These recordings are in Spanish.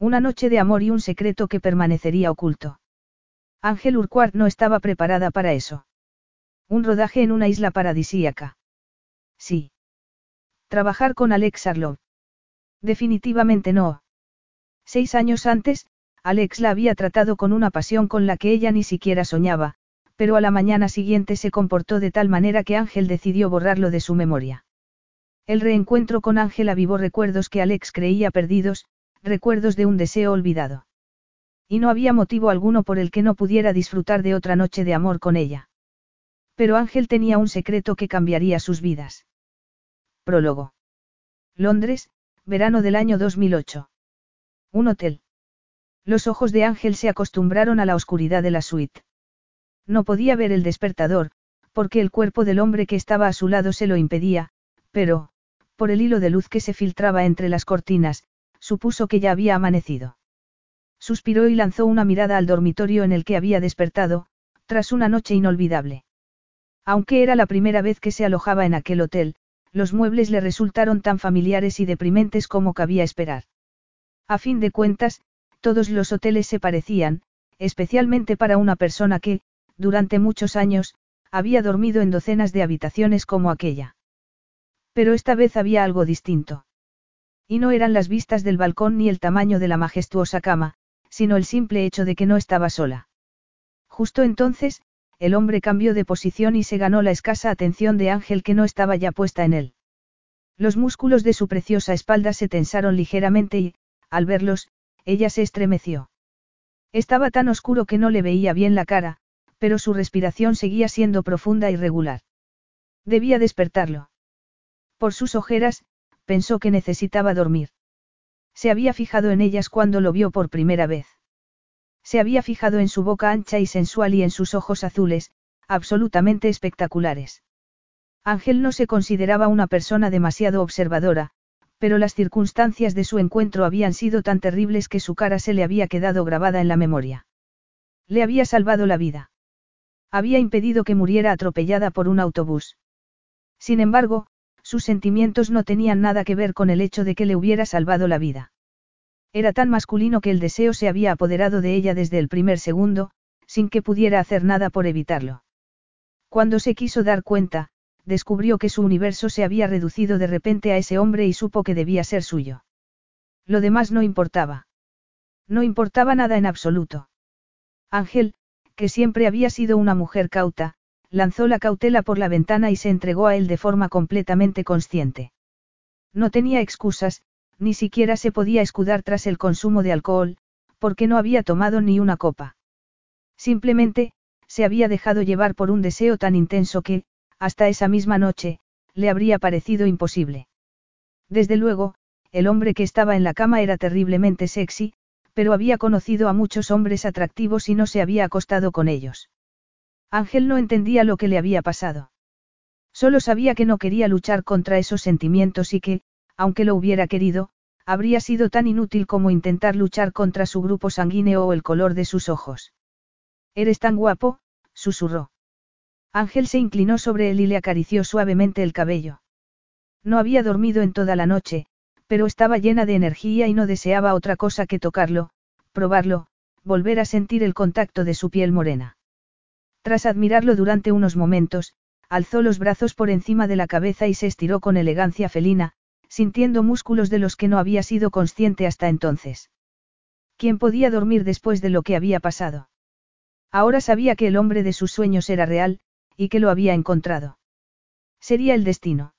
Una noche de amor y un secreto que permanecería oculto. Ángel Urquhart no estaba preparada para eso. Un rodaje en una isla paradisíaca. Sí. Trabajar con Alex Arlov. Definitivamente no. Seis años antes, Alex la había tratado con una pasión con la que ella ni siquiera soñaba, pero a la mañana siguiente se comportó de tal manera que Ángel decidió borrarlo de su memoria. El reencuentro con Ángel avivó recuerdos que Alex creía perdidos, recuerdos de un deseo olvidado. Y no había motivo alguno por el que no pudiera disfrutar de otra noche de amor con ella. Pero Ángel tenía un secreto que cambiaría sus vidas. Prólogo. Londres, verano del año 2008. Un hotel. Los ojos de Ángel se acostumbraron a la oscuridad de la suite. No podía ver el despertador, porque el cuerpo del hombre que estaba a su lado se lo impedía, pero, por el hilo de luz que se filtraba entre las cortinas, supuso que ya había amanecido. Suspiró y lanzó una mirada al dormitorio en el que había despertado, tras una noche inolvidable. Aunque era la primera vez que se alojaba en aquel hotel, los muebles le resultaron tan familiares y deprimentes como cabía esperar. A fin de cuentas, todos los hoteles se parecían, especialmente para una persona que, durante muchos años, había dormido en docenas de habitaciones como aquella. Pero esta vez había algo distinto. Y no eran las vistas del balcón ni el tamaño de la majestuosa cama, sino el simple hecho de que no estaba sola. Justo entonces, el hombre cambió de posición y se ganó la escasa atención de Ángel que no estaba ya puesta en él. Los músculos de su preciosa espalda se tensaron ligeramente y, al verlos, ella se estremeció. Estaba tan oscuro que no le veía bien la cara, pero su respiración seguía siendo profunda y regular. Debía despertarlo. Por sus ojeras, pensó que necesitaba dormir. Se había fijado en ellas cuando lo vio por primera vez. Se había fijado en su boca ancha y sensual y en sus ojos azules, absolutamente espectaculares. Ángel no se consideraba una persona demasiado observadora, pero las circunstancias de su encuentro habían sido tan terribles que su cara se le había quedado grabada en la memoria. Le había salvado la vida. Había impedido que muriera atropellada por un autobús. Sin embargo, sus sentimientos no tenían nada que ver con el hecho de que le hubiera salvado la vida. Era tan masculino que el deseo se había apoderado de ella desde el primer segundo, sin que pudiera hacer nada por evitarlo. Cuando se quiso dar cuenta, descubrió que su universo se había reducido de repente a ese hombre y supo que debía ser suyo. Lo demás no importaba. No importaba nada en absoluto. Ángel, que siempre había sido una mujer cauta, lanzó la cautela por la ventana y se entregó a él de forma completamente consciente. No tenía excusas, ni siquiera se podía escudar tras el consumo de alcohol, porque no había tomado ni una copa. Simplemente, se había dejado llevar por un deseo tan intenso que, hasta esa misma noche, le habría parecido imposible. Desde luego, el hombre que estaba en la cama era terriblemente sexy, pero había conocido a muchos hombres atractivos y no se había acostado con ellos. Ángel no entendía lo que le había pasado. Solo sabía que no quería luchar contra esos sentimientos y que, aunque lo hubiera querido, habría sido tan inútil como intentar luchar contra su grupo sanguíneo o el color de sus ojos. Eres tan guapo, susurró. Ángel se inclinó sobre él y le acarició suavemente el cabello. No había dormido en toda la noche, pero estaba llena de energía y no deseaba otra cosa que tocarlo, probarlo, volver a sentir el contacto de su piel morena. Tras admirarlo durante unos momentos, alzó los brazos por encima de la cabeza y se estiró con elegancia felina, sintiendo músculos de los que no había sido consciente hasta entonces. ¿Quién podía dormir después de lo que había pasado? Ahora sabía que el hombre de sus sueños era real, y que lo había encontrado. Sería el destino.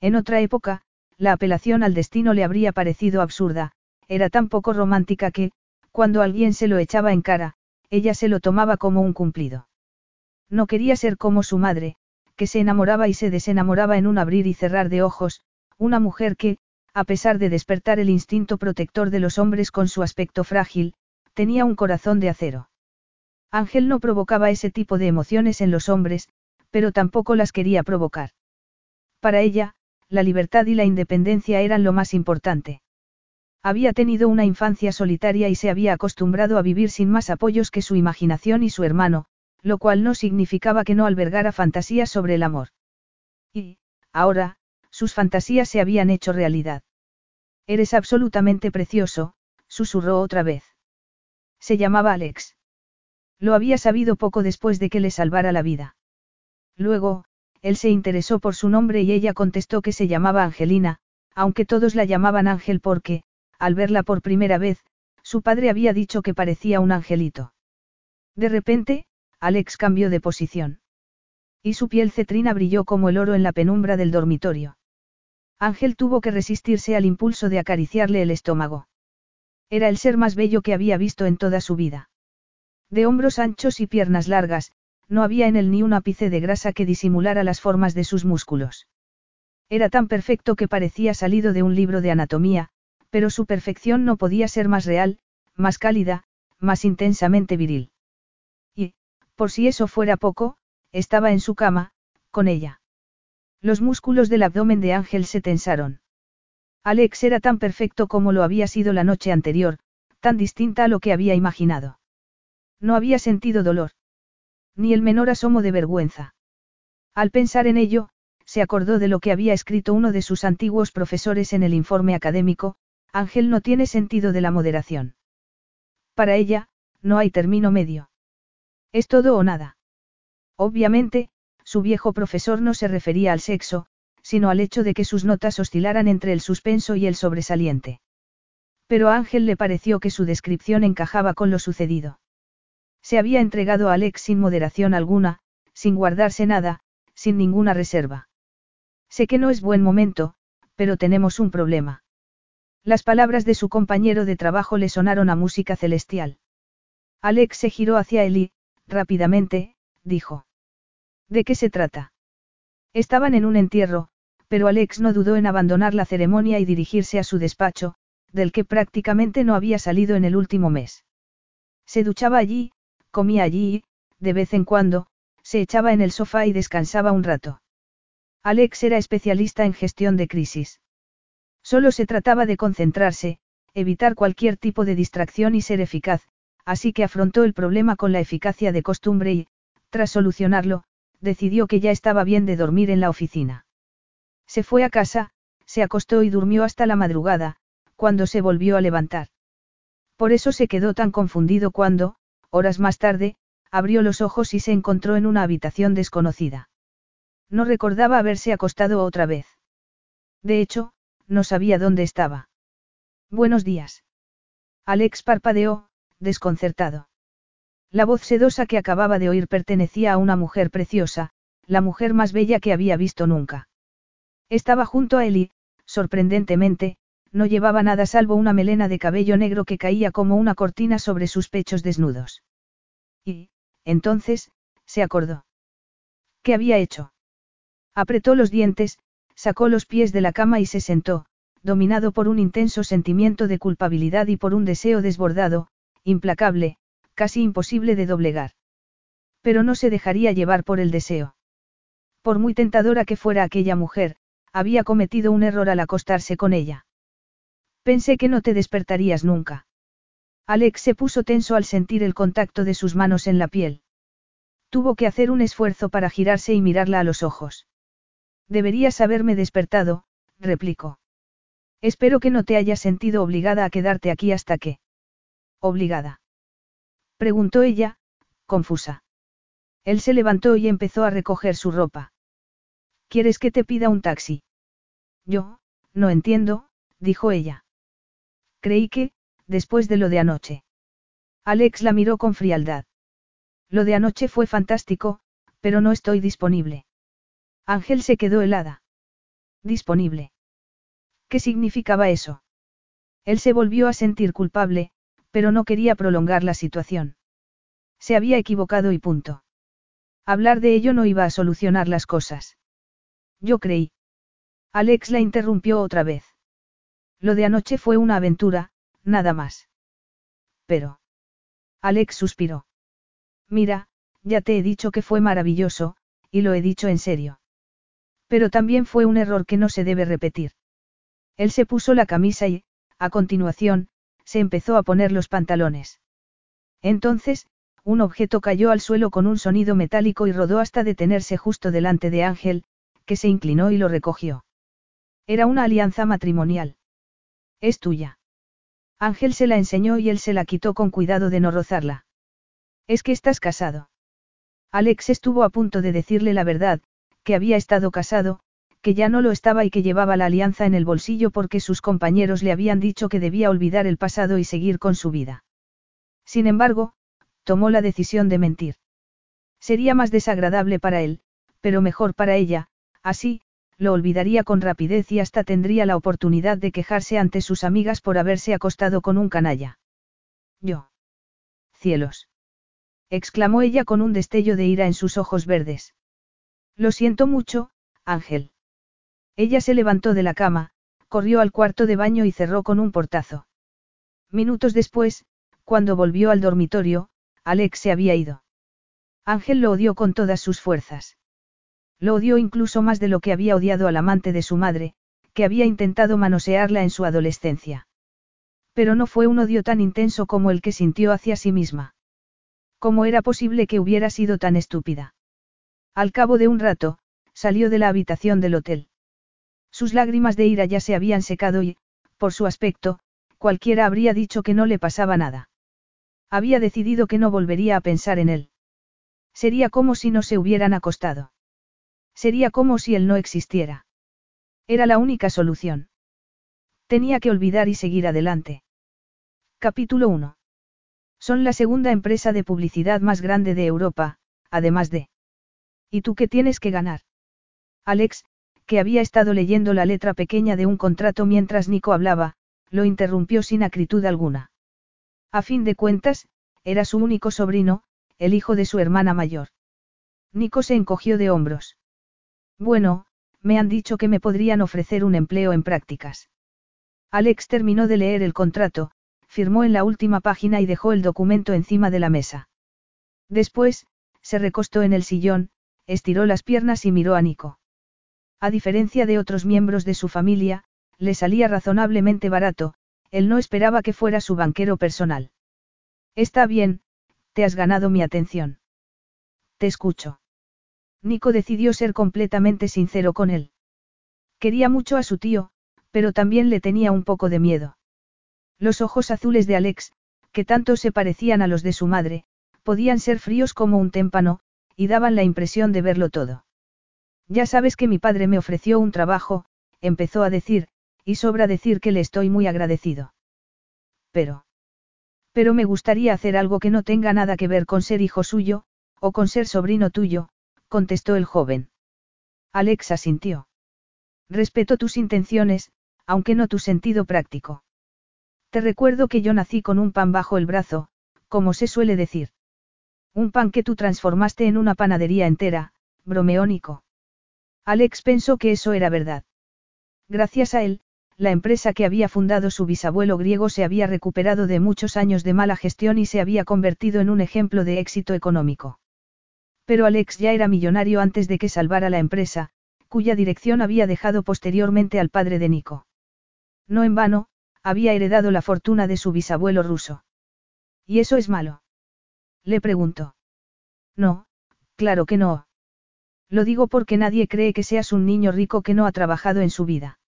En otra época, la apelación al destino le habría parecido absurda, era tan poco romántica que, cuando alguien se lo echaba en cara, ella se lo tomaba como un cumplido. No quería ser como su madre, que se enamoraba y se desenamoraba en un abrir y cerrar de ojos, una mujer que, a pesar de despertar el instinto protector de los hombres con su aspecto frágil, tenía un corazón de acero. Ángel no provocaba ese tipo de emociones en los hombres, pero tampoco las quería provocar. Para ella, la libertad y la independencia eran lo más importante. Había tenido una infancia solitaria y se había acostumbrado a vivir sin más apoyos que su imaginación y su hermano, lo cual no significaba que no albergara fantasías sobre el amor. Y, ahora, sus fantasías se habían hecho realidad. Eres absolutamente precioso, susurró otra vez. Se llamaba Alex. Lo había sabido poco después de que le salvara la vida. Luego, él se interesó por su nombre y ella contestó que se llamaba Angelina, aunque todos la llamaban Ángel porque, al verla por primera vez, su padre había dicho que parecía un angelito. De repente, Alex cambió de posición. Y su piel cetrina brilló como el oro en la penumbra del dormitorio. Ángel tuvo que resistirse al impulso de acariciarle el estómago. Era el ser más bello que había visto en toda su vida. De hombros anchos y piernas largas, no había en él ni un ápice de grasa que disimulara las formas de sus músculos. Era tan perfecto que parecía salido de un libro de anatomía, pero su perfección no podía ser más real, más cálida, más intensamente viril. Por si eso fuera poco, estaba en su cama, con ella. Los músculos del abdomen de Ángel se tensaron. Alex era tan perfecto como lo había sido la noche anterior, tan distinta a lo que había imaginado. No había sentido dolor. Ni el menor asomo de vergüenza. Al pensar en ello, se acordó de lo que había escrito uno de sus antiguos profesores en el informe académico, Ángel no tiene sentido de la moderación. Para ella, no hay término medio. Es todo o nada. Obviamente, su viejo profesor no se refería al sexo, sino al hecho de que sus notas oscilaran entre el suspenso y el sobresaliente. Pero a Ángel le pareció que su descripción encajaba con lo sucedido. Se había entregado a Alex sin moderación alguna, sin guardarse nada, sin ninguna reserva. Sé que no es buen momento, pero tenemos un problema. Las palabras de su compañero de trabajo le sonaron a música celestial. Alex se giró hacia él y, rápidamente, dijo. ¿De qué se trata? Estaban en un entierro, pero Alex no dudó en abandonar la ceremonia y dirigirse a su despacho, del que prácticamente no había salido en el último mes. Se duchaba allí, comía allí y, de vez en cuando, se echaba en el sofá y descansaba un rato. Alex era especialista en gestión de crisis. Solo se trataba de concentrarse, evitar cualquier tipo de distracción y ser eficaz, así que afrontó el problema con la eficacia de costumbre y, tras solucionarlo, decidió que ya estaba bien de dormir en la oficina. Se fue a casa, se acostó y durmió hasta la madrugada, cuando se volvió a levantar. Por eso se quedó tan confundido cuando, horas más tarde, abrió los ojos y se encontró en una habitación desconocida. No recordaba haberse acostado otra vez. De hecho, no sabía dónde estaba. Buenos días. Alex parpadeó, desconcertado. La voz sedosa que acababa de oír pertenecía a una mujer preciosa, la mujer más bella que había visto nunca. Estaba junto a él y, sorprendentemente, no llevaba nada salvo una melena de cabello negro que caía como una cortina sobre sus pechos desnudos. Y, entonces, se acordó. ¿Qué había hecho? Apretó los dientes, sacó los pies de la cama y se sentó, dominado por un intenso sentimiento de culpabilidad y por un deseo desbordado, implacable, casi imposible de doblegar. Pero no se dejaría llevar por el deseo. Por muy tentadora que fuera aquella mujer, había cometido un error al acostarse con ella. Pensé que no te despertarías nunca. Alex se puso tenso al sentir el contacto de sus manos en la piel. Tuvo que hacer un esfuerzo para girarse y mirarla a los ojos. Deberías haberme despertado, replicó. Espero que no te hayas sentido obligada a quedarte aquí hasta que. ¿Obligada? Preguntó ella, confusa. Él se levantó y empezó a recoger su ropa. ¿Quieres que te pida un taxi? Yo, no entiendo, dijo ella. Creí que, después de lo de anoche. Alex la miró con frialdad. Lo de anoche fue fantástico, pero no estoy disponible. Ángel se quedó helada. Disponible. ¿Qué significaba eso? Él se volvió a sentir culpable, pero no quería prolongar la situación. Se había equivocado y punto. Hablar de ello no iba a solucionar las cosas. Yo creí. Alex la interrumpió otra vez. Lo de anoche fue una aventura, nada más. Pero. Alex suspiró. Mira, ya te he dicho que fue maravilloso, y lo he dicho en serio. Pero también fue un error que no se debe repetir. Él se puso la camisa y, a continuación, se empezó a poner los pantalones. Entonces, un objeto cayó al suelo con un sonido metálico y rodó hasta detenerse justo delante de Ángel, que se inclinó y lo recogió. Era una alianza matrimonial. Es tuya. Ángel se la enseñó y él se la quitó con cuidado de no rozarla. Es que estás casado. Alex estuvo a punto de decirle la verdad, que había estado casado, que ya no lo estaba y que llevaba la alianza en el bolsillo porque sus compañeros le habían dicho que debía olvidar el pasado y seguir con su vida. Sin embargo, tomó la decisión de mentir. Sería más desagradable para él, pero mejor para ella, así, lo olvidaría con rapidez y hasta tendría la oportunidad de quejarse ante sus amigas por haberse acostado con un canalla. Yo. Cielos. exclamó ella con un destello de ira en sus ojos verdes. Lo siento mucho, Ángel. Ella se levantó de la cama, corrió al cuarto de baño y cerró con un portazo. Minutos después, cuando volvió al dormitorio, Alex se había ido. Ángel lo odió con todas sus fuerzas. Lo odió incluso más de lo que había odiado al amante de su madre, que había intentado manosearla en su adolescencia. Pero no fue un odio tan intenso como el que sintió hacia sí misma. ¿Cómo era posible que hubiera sido tan estúpida? Al cabo de un rato, salió de la habitación del hotel. Sus lágrimas de ira ya se habían secado y, por su aspecto, cualquiera habría dicho que no le pasaba nada. Había decidido que no volvería a pensar en él. Sería como si no se hubieran acostado. Sería como si él no existiera. Era la única solución. Tenía que olvidar y seguir adelante. Capítulo 1. Son la segunda empresa de publicidad más grande de Europa, además de... ¿Y tú qué tienes que ganar? Alex, que había estado leyendo la letra pequeña de un contrato mientras Nico hablaba, lo interrumpió sin acritud alguna. A fin de cuentas, era su único sobrino, el hijo de su hermana mayor. Nico se encogió de hombros. Bueno, me han dicho que me podrían ofrecer un empleo en prácticas. Alex terminó de leer el contrato, firmó en la última página y dejó el documento encima de la mesa. Después, se recostó en el sillón, estiró las piernas y miró a Nico. A diferencia de otros miembros de su familia, le salía razonablemente barato, él no esperaba que fuera su banquero personal. Está bien, te has ganado mi atención. Te escucho. Nico decidió ser completamente sincero con él. Quería mucho a su tío, pero también le tenía un poco de miedo. Los ojos azules de Alex, que tanto se parecían a los de su madre, podían ser fríos como un témpano, y daban la impresión de verlo todo. Ya sabes que mi padre me ofreció un trabajo, empezó a decir, y sobra decir que le estoy muy agradecido. Pero. Pero me gustaría hacer algo que no tenga nada que ver con ser hijo suyo, o con ser sobrino tuyo, contestó el joven. Alex asintió. Respeto tus intenciones, aunque no tu sentido práctico. Te recuerdo que yo nací con un pan bajo el brazo, como se suele decir. Un pan que tú transformaste en una panadería entera, bromeónico. Alex pensó que eso era verdad. Gracias a él, la empresa que había fundado su bisabuelo griego se había recuperado de muchos años de mala gestión y se había convertido en un ejemplo de éxito económico. Pero Alex ya era millonario antes de que salvara la empresa, cuya dirección había dejado posteriormente al padre de Nico. No en vano, había heredado la fortuna de su bisabuelo ruso. ¿Y eso es malo? Le preguntó. No, claro que no. Lo digo porque nadie cree que seas un niño rico que no ha trabajado en su vida.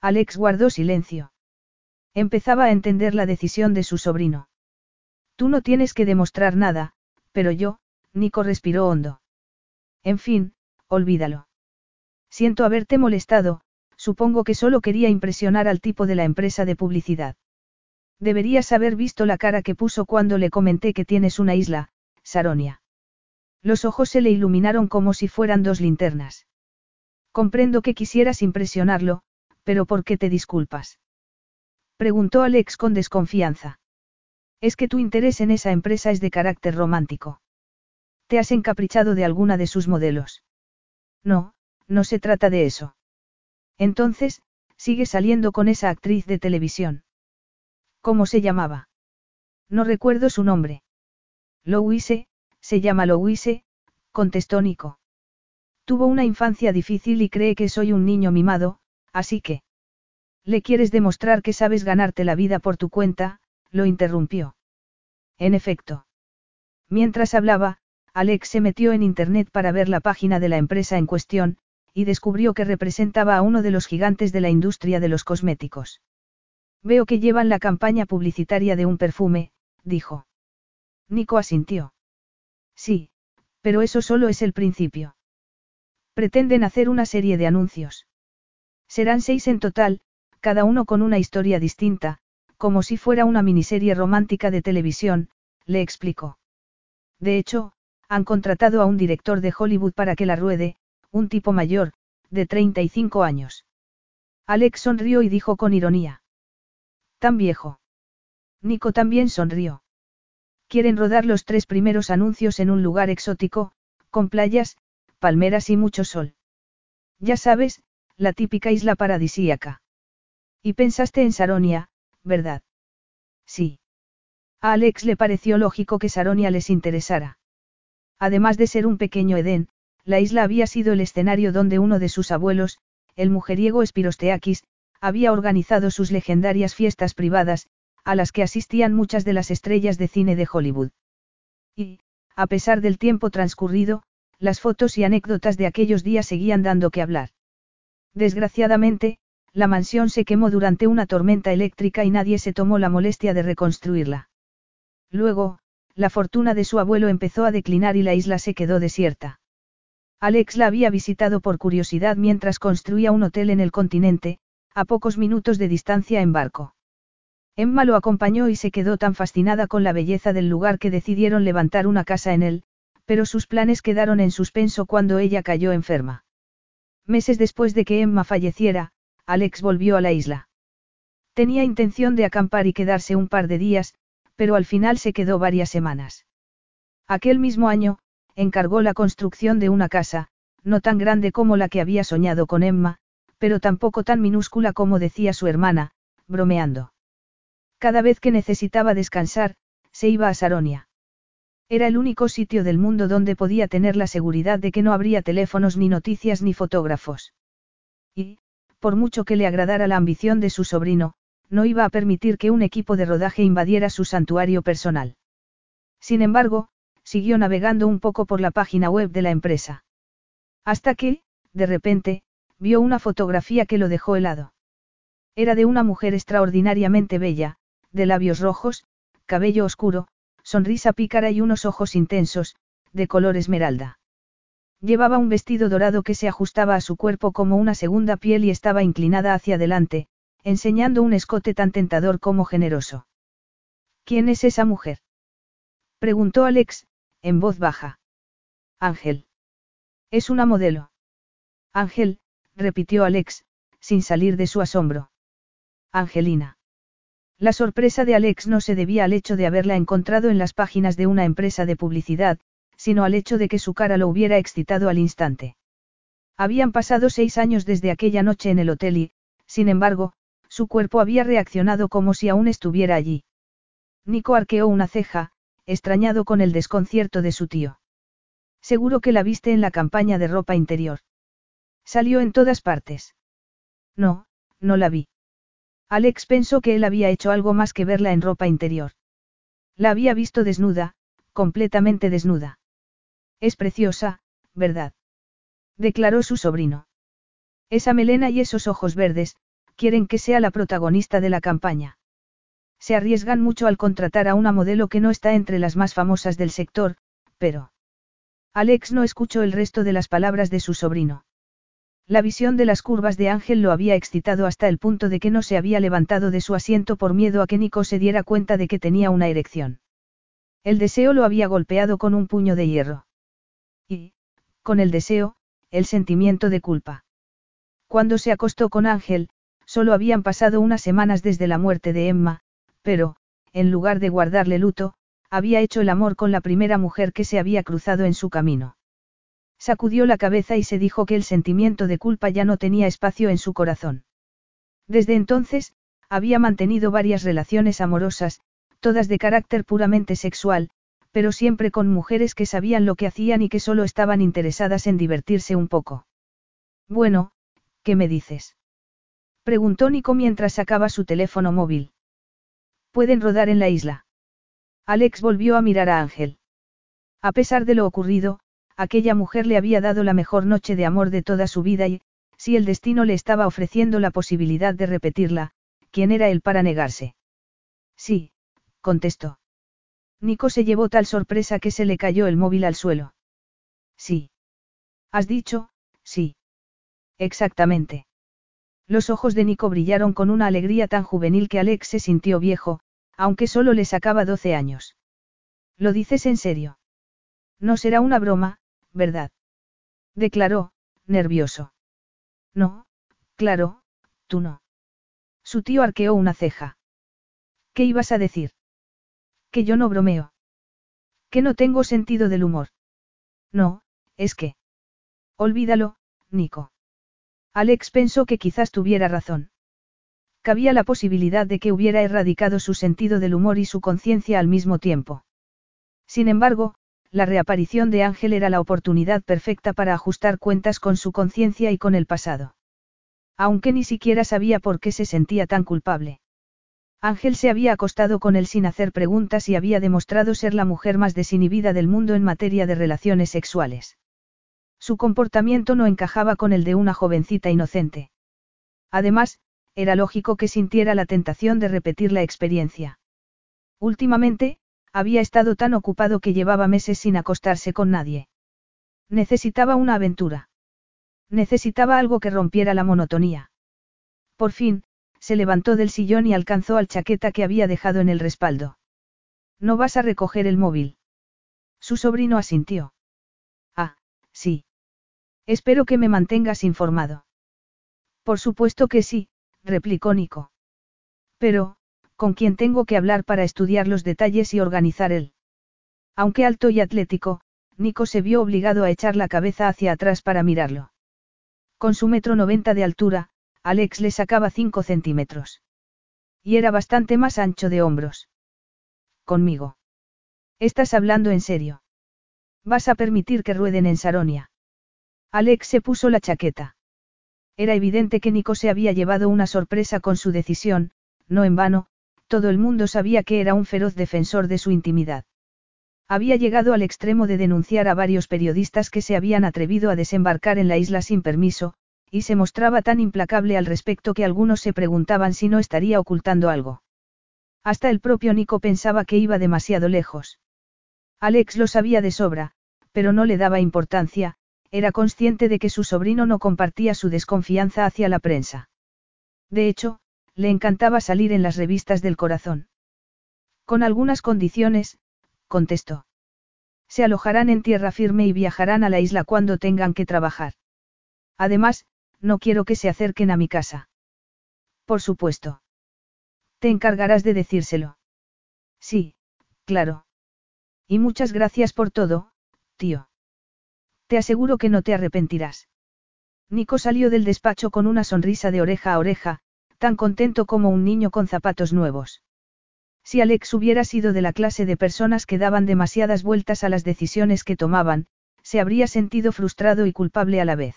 Alex guardó silencio. Empezaba a entender la decisión de su sobrino. Tú no tienes que demostrar nada, pero yo, Nico respiró hondo. En fin, olvídalo. Siento haberte molestado, supongo que solo quería impresionar al tipo de la empresa de publicidad. Deberías haber visto la cara que puso cuando le comenté que tienes una isla, Saronia. Los ojos se le iluminaron como si fueran dos linternas. Comprendo que quisieras impresionarlo, pero ¿por qué te disculpas? Preguntó Alex con desconfianza. Es que tu interés en esa empresa es de carácter romántico. ¿Te has encaprichado de alguna de sus modelos? No, no se trata de eso. Entonces, sigue saliendo con esa actriz de televisión. ¿Cómo se llamaba? No recuerdo su nombre. Louise, se llama Louise, contestó Nico. Tuvo una infancia difícil y cree que soy un niño mimado, así que... ¿Le quieres demostrar que sabes ganarte la vida por tu cuenta? lo interrumpió. En efecto. Mientras hablaba, Alex se metió en Internet para ver la página de la empresa en cuestión, y descubrió que representaba a uno de los gigantes de la industria de los cosméticos. Veo que llevan la campaña publicitaria de un perfume, dijo. Nico asintió. Sí, pero eso solo es el principio. Pretenden hacer una serie de anuncios. Serán seis en total, cada uno con una historia distinta, como si fuera una miniserie romántica de televisión, le explicó. De hecho, han contratado a un director de Hollywood para que la ruede, un tipo mayor, de 35 años. Alex sonrió y dijo con ironía. Tan viejo. Nico también sonrió. Quieren rodar los tres primeros anuncios en un lugar exótico, con playas, palmeras y mucho sol. Ya sabes, la típica isla paradisíaca. Y pensaste en Saronia, ¿verdad? Sí. A Alex le pareció lógico que Saronia les interesara. Además de ser un pequeño Edén, la isla había sido el escenario donde uno de sus abuelos, el mujeriego Espirosteakis, había organizado sus legendarias fiestas privadas, a las que asistían muchas de las estrellas de cine de Hollywood. Y, a pesar del tiempo transcurrido, las fotos y anécdotas de aquellos días seguían dando que hablar. Desgraciadamente, la mansión se quemó durante una tormenta eléctrica y nadie se tomó la molestia de reconstruirla. Luego, la fortuna de su abuelo empezó a declinar y la isla se quedó desierta. Alex la había visitado por curiosidad mientras construía un hotel en el continente, a pocos minutos de distancia en barco. Emma lo acompañó y se quedó tan fascinada con la belleza del lugar que decidieron levantar una casa en él, pero sus planes quedaron en suspenso cuando ella cayó enferma. Meses después de que Emma falleciera, Alex volvió a la isla. Tenía intención de acampar y quedarse un par de días, pero al final se quedó varias semanas. Aquel mismo año, encargó la construcción de una casa, no tan grande como la que había soñado con Emma, pero tampoco tan minúscula como decía su hermana, bromeando. Cada vez que necesitaba descansar, se iba a Saronia. Era el único sitio del mundo donde podía tener la seguridad de que no habría teléfonos ni noticias ni fotógrafos. Y, por mucho que le agradara la ambición de su sobrino, no iba a permitir que un equipo de rodaje invadiera su santuario personal. Sin embargo, siguió navegando un poco por la página web de la empresa. Hasta que, de repente, vio una fotografía que lo dejó helado. Era de una mujer extraordinariamente bella, de labios rojos, cabello oscuro, sonrisa pícara y unos ojos intensos, de color esmeralda. Llevaba un vestido dorado que se ajustaba a su cuerpo como una segunda piel y estaba inclinada hacia adelante, enseñando un escote tan tentador como generoso. ¿Quién es esa mujer? preguntó Alex, en voz baja. Ángel. Es una modelo. Ángel, repitió Alex, sin salir de su asombro. Angelina. La sorpresa de Alex no se debía al hecho de haberla encontrado en las páginas de una empresa de publicidad, sino al hecho de que su cara lo hubiera excitado al instante. Habían pasado seis años desde aquella noche en el hotel y, sin embargo, su cuerpo había reaccionado como si aún estuviera allí. Nico arqueó una ceja, extrañado con el desconcierto de su tío. Seguro que la viste en la campaña de ropa interior. Salió en todas partes. No, no la vi. Alex pensó que él había hecho algo más que verla en ropa interior. La había visto desnuda, completamente desnuda. Es preciosa, ¿verdad? Declaró su sobrino. Esa melena y esos ojos verdes, quieren que sea la protagonista de la campaña. Se arriesgan mucho al contratar a una modelo que no está entre las más famosas del sector, pero... Alex no escuchó el resto de las palabras de su sobrino. La visión de las curvas de Ángel lo había excitado hasta el punto de que no se había levantado de su asiento por miedo a que Nico se diera cuenta de que tenía una erección. El deseo lo había golpeado con un puño de hierro. Y, con el deseo, el sentimiento de culpa. Cuando se acostó con Ángel, solo habían pasado unas semanas desde la muerte de Emma, pero, en lugar de guardarle luto, había hecho el amor con la primera mujer que se había cruzado en su camino. Sacudió la cabeza y se dijo que el sentimiento de culpa ya no tenía espacio en su corazón. Desde entonces, había mantenido varias relaciones amorosas, todas de carácter puramente sexual, pero siempre con mujeres que sabían lo que hacían y que solo estaban interesadas en divertirse un poco. Bueno, ¿qué me dices? Preguntó Nico mientras sacaba su teléfono móvil. Pueden rodar en la isla. Alex volvió a mirar a Ángel. A pesar de lo ocurrido, aquella mujer le había dado la mejor noche de amor de toda su vida y, si el destino le estaba ofreciendo la posibilidad de repetirla, ¿quién era él para negarse? Sí, contestó. Nico se llevó tal sorpresa que se le cayó el móvil al suelo. Sí. ¿Has dicho? Sí. Exactamente. Los ojos de Nico brillaron con una alegría tan juvenil que Alex se sintió viejo, aunque solo le sacaba 12 años. ¿Lo dices en serio? No será una broma, ¿verdad? Declaró, nervioso. No, claro, tú no. Su tío arqueó una ceja. ¿Qué ibas a decir? Que yo no bromeo. Que no tengo sentido del humor. No, es que. Olvídalo, Nico. Alex pensó que quizás tuviera razón. Cabía la posibilidad de que hubiera erradicado su sentido del humor y su conciencia al mismo tiempo. Sin embargo, la reaparición de Ángel era la oportunidad perfecta para ajustar cuentas con su conciencia y con el pasado. Aunque ni siquiera sabía por qué se sentía tan culpable. Ángel se había acostado con él sin hacer preguntas y había demostrado ser la mujer más desinhibida del mundo en materia de relaciones sexuales. Su comportamiento no encajaba con el de una jovencita inocente. Además, era lógico que sintiera la tentación de repetir la experiencia. Últimamente, había estado tan ocupado que llevaba meses sin acostarse con nadie. Necesitaba una aventura. Necesitaba algo que rompiera la monotonía. Por fin, se levantó del sillón y alcanzó al chaqueta que había dejado en el respaldo. ¿No vas a recoger el móvil? Su sobrino asintió. Ah, sí. Espero que me mantengas informado. Por supuesto que sí, replicó Nico. Pero, ¿con quién tengo que hablar para estudiar los detalles y organizar él? Aunque alto y atlético, Nico se vio obligado a echar la cabeza hacia atrás para mirarlo. Con su metro noventa de altura, Alex le sacaba cinco centímetros. Y era bastante más ancho de hombros. Conmigo. ¿Estás hablando en serio? ¿Vas a permitir que rueden en Saronia? Alex se puso la chaqueta. Era evidente que Nico se había llevado una sorpresa con su decisión, no en vano, todo el mundo sabía que era un feroz defensor de su intimidad. Había llegado al extremo de denunciar a varios periodistas que se habían atrevido a desembarcar en la isla sin permiso, y se mostraba tan implacable al respecto que algunos se preguntaban si no estaría ocultando algo. Hasta el propio Nico pensaba que iba demasiado lejos. Alex lo sabía de sobra, pero no le daba importancia, era consciente de que su sobrino no compartía su desconfianza hacia la prensa. De hecho, le encantaba salir en las revistas del corazón. Con algunas condiciones, contestó. Se alojarán en tierra firme y viajarán a la isla cuando tengan que trabajar. Además, no quiero que se acerquen a mi casa. Por supuesto. Te encargarás de decírselo. Sí, claro. Y muchas gracias por todo, tío. Te aseguro que no te arrepentirás. Nico salió del despacho con una sonrisa de oreja a oreja, tan contento como un niño con zapatos nuevos. Si Alex hubiera sido de la clase de personas que daban demasiadas vueltas a las decisiones que tomaban, se habría sentido frustrado y culpable a la vez.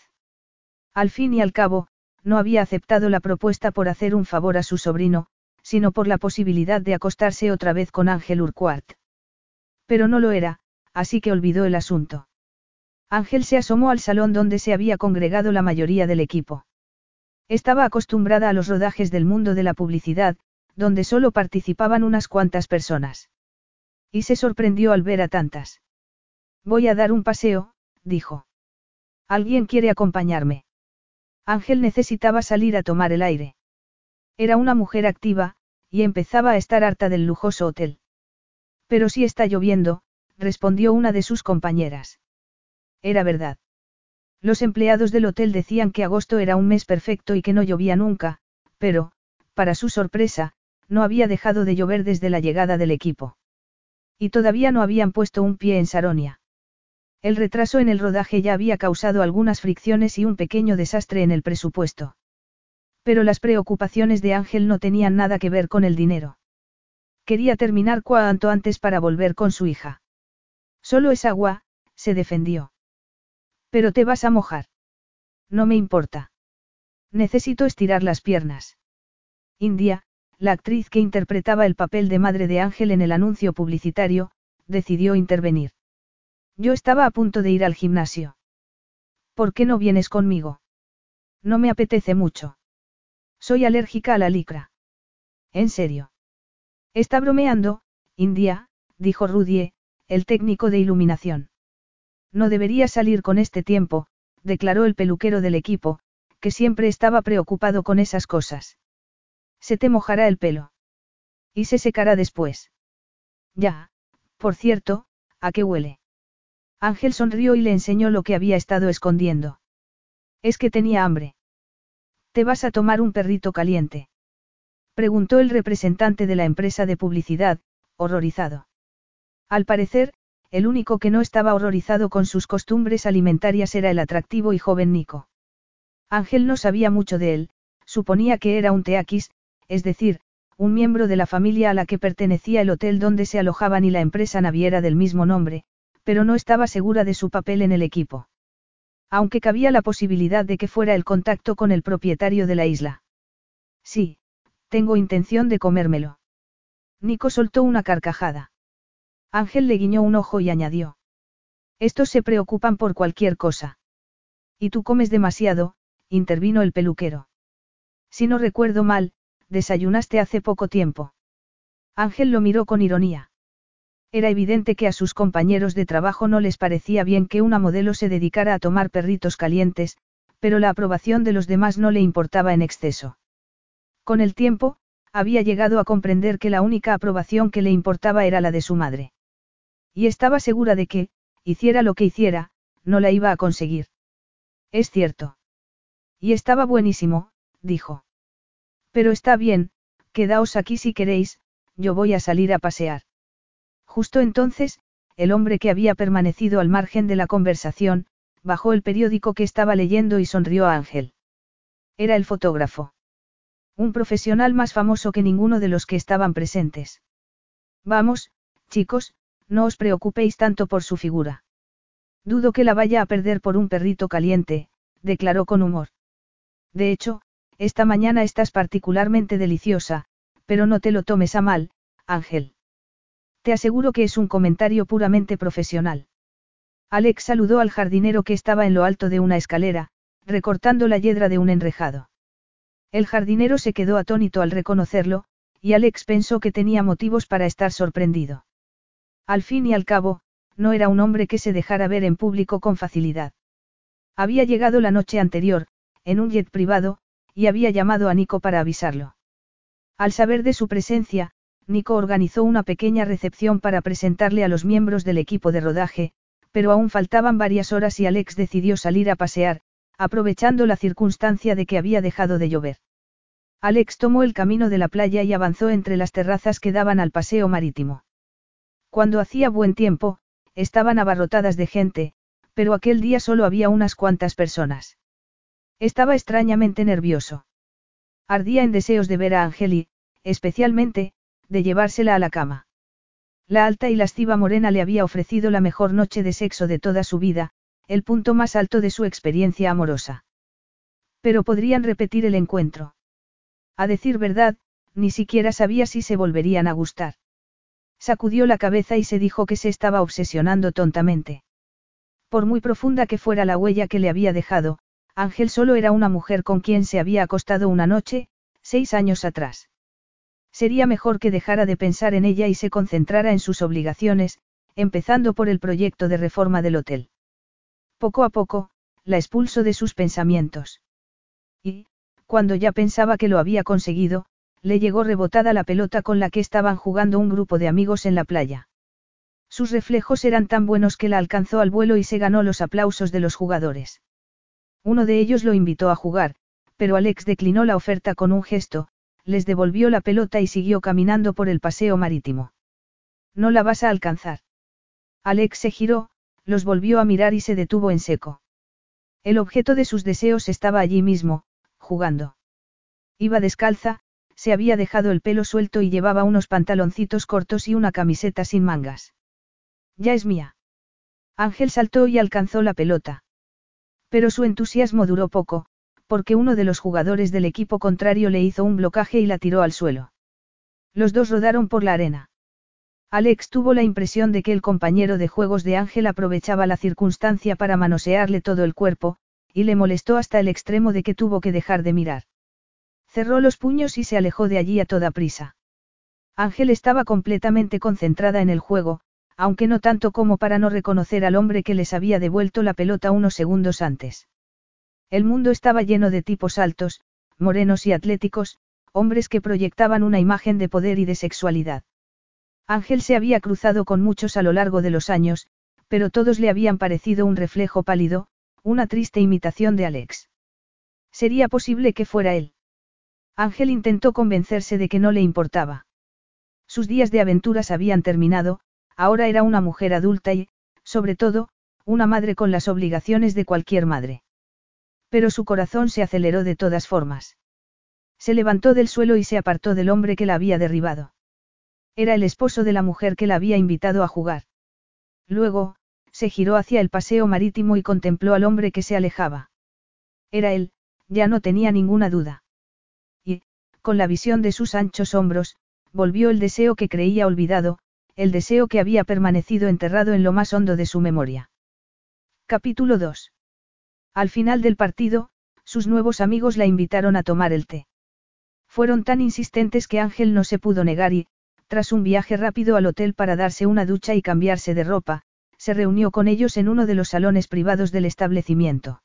Al fin y al cabo, no había aceptado la propuesta por hacer un favor a su sobrino, sino por la posibilidad de acostarse otra vez con Ángel Urquhart. Pero no lo era, así que olvidó el asunto. Ángel se asomó al salón donde se había congregado la mayoría del equipo. Estaba acostumbrada a los rodajes del mundo de la publicidad, donde solo participaban unas cuantas personas. Y se sorprendió al ver a tantas. Voy a dar un paseo, dijo. ¿Alguien quiere acompañarme? Ángel necesitaba salir a tomar el aire. Era una mujer activa, y empezaba a estar harta del lujoso hotel. Pero si está lloviendo, respondió una de sus compañeras. Era verdad. Los empleados del hotel decían que agosto era un mes perfecto y que no llovía nunca, pero, para su sorpresa, no había dejado de llover desde la llegada del equipo. Y todavía no habían puesto un pie en Saronia. El retraso en el rodaje ya había causado algunas fricciones y un pequeño desastre en el presupuesto. Pero las preocupaciones de Ángel no tenían nada que ver con el dinero. Quería terminar cuanto antes para volver con su hija. Solo es agua, se defendió. Pero te vas a mojar. No me importa. Necesito estirar las piernas. India, la actriz que interpretaba el papel de madre de Ángel en el anuncio publicitario, decidió intervenir. Yo estaba a punto de ir al gimnasio. ¿Por qué no vienes conmigo? No me apetece mucho. Soy alérgica a la licra. ¿En serio? Está bromeando, India, dijo Rudie, el técnico de iluminación. No debería salir con este tiempo, declaró el peluquero del equipo, que siempre estaba preocupado con esas cosas. Se te mojará el pelo. Y se secará después. Ya, por cierto, ¿a qué huele? Ángel sonrió y le enseñó lo que había estado escondiendo. Es que tenía hambre. ¿Te vas a tomar un perrito caliente? Preguntó el representante de la empresa de publicidad, horrorizado. Al parecer, el único que no estaba horrorizado con sus costumbres alimentarias era el atractivo y joven Nico. Ángel no sabía mucho de él, suponía que era un teaquis, es decir, un miembro de la familia a la que pertenecía el hotel donde se alojaban y la empresa naviera del mismo nombre, pero no estaba segura de su papel en el equipo. Aunque cabía la posibilidad de que fuera el contacto con el propietario de la isla. Sí, tengo intención de comérmelo. Nico soltó una carcajada. Ángel le guiñó un ojo y añadió. Estos se preocupan por cualquier cosa. Y tú comes demasiado, intervino el peluquero. Si no recuerdo mal, desayunaste hace poco tiempo. Ángel lo miró con ironía. Era evidente que a sus compañeros de trabajo no les parecía bien que una modelo se dedicara a tomar perritos calientes, pero la aprobación de los demás no le importaba en exceso. Con el tiempo, había llegado a comprender que la única aprobación que le importaba era la de su madre. Y estaba segura de que, hiciera lo que hiciera, no la iba a conseguir. Es cierto. Y estaba buenísimo, dijo. Pero está bien, quedaos aquí si queréis, yo voy a salir a pasear. Justo entonces, el hombre que había permanecido al margen de la conversación, bajó el periódico que estaba leyendo y sonrió a Ángel. Era el fotógrafo. Un profesional más famoso que ninguno de los que estaban presentes. Vamos, chicos, no os preocupéis tanto por su figura. Dudo que la vaya a perder por un perrito caliente, declaró con humor. De hecho, esta mañana estás particularmente deliciosa, pero no te lo tomes a mal, Ángel. Te aseguro que es un comentario puramente profesional. Alex saludó al jardinero que estaba en lo alto de una escalera, recortando la yedra de un enrejado. El jardinero se quedó atónito al reconocerlo, y Alex pensó que tenía motivos para estar sorprendido. Al fin y al cabo, no era un hombre que se dejara ver en público con facilidad. Había llegado la noche anterior, en un jet privado, y había llamado a Nico para avisarlo. Al saber de su presencia, Nico organizó una pequeña recepción para presentarle a los miembros del equipo de rodaje, pero aún faltaban varias horas y Alex decidió salir a pasear, aprovechando la circunstancia de que había dejado de llover. Alex tomó el camino de la playa y avanzó entre las terrazas que daban al paseo marítimo. Cuando hacía buen tiempo, estaban abarrotadas de gente, pero aquel día solo había unas cuantas personas. Estaba extrañamente nervioso. Ardía en deseos de ver a Angeli, especialmente, de llevársela a la cama. La alta y lasciva morena le había ofrecido la mejor noche de sexo de toda su vida, el punto más alto de su experiencia amorosa. Pero podrían repetir el encuentro. A decir verdad, ni siquiera sabía si se volverían a gustar. Sacudió la cabeza y se dijo que se estaba obsesionando tontamente. Por muy profunda que fuera la huella que le había dejado, Ángel solo era una mujer con quien se había acostado una noche, seis años atrás. Sería mejor que dejara de pensar en ella y se concentrara en sus obligaciones, empezando por el proyecto de reforma del hotel. Poco a poco, la expulsó de sus pensamientos. Y, cuando ya pensaba que lo había conseguido, le llegó rebotada la pelota con la que estaban jugando un grupo de amigos en la playa. Sus reflejos eran tan buenos que la alcanzó al vuelo y se ganó los aplausos de los jugadores. Uno de ellos lo invitó a jugar, pero Alex declinó la oferta con un gesto, les devolvió la pelota y siguió caminando por el paseo marítimo. No la vas a alcanzar. Alex se giró, los volvió a mirar y se detuvo en seco. El objeto de sus deseos estaba allí mismo, jugando. Iba descalza, se había dejado el pelo suelto y llevaba unos pantaloncitos cortos y una camiseta sin mangas. Ya es mía. Ángel saltó y alcanzó la pelota. Pero su entusiasmo duró poco, porque uno de los jugadores del equipo contrario le hizo un blocaje y la tiró al suelo. Los dos rodaron por la arena. Alex tuvo la impresión de que el compañero de juegos de Ángel aprovechaba la circunstancia para manosearle todo el cuerpo, y le molestó hasta el extremo de que tuvo que dejar de mirar. Cerró los puños y se alejó de allí a toda prisa. Ángel estaba completamente concentrada en el juego, aunque no tanto como para no reconocer al hombre que les había devuelto la pelota unos segundos antes. El mundo estaba lleno de tipos altos, morenos y atléticos, hombres que proyectaban una imagen de poder y de sexualidad. Ángel se había cruzado con muchos a lo largo de los años, pero todos le habían parecido un reflejo pálido, una triste imitación de Alex. ¿Sería posible que fuera él? Ángel intentó convencerse de que no le importaba. Sus días de aventuras habían terminado, ahora era una mujer adulta y, sobre todo, una madre con las obligaciones de cualquier madre. Pero su corazón se aceleró de todas formas. Se levantó del suelo y se apartó del hombre que la había derribado. Era el esposo de la mujer que la había invitado a jugar. Luego, se giró hacia el paseo marítimo y contempló al hombre que se alejaba. Era él, ya no tenía ninguna duda. Con la visión de sus anchos hombros, volvió el deseo que creía olvidado, el deseo que había permanecido enterrado en lo más hondo de su memoria. Capítulo 2. Al final del partido, sus nuevos amigos la invitaron a tomar el té. Fueron tan insistentes que Ángel no se pudo negar y, tras un viaje rápido al hotel para darse una ducha y cambiarse de ropa, se reunió con ellos en uno de los salones privados del establecimiento.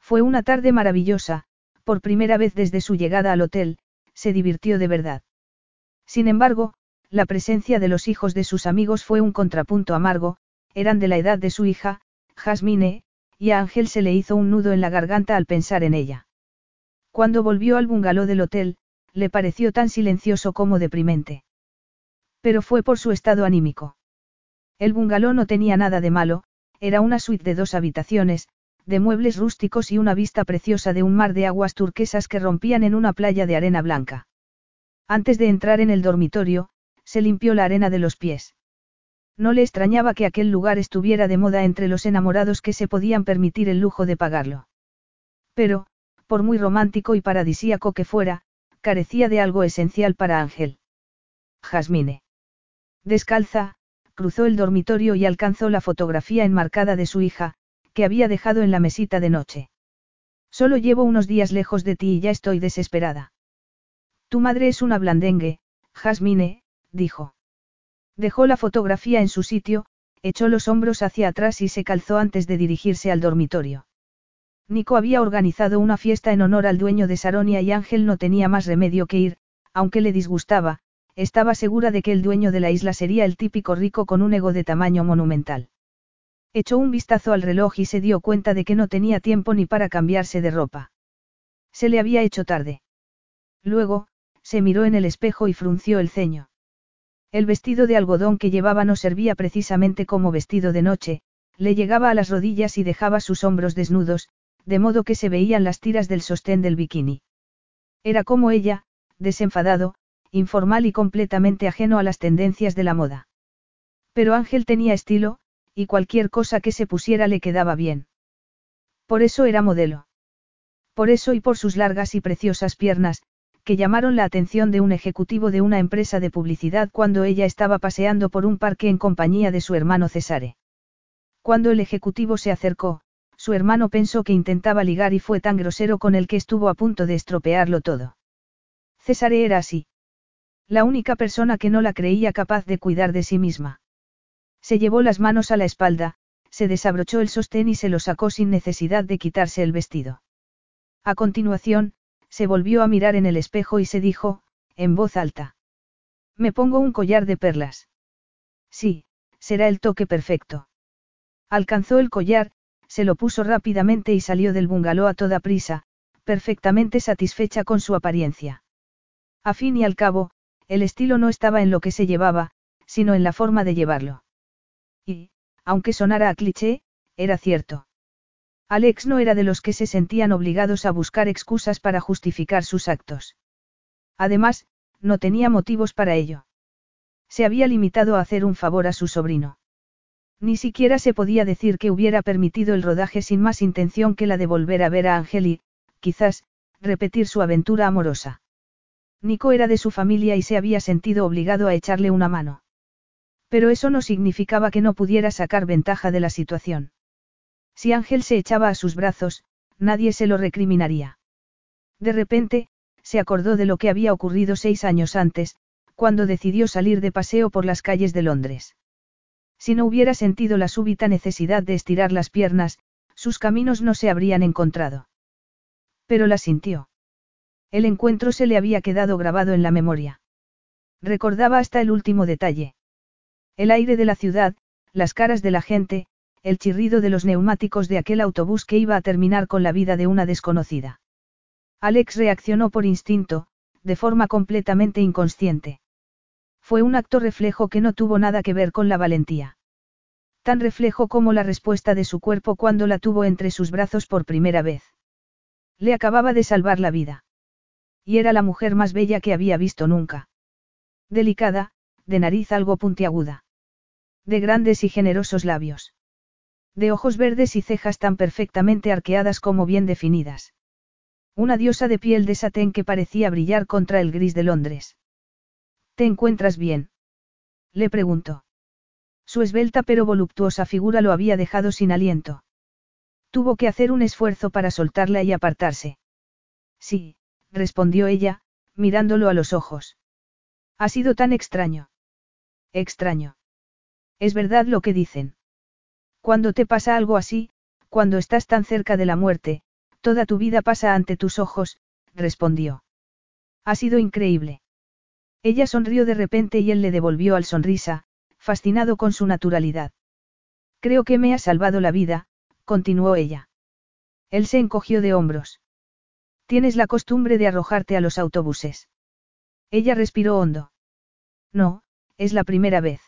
Fue una tarde maravillosa, por primera vez desde su llegada al hotel, se divirtió de verdad. Sin embargo, la presencia de los hijos de sus amigos fue un contrapunto amargo, eran de la edad de su hija, Jasmine, y a Ángel se le hizo un nudo en la garganta al pensar en ella. Cuando volvió al bungalow del hotel, le pareció tan silencioso como deprimente. Pero fue por su estado anímico. El bungalow no tenía nada de malo, era una suite de dos habitaciones, de muebles rústicos y una vista preciosa de un mar de aguas turquesas que rompían en una playa de arena blanca. Antes de entrar en el dormitorio, se limpió la arena de los pies. No le extrañaba que aquel lugar estuviera de moda entre los enamorados que se podían permitir el lujo de pagarlo. Pero, por muy romántico y paradisíaco que fuera, carecía de algo esencial para Ángel. Jasmine. Descalza, cruzó el dormitorio y alcanzó la fotografía enmarcada de su hija, que había dejado en la mesita de noche. Solo llevo unos días lejos de ti y ya estoy desesperada. Tu madre es una blandengue, Jasmine, dijo. Dejó la fotografía en su sitio, echó los hombros hacia atrás y se calzó antes de dirigirse al dormitorio. Nico había organizado una fiesta en honor al dueño de Saronia y Ángel no tenía más remedio que ir, aunque le disgustaba, estaba segura de que el dueño de la isla sería el típico rico con un ego de tamaño monumental. Echó un vistazo al reloj y se dio cuenta de que no tenía tiempo ni para cambiarse de ropa. Se le había hecho tarde. Luego, se miró en el espejo y frunció el ceño. El vestido de algodón que llevaba no servía precisamente como vestido de noche, le llegaba a las rodillas y dejaba sus hombros desnudos, de modo que se veían las tiras del sostén del bikini. Era como ella, desenfadado, informal y completamente ajeno a las tendencias de la moda. Pero Ángel tenía estilo, y cualquier cosa que se pusiera le quedaba bien. Por eso era modelo. Por eso y por sus largas y preciosas piernas, que llamaron la atención de un ejecutivo de una empresa de publicidad cuando ella estaba paseando por un parque en compañía de su hermano Cesare. Cuando el ejecutivo se acercó, su hermano pensó que intentaba ligar y fue tan grosero con el que estuvo a punto de estropearlo todo. Cesare era así. La única persona que no la creía capaz de cuidar de sí misma. Se llevó las manos a la espalda, se desabrochó el sostén y se lo sacó sin necesidad de quitarse el vestido. A continuación, se volvió a mirar en el espejo y se dijo, en voz alta. Me pongo un collar de perlas. Sí, será el toque perfecto. Alcanzó el collar, se lo puso rápidamente y salió del bungalow a toda prisa, perfectamente satisfecha con su apariencia. A fin y al cabo, el estilo no estaba en lo que se llevaba, sino en la forma de llevarlo. Y, aunque sonara a cliché, era cierto. Alex no era de los que se sentían obligados a buscar excusas para justificar sus actos. Además, no tenía motivos para ello. Se había limitado a hacer un favor a su sobrino. Ni siquiera se podía decir que hubiera permitido el rodaje sin más intención que la de volver a ver a Ángel y, quizás, repetir su aventura amorosa. Nico era de su familia y se había sentido obligado a echarle una mano. Pero eso no significaba que no pudiera sacar ventaja de la situación. Si Ángel se echaba a sus brazos, nadie se lo recriminaría. De repente, se acordó de lo que había ocurrido seis años antes, cuando decidió salir de paseo por las calles de Londres. Si no hubiera sentido la súbita necesidad de estirar las piernas, sus caminos no se habrían encontrado. Pero la sintió. El encuentro se le había quedado grabado en la memoria. Recordaba hasta el último detalle. El aire de la ciudad, las caras de la gente, el chirrido de los neumáticos de aquel autobús que iba a terminar con la vida de una desconocida. Alex reaccionó por instinto, de forma completamente inconsciente. Fue un acto reflejo que no tuvo nada que ver con la valentía. Tan reflejo como la respuesta de su cuerpo cuando la tuvo entre sus brazos por primera vez. Le acababa de salvar la vida. Y era la mujer más bella que había visto nunca. Delicada, de nariz algo puntiaguda. De grandes y generosos labios. De ojos verdes y cejas tan perfectamente arqueadas como bien definidas. Una diosa de piel de satén que parecía brillar contra el gris de Londres. ¿Te encuentras bien? Le preguntó. Su esbelta pero voluptuosa figura lo había dejado sin aliento. Tuvo que hacer un esfuerzo para soltarla y apartarse. Sí, respondió ella, mirándolo a los ojos. Ha sido tan extraño. Extraño. Es verdad lo que dicen. Cuando te pasa algo así, cuando estás tan cerca de la muerte, toda tu vida pasa ante tus ojos, respondió. Ha sido increíble. Ella sonrió de repente y él le devolvió al sonrisa, fascinado con su naturalidad. Creo que me ha salvado la vida, continuó ella. Él se encogió de hombros. Tienes la costumbre de arrojarte a los autobuses. Ella respiró hondo. No, es la primera vez.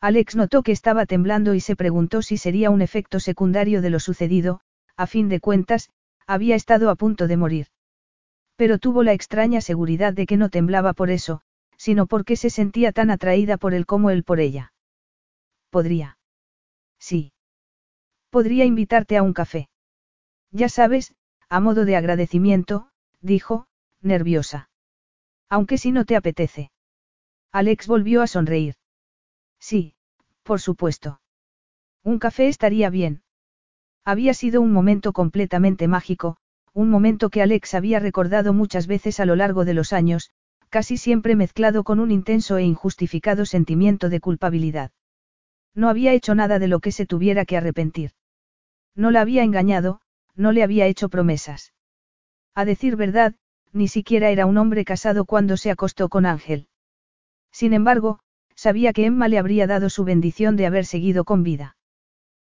Alex notó que estaba temblando y se preguntó si sería un efecto secundario de lo sucedido, a fin de cuentas, había estado a punto de morir. Pero tuvo la extraña seguridad de que no temblaba por eso, sino porque se sentía tan atraída por él como él por ella. Podría. Sí. Podría invitarte a un café. Ya sabes, a modo de agradecimiento, dijo, nerviosa. Aunque si no te apetece. Alex volvió a sonreír. Sí, por supuesto. Un café estaría bien. Había sido un momento completamente mágico, un momento que Alex había recordado muchas veces a lo largo de los años, casi siempre mezclado con un intenso e injustificado sentimiento de culpabilidad. No había hecho nada de lo que se tuviera que arrepentir. No la había engañado, no le había hecho promesas. A decir verdad, ni siquiera era un hombre casado cuando se acostó con Ángel. Sin embargo, sabía que Emma le habría dado su bendición de haber seguido con vida.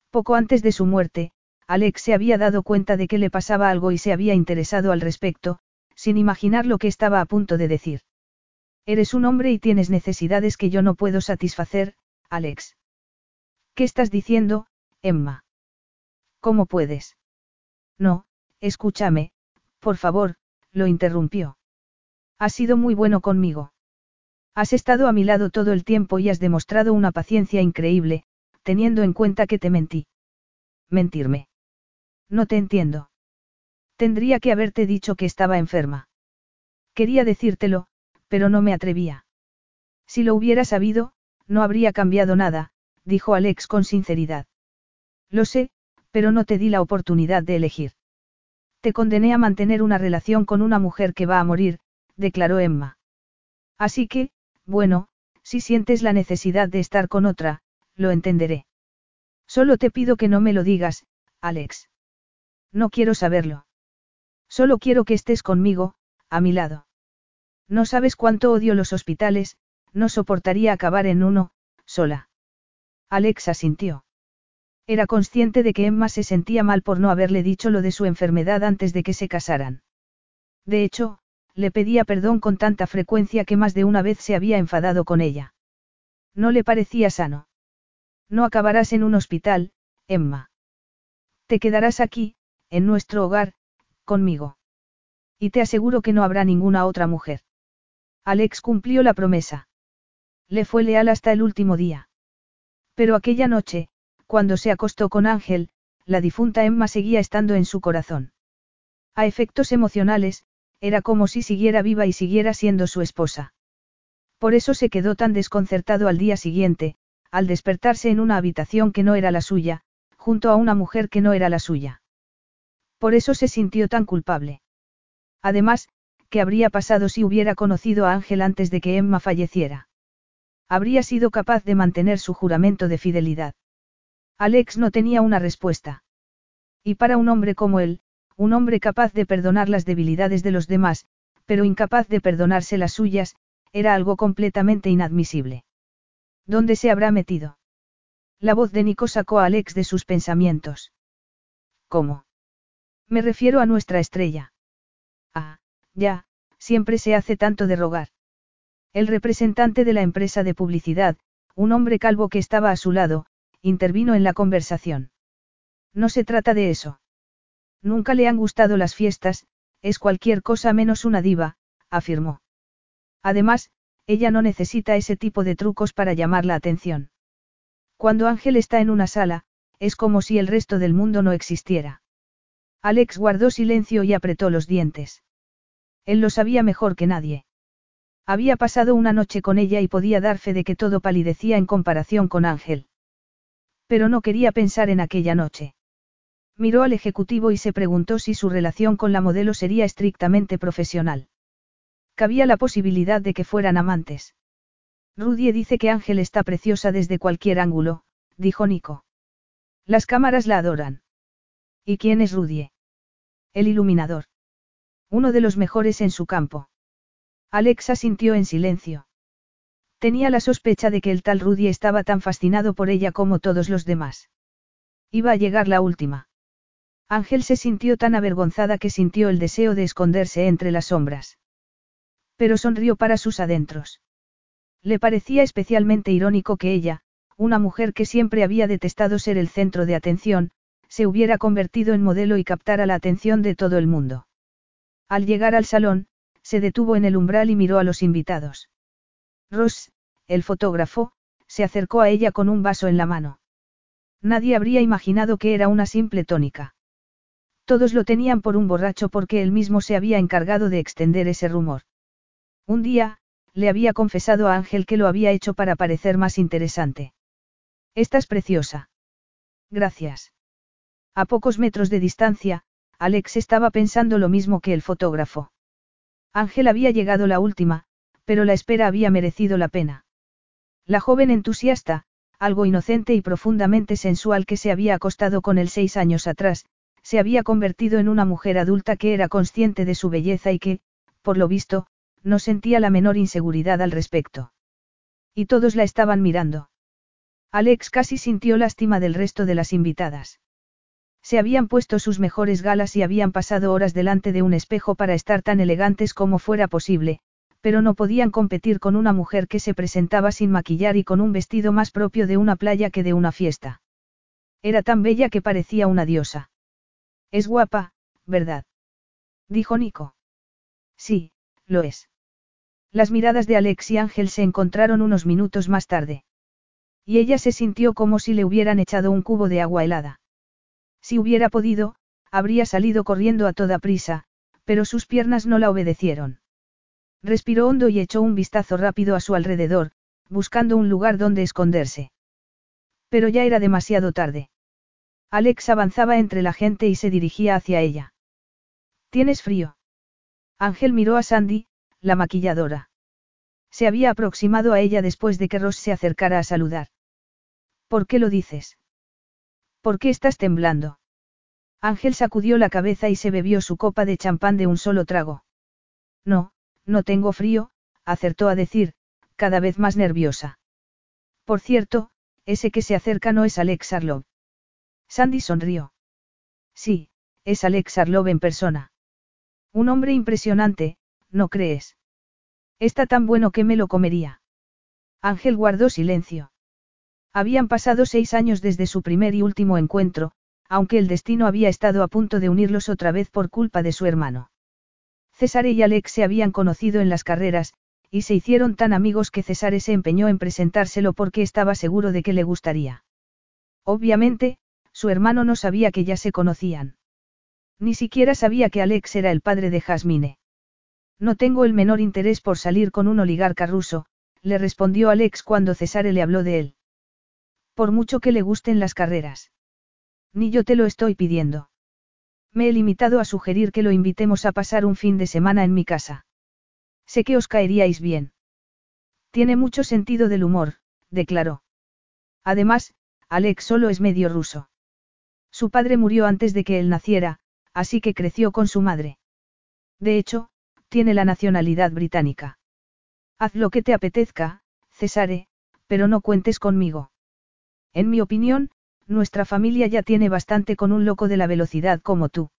Poco antes de su muerte, Alex se había dado cuenta de que le pasaba algo y se había interesado al respecto, sin imaginar lo que estaba a punto de decir. Eres un hombre y tienes necesidades que yo no puedo satisfacer, Alex. ¿Qué estás diciendo, Emma? ¿Cómo puedes? No, escúchame, por favor, lo interrumpió. Has sido muy bueno conmigo. Has estado a mi lado todo el tiempo y has demostrado una paciencia increíble, teniendo en cuenta que te mentí. Mentirme. No te entiendo. Tendría que haberte dicho que estaba enferma. Quería decírtelo, pero no me atrevía. Si lo hubiera sabido, no habría cambiado nada, dijo Alex con sinceridad. Lo sé, pero no te di la oportunidad de elegir. Te condené a mantener una relación con una mujer que va a morir, declaró Emma. Así que, bueno, si sientes la necesidad de estar con otra, lo entenderé. Solo te pido que no me lo digas, Alex. No quiero saberlo. Solo quiero que estés conmigo, a mi lado. No sabes cuánto odio los hospitales, no soportaría acabar en uno, sola. Alex asintió. Era consciente de que Emma se sentía mal por no haberle dicho lo de su enfermedad antes de que se casaran. De hecho, le pedía perdón con tanta frecuencia que más de una vez se había enfadado con ella. No le parecía sano. No acabarás en un hospital, Emma. Te quedarás aquí, en nuestro hogar, conmigo. Y te aseguro que no habrá ninguna otra mujer. Alex cumplió la promesa. Le fue leal hasta el último día. Pero aquella noche, cuando se acostó con Ángel, la difunta Emma seguía estando en su corazón. A efectos emocionales, era como si siguiera viva y siguiera siendo su esposa. Por eso se quedó tan desconcertado al día siguiente, al despertarse en una habitación que no era la suya, junto a una mujer que no era la suya. Por eso se sintió tan culpable. Además, ¿qué habría pasado si hubiera conocido a Ángel antes de que Emma falleciera? Habría sido capaz de mantener su juramento de fidelidad. Alex no tenía una respuesta. Y para un hombre como él, un hombre capaz de perdonar las debilidades de los demás, pero incapaz de perdonarse las suyas, era algo completamente inadmisible. ¿Dónde se habrá metido? La voz de Nico sacó a Alex de sus pensamientos. ¿Cómo? Me refiero a nuestra estrella. Ah, ya, siempre se hace tanto de rogar. El representante de la empresa de publicidad, un hombre calvo que estaba a su lado, intervino en la conversación. No se trata de eso. Nunca le han gustado las fiestas, es cualquier cosa menos una diva, afirmó. Además, ella no necesita ese tipo de trucos para llamar la atención. Cuando Ángel está en una sala, es como si el resto del mundo no existiera. Alex guardó silencio y apretó los dientes. Él lo sabía mejor que nadie. Había pasado una noche con ella y podía dar fe de que todo palidecía en comparación con Ángel. Pero no quería pensar en aquella noche. Miró al ejecutivo y se preguntó si su relación con la modelo sería estrictamente profesional. Cabía la posibilidad de que fueran amantes. Rudie dice que Ángel está preciosa desde cualquier ángulo, dijo Nico. Las cámaras la adoran. ¿Y quién es Rudie? El iluminador. Uno de los mejores en su campo. Alexa sintió en silencio. Tenía la sospecha de que el tal Rudy estaba tan fascinado por ella como todos los demás. Iba a llegar la última. Ángel se sintió tan avergonzada que sintió el deseo de esconderse entre las sombras. Pero sonrió para sus adentros. Le parecía especialmente irónico que ella, una mujer que siempre había detestado ser el centro de atención, se hubiera convertido en modelo y captara la atención de todo el mundo. Al llegar al salón, se detuvo en el umbral y miró a los invitados. Ross, el fotógrafo, se acercó a ella con un vaso en la mano. Nadie habría imaginado que era una simple tónica. Todos lo tenían por un borracho porque él mismo se había encargado de extender ese rumor. Un día, le había confesado a Ángel que lo había hecho para parecer más interesante. Estás preciosa. Gracias. A pocos metros de distancia, Alex estaba pensando lo mismo que el fotógrafo. Ángel había llegado la última, pero la espera había merecido la pena. La joven entusiasta, algo inocente y profundamente sensual que se había acostado con él seis años atrás, se había convertido en una mujer adulta que era consciente de su belleza y que, por lo visto, no sentía la menor inseguridad al respecto. Y todos la estaban mirando. Alex casi sintió lástima del resto de las invitadas. Se habían puesto sus mejores galas y habían pasado horas delante de un espejo para estar tan elegantes como fuera posible, pero no podían competir con una mujer que se presentaba sin maquillar y con un vestido más propio de una playa que de una fiesta. Era tan bella que parecía una diosa. Es guapa, ¿verdad? Dijo Nico. Sí, lo es. Las miradas de Alex y Ángel se encontraron unos minutos más tarde. Y ella se sintió como si le hubieran echado un cubo de agua helada. Si hubiera podido, habría salido corriendo a toda prisa, pero sus piernas no la obedecieron. Respiró hondo y echó un vistazo rápido a su alrededor, buscando un lugar donde esconderse. Pero ya era demasiado tarde. Alex avanzaba entre la gente y se dirigía hacia ella. ¿Tienes frío? Ángel miró a Sandy, la maquilladora. Se había aproximado a ella después de que Ross se acercara a saludar. ¿Por qué lo dices? ¿Por qué estás temblando? Ángel sacudió la cabeza y se bebió su copa de champán de un solo trago. No, no tengo frío, acertó a decir, cada vez más nerviosa. Por cierto, ese que se acerca no es Alex Arlov. Sandy sonrió. Sí, es Alex Arlov en persona. Un hombre impresionante, ¿no crees? Está tan bueno que me lo comería. Ángel guardó silencio. Habían pasado seis años desde su primer y último encuentro, aunque el destino había estado a punto de unirlos otra vez por culpa de su hermano. César y Alex se habían conocido en las carreras, y se hicieron tan amigos que César se empeñó en presentárselo porque estaba seguro de que le gustaría. Obviamente, su hermano no sabía que ya se conocían. Ni siquiera sabía que Alex era el padre de Jasmine. No tengo el menor interés por salir con un oligarca ruso, le respondió Alex cuando Cesare le habló de él. Por mucho que le gusten las carreras. Ni yo te lo estoy pidiendo. Me he limitado a sugerir que lo invitemos a pasar un fin de semana en mi casa. Sé que os caeríais bien. Tiene mucho sentido del humor, declaró. Además, Alex solo es medio ruso. Su padre murió antes de que él naciera, así que creció con su madre. De hecho, tiene la nacionalidad británica. Haz lo que te apetezca, Cesare, pero no cuentes conmigo. En mi opinión, nuestra familia ya tiene bastante con un loco de la velocidad como tú.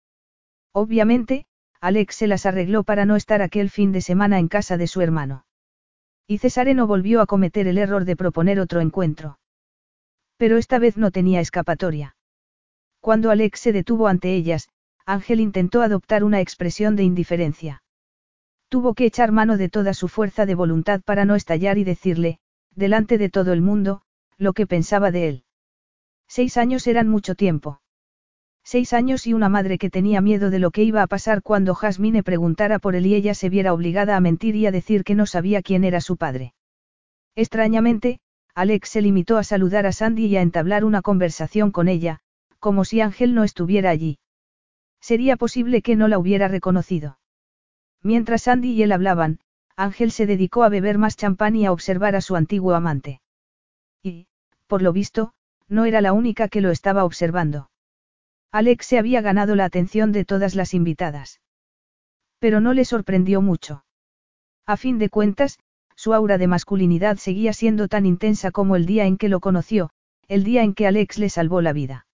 Obviamente, Alex se las arregló para no estar aquel fin de semana en casa de su hermano. Y Cesare no volvió a cometer el error de proponer otro encuentro. Pero esta vez no tenía escapatoria. Cuando Alex se detuvo ante ellas, Ángel intentó adoptar una expresión de indiferencia. Tuvo que echar mano de toda su fuerza de voluntad para no estallar y decirle, delante de todo el mundo, lo que pensaba de él. Seis años eran mucho tiempo. Seis años y una madre que tenía miedo de lo que iba a pasar cuando Jasmine preguntara por él y ella se viera obligada a mentir y a decir que no sabía quién era su padre. Extrañamente, Alex se limitó a saludar a Sandy y a entablar una conversación con ella, como si Ángel no estuviera allí. Sería posible que no la hubiera reconocido. Mientras Sandy y él hablaban, Ángel se dedicó a beber más champán y a observar a su antiguo amante. Y, por lo visto, no era la única que lo estaba observando. Alex se había ganado la atención de todas las invitadas. Pero no le sorprendió mucho. A fin de cuentas, su aura de masculinidad seguía siendo tan intensa como el día en que lo conoció, el día en que Alex le salvó la vida.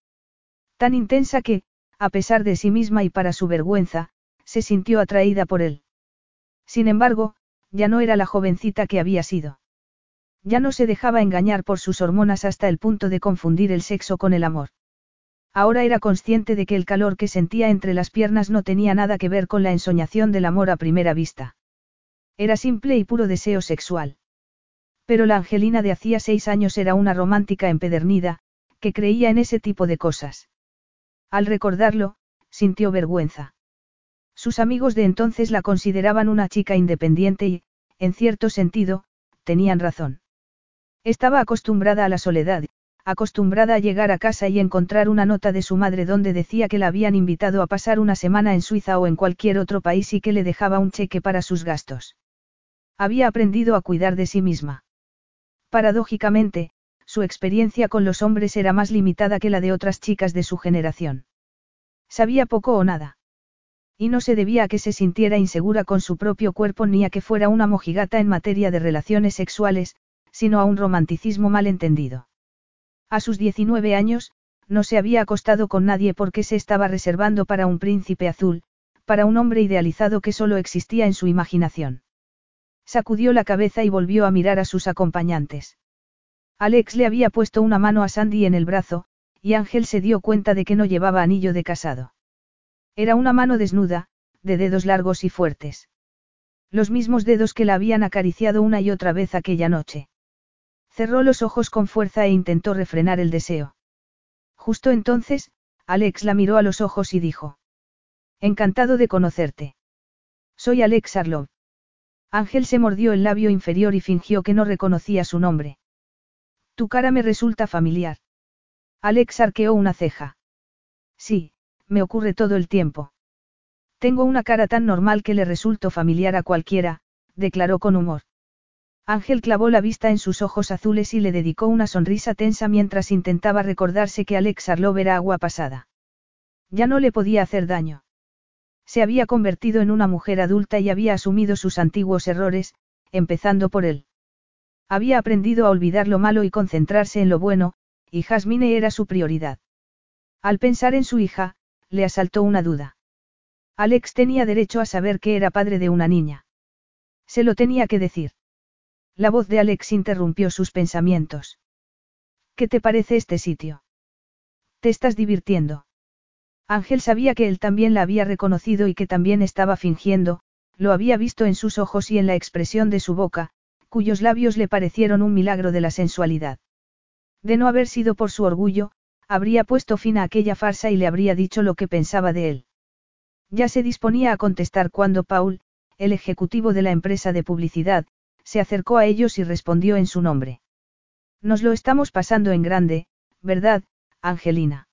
Tan intensa que, a pesar de sí misma y para su vergüenza, se sintió atraída por él. Sin embargo, ya no era la jovencita que había sido. Ya no se dejaba engañar por sus hormonas hasta el punto de confundir el sexo con el amor. Ahora era consciente de que el calor que sentía entre las piernas no tenía nada que ver con la ensoñación del amor a primera vista. Era simple y puro deseo sexual. Pero la Angelina de hacía seis años era una romántica empedernida, que creía en ese tipo de cosas. Al recordarlo, sintió vergüenza. Sus amigos de entonces la consideraban una chica independiente y, en cierto sentido, tenían razón. Estaba acostumbrada a la soledad, acostumbrada a llegar a casa y encontrar una nota de su madre donde decía que la habían invitado a pasar una semana en Suiza o en cualquier otro país y que le dejaba un cheque para sus gastos. Había aprendido a cuidar de sí misma. Paradójicamente, su experiencia con los hombres era más limitada que la de otras chicas de su generación. Sabía poco o nada. Y no se debía a que se sintiera insegura con su propio cuerpo ni a que fuera una mojigata en materia de relaciones sexuales, sino a un romanticismo mal entendido. A sus 19 años, no se había acostado con nadie porque se estaba reservando para un príncipe azul, para un hombre idealizado que solo existía en su imaginación. Sacudió la cabeza y volvió a mirar a sus acompañantes. Alex le había puesto una mano a Sandy en el brazo, y Ángel se dio cuenta de que no llevaba anillo de casado. Era una mano desnuda, de dedos largos y fuertes. Los mismos dedos que la habían acariciado una y otra vez aquella noche. Cerró los ojos con fuerza e intentó refrenar el deseo. Justo entonces, Alex la miró a los ojos y dijo. Encantado de conocerte. Soy Alex Arlov. Ángel se mordió el labio inferior y fingió que no reconocía su nombre. Tu cara me resulta familiar. Alex arqueó una ceja. Sí, me ocurre todo el tiempo. Tengo una cara tan normal que le resulto familiar a cualquiera, declaró con humor. Ángel clavó la vista en sus ojos azules y le dedicó una sonrisa tensa mientras intentaba recordarse que Alex Arlov era agua pasada. Ya no le podía hacer daño. Se había convertido en una mujer adulta y había asumido sus antiguos errores, empezando por él. Había aprendido a olvidar lo malo y concentrarse en lo bueno, y Jasmine era su prioridad. Al pensar en su hija, le asaltó una duda. Alex tenía derecho a saber que era padre de una niña. Se lo tenía que decir. La voz de Alex interrumpió sus pensamientos. ¿Qué te parece este sitio? Te estás divirtiendo. Ángel sabía que él también la había reconocido y que también estaba fingiendo, lo había visto en sus ojos y en la expresión de su boca, cuyos labios le parecieron un milagro de la sensualidad. De no haber sido por su orgullo, habría puesto fin a aquella farsa y le habría dicho lo que pensaba de él. Ya se disponía a contestar cuando Paul, el ejecutivo de la empresa de publicidad, se acercó a ellos y respondió en su nombre. Nos lo estamos pasando en grande, ¿verdad, Angelina?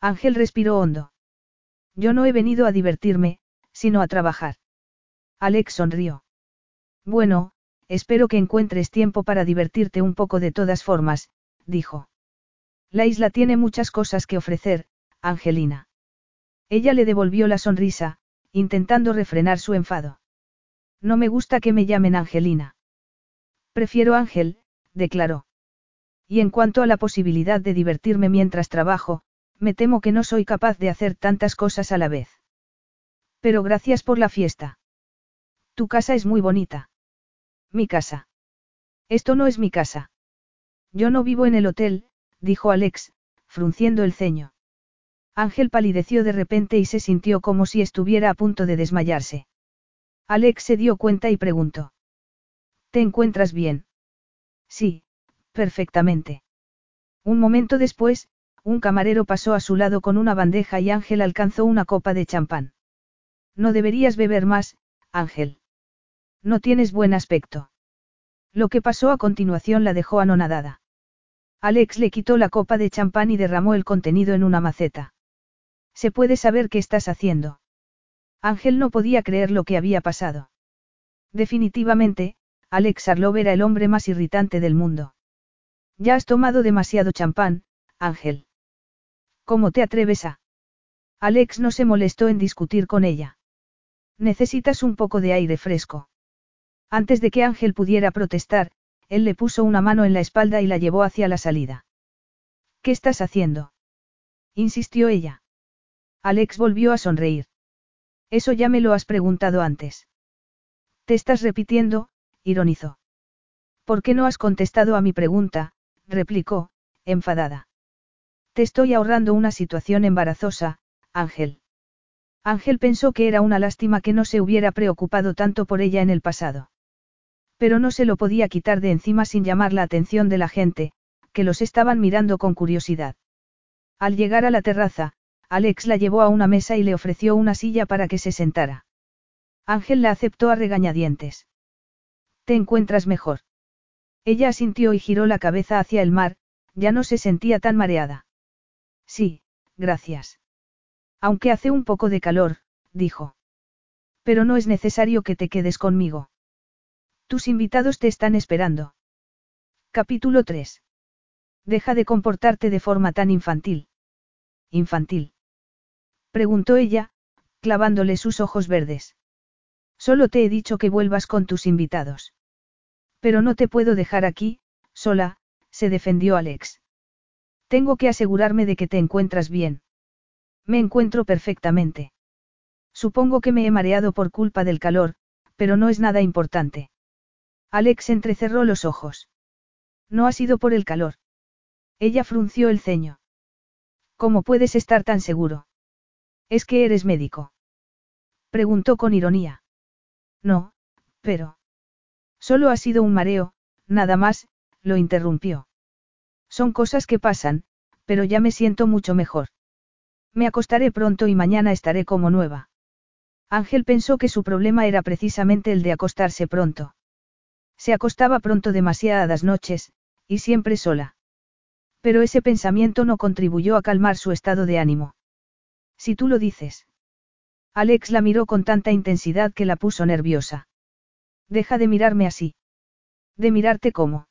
Ángel respiró hondo. Yo no he venido a divertirme, sino a trabajar. Alex sonrió. Bueno, espero que encuentres tiempo para divertirte un poco de todas formas, dijo. La isla tiene muchas cosas que ofrecer, Angelina. Ella le devolvió la sonrisa, intentando refrenar su enfado. No me gusta que me llamen Angelina. Prefiero Ángel, declaró. Y en cuanto a la posibilidad de divertirme mientras trabajo, me temo que no soy capaz de hacer tantas cosas a la vez. Pero gracias por la fiesta. Tu casa es muy bonita. Mi casa. Esto no es mi casa. Yo no vivo en el hotel, dijo Alex, frunciendo el ceño. Ángel palideció de repente y se sintió como si estuviera a punto de desmayarse. Alex se dio cuenta y preguntó. ¿Te encuentras bien? Sí, perfectamente. Un momento después, un camarero pasó a su lado con una bandeja y Ángel alcanzó una copa de champán. No deberías beber más, Ángel. No tienes buen aspecto. Lo que pasó a continuación la dejó anonadada. Alex le quitó la copa de champán y derramó el contenido en una maceta. ¿Se puede saber qué estás haciendo? Ángel no podía creer lo que había pasado. Definitivamente, Alex Arlov era el hombre más irritante del mundo. Ya has tomado demasiado champán, Ángel. ¿Cómo te atreves a? Alex no se molestó en discutir con ella. Necesitas un poco de aire fresco. Antes de que Ángel pudiera protestar, él le puso una mano en la espalda y la llevó hacia la salida. ¿Qué estás haciendo? insistió ella. Alex volvió a sonreír. Eso ya me lo has preguntado antes. Te estás repitiendo, ironizó. ¿Por qué no has contestado a mi pregunta? replicó, enfadada. Te estoy ahorrando una situación embarazosa, Ángel. Ángel pensó que era una lástima que no se hubiera preocupado tanto por ella en el pasado. Pero no se lo podía quitar de encima sin llamar la atención de la gente, que los estaban mirando con curiosidad. Al llegar a la terraza, Alex la llevó a una mesa y le ofreció una silla para que se sentara. Ángel la aceptó a regañadientes. ¿Te encuentras mejor? Ella asintió y giró la cabeza hacia el mar, ya no se sentía tan mareada. Sí, gracias. Aunque hace un poco de calor, dijo. Pero no es necesario que te quedes conmigo. Tus invitados te están esperando. Capítulo 3. Deja de comportarte de forma tan infantil. Infantil. Preguntó ella, clavándole sus ojos verdes. Solo te he dicho que vuelvas con tus invitados. Pero no te puedo dejar aquí, sola, se defendió Alex. Tengo que asegurarme de que te encuentras bien. Me encuentro perfectamente. Supongo que me he mareado por culpa del calor, pero no es nada importante. Alex entrecerró los ojos. No ha sido por el calor. Ella frunció el ceño. ¿Cómo puedes estar tan seguro? ¿Es que eres médico? Preguntó con ironía. No, pero... Solo ha sido un mareo, nada más, lo interrumpió. Son cosas que pasan, pero ya me siento mucho mejor. Me acostaré pronto y mañana estaré como nueva. Ángel pensó que su problema era precisamente el de acostarse pronto. Se acostaba pronto demasiadas noches, y siempre sola. Pero ese pensamiento no contribuyó a calmar su estado de ánimo. Si tú lo dices. Alex la miró con tanta intensidad que la puso nerviosa. Deja de mirarme así. De mirarte como.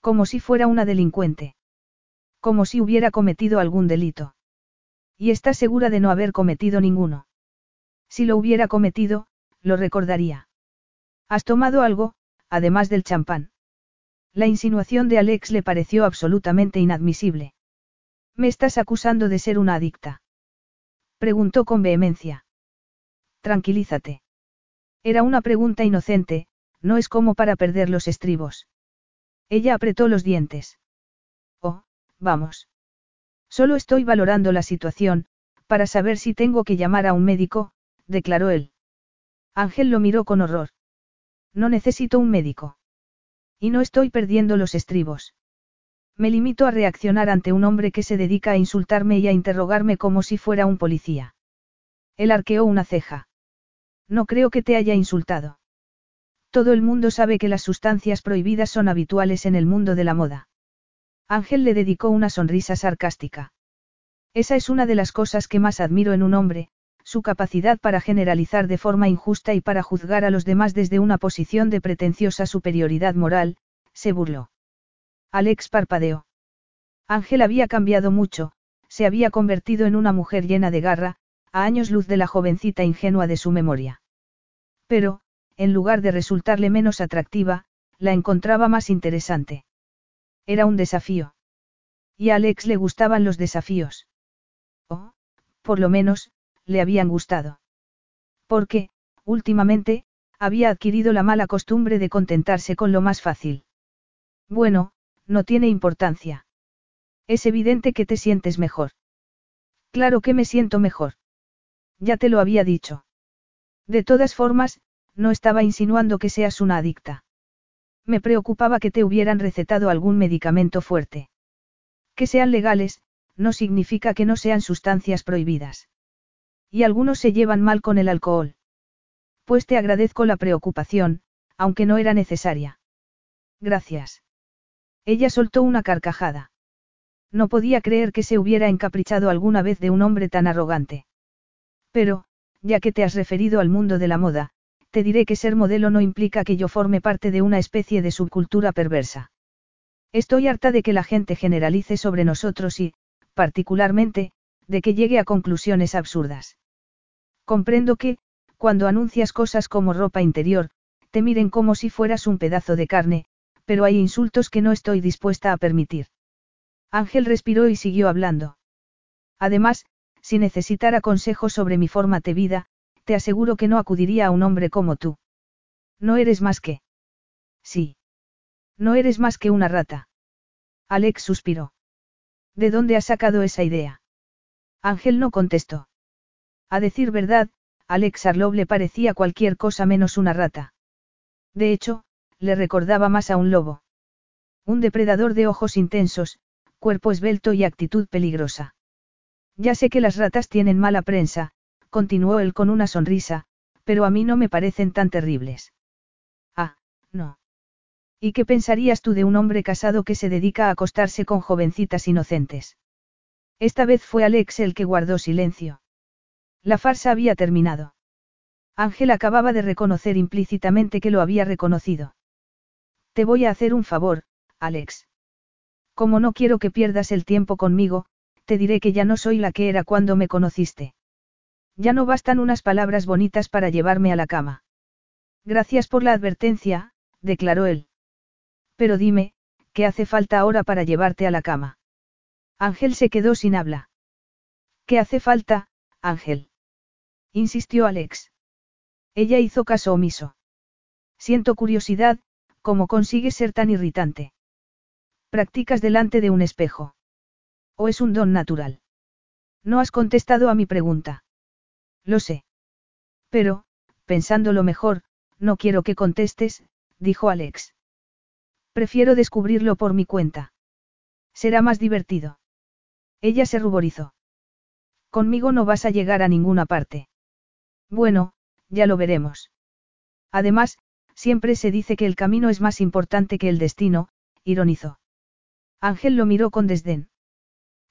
Como si fuera una delincuente. Como si hubiera cometido algún delito. Y está segura de no haber cometido ninguno. Si lo hubiera cometido, lo recordaría. ¿Has tomado algo, además del champán. La insinuación de Alex le pareció absolutamente inadmisible. ¿Me estás acusando de ser una adicta? Preguntó con vehemencia. Tranquilízate. Era una pregunta inocente, no es como para perder los estribos. Ella apretó los dientes. Oh, vamos. Solo estoy valorando la situación, para saber si tengo que llamar a un médico, declaró él. Ángel lo miró con horror. No necesito un médico. Y no estoy perdiendo los estribos. Me limito a reaccionar ante un hombre que se dedica a insultarme y a interrogarme como si fuera un policía. Él arqueó una ceja. No creo que te haya insultado. Todo el mundo sabe que las sustancias prohibidas son habituales en el mundo de la moda. Ángel le dedicó una sonrisa sarcástica. Esa es una de las cosas que más admiro en un hombre, su capacidad para generalizar de forma injusta y para juzgar a los demás desde una posición de pretenciosa superioridad moral, se burló. Alex parpadeó. Ángel había cambiado mucho, se había convertido en una mujer llena de garra, a años luz de la jovencita ingenua de su memoria. Pero, en lugar de resultarle menos atractiva, la encontraba más interesante. Era un desafío. Y a Alex le gustaban los desafíos. O, por lo menos, le habían gustado. Porque, últimamente, había adquirido la mala costumbre de contentarse con lo más fácil. Bueno, no tiene importancia. Es evidente que te sientes mejor. Claro que me siento mejor. Ya te lo había dicho. De todas formas, no estaba insinuando que seas una adicta. Me preocupaba que te hubieran recetado algún medicamento fuerte. Que sean legales, no significa que no sean sustancias prohibidas. Y algunos se llevan mal con el alcohol. Pues te agradezco la preocupación, aunque no era necesaria. Gracias. Ella soltó una carcajada. No podía creer que se hubiera encaprichado alguna vez de un hombre tan arrogante. Pero, ya que te has referido al mundo de la moda, te diré que ser modelo no implica que yo forme parte de una especie de subcultura perversa. Estoy harta de que la gente generalice sobre nosotros y, particularmente, de que llegue a conclusiones absurdas. Comprendo que, cuando anuncias cosas como ropa interior, te miren como si fueras un pedazo de carne, pero hay insultos que no estoy dispuesta a permitir. Ángel respiró y siguió hablando. Además, si necesitara consejos sobre mi forma de vida, te aseguro que no acudiría a un hombre como tú. No eres más que. Sí. No eres más que una rata. Alex suspiró. ¿De dónde has sacado esa idea? Ángel no contestó. A decir verdad, Alex Arlov le parecía cualquier cosa menos una rata. De hecho, le recordaba más a un lobo. Un depredador de ojos intensos, cuerpo esbelto y actitud peligrosa. Ya sé que las ratas tienen mala prensa, continuó él con una sonrisa, pero a mí no me parecen tan terribles. Ah, no. ¿Y qué pensarías tú de un hombre casado que se dedica a acostarse con jovencitas inocentes? Esta vez fue Alex el que guardó silencio. La farsa había terminado. Ángel acababa de reconocer implícitamente que lo había reconocido. Te voy a hacer un favor, Alex. Como no quiero que pierdas el tiempo conmigo, te diré que ya no soy la que era cuando me conociste. Ya no bastan unas palabras bonitas para llevarme a la cama. Gracias por la advertencia, declaró él. Pero dime, ¿qué hace falta ahora para llevarte a la cama? Ángel se quedó sin habla. ¿Qué hace falta, Ángel? Insistió Alex. Ella hizo caso omiso. Siento curiosidad, ¿cómo consigues ser tan irritante? Practicas delante de un espejo. ¿O es un don natural? No has contestado a mi pregunta. Lo sé. Pero, pensándolo mejor, no quiero que contestes, dijo Alex. Prefiero descubrirlo por mi cuenta. Será más divertido. Ella se ruborizó. Conmigo no vas a llegar a ninguna parte. Bueno, ya lo veremos. Además, siempre se dice que el camino es más importante que el destino, ironizó. Ángel lo miró con desdén.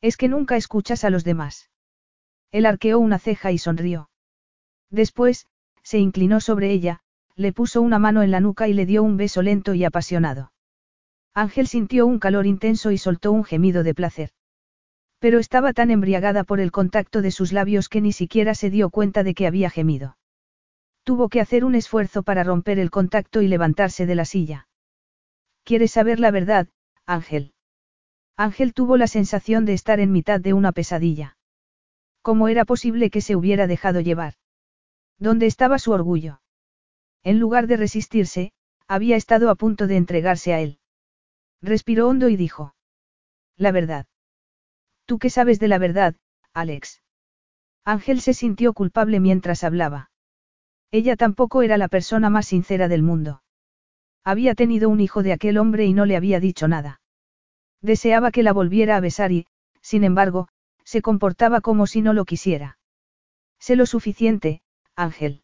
Es que nunca escuchas a los demás. Él arqueó una ceja y sonrió. Después, se inclinó sobre ella, le puso una mano en la nuca y le dio un beso lento y apasionado. Ángel sintió un calor intenso y soltó un gemido de placer. Pero estaba tan embriagada por el contacto de sus labios que ni siquiera se dio cuenta de que había gemido. Tuvo que hacer un esfuerzo para romper el contacto y levantarse de la silla. ¿Quieres saber la verdad, Ángel? Ángel tuvo la sensación de estar en mitad de una pesadilla. ¿Cómo era posible que se hubiera dejado llevar? ¿Dónde estaba su orgullo? En lugar de resistirse, había estado a punto de entregarse a él. Respiró hondo y dijo. La verdad. Tú qué sabes de la verdad, Alex. Ángel se sintió culpable mientras hablaba. Ella tampoco era la persona más sincera del mundo. Había tenido un hijo de aquel hombre y no le había dicho nada. Deseaba que la volviera a besar y, sin embargo, se comportaba como si no lo quisiera. Sé lo suficiente, Ángel.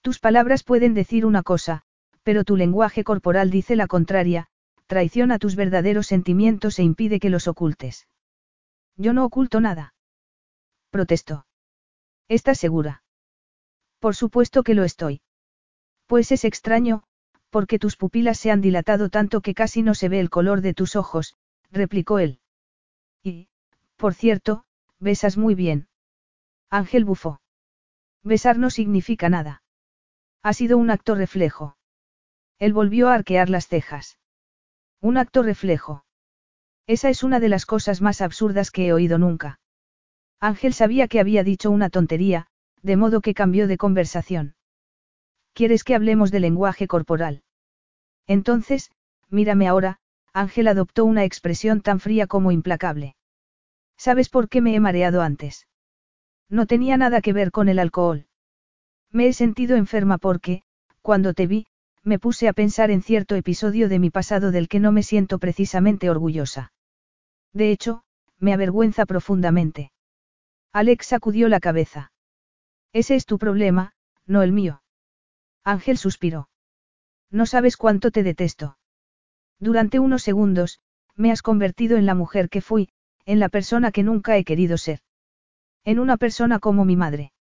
Tus palabras pueden decir una cosa, pero tu lenguaje corporal dice la contraria, traiciona tus verdaderos sentimientos e impide que los ocultes. Yo no oculto nada. Protestó. ¿Estás segura? Por supuesto que lo estoy. Pues es extraño, porque tus pupilas se han dilatado tanto que casi no se ve el color de tus ojos, replicó él. Y, por cierto, besas muy bien. Ángel bufó. Besar no significa nada. Ha sido un acto reflejo. Él volvió a arquear las cejas. Un acto reflejo. Esa es una de las cosas más absurdas que he oído nunca. Ángel sabía que había dicho una tontería, de modo que cambió de conversación. ¿Quieres que hablemos de lenguaje corporal? Entonces, mírame ahora, Ángel adoptó una expresión tan fría como implacable. ¿Sabes por qué me he mareado antes? No tenía nada que ver con el alcohol. Me he sentido enferma porque, cuando te vi, me puse a pensar en cierto episodio de mi pasado del que no me siento precisamente orgullosa. De hecho, me avergüenza profundamente. Alex sacudió la cabeza. Ese es tu problema, no el mío. Ángel suspiró. No sabes cuánto te detesto. Durante unos segundos, me has convertido en la mujer que fui, en la persona que nunca he querido ser. En una persona como mi madre.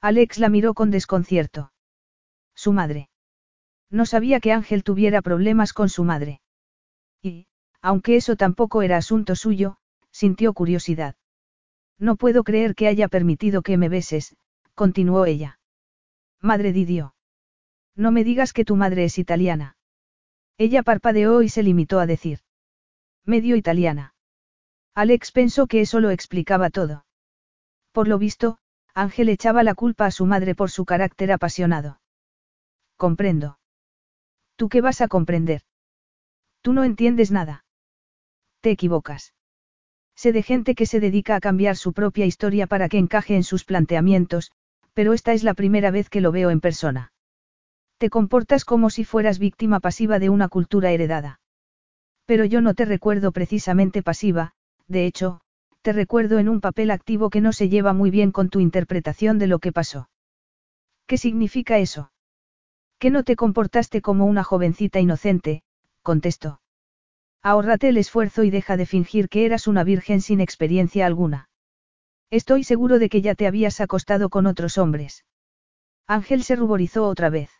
Alex la miró con desconcierto. Su madre. No sabía que Ángel tuviera problemas con su madre. Y, aunque eso tampoco era asunto suyo, sintió curiosidad. No puedo creer que haya permitido que me beses, continuó ella. Madre Didio. No me digas que tu madre es italiana. Ella parpadeó y se limitó a decir. Medio italiana. Alex pensó que eso lo explicaba todo. Por lo visto, Ángel echaba la culpa a su madre por su carácter apasionado. Comprendo. ¿Tú qué vas a comprender? Tú no entiendes nada. Te equivocas. Sé de gente que se dedica a cambiar su propia historia para que encaje en sus planteamientos, pero esta es la primera vez que lo veo en persona. Te comportas como si fueras víctima pasiva de una cultura heredada. Pero yo no te recuerdo precisamente pasiva, de hecho, te recuerdo en un papel activo que no se lleva muy bien con tu interpretación de lo que pasó. ¿Qué significa eso? Que no te comportaste como una jovencita inocente, contestó. Ahórrate el esfuerzo y deja de fingir que eras una virgen sin experiencia alguna. Estoy seguro de que ya te habías acostado con otros hombres. Ángel se ruborizó otra vez.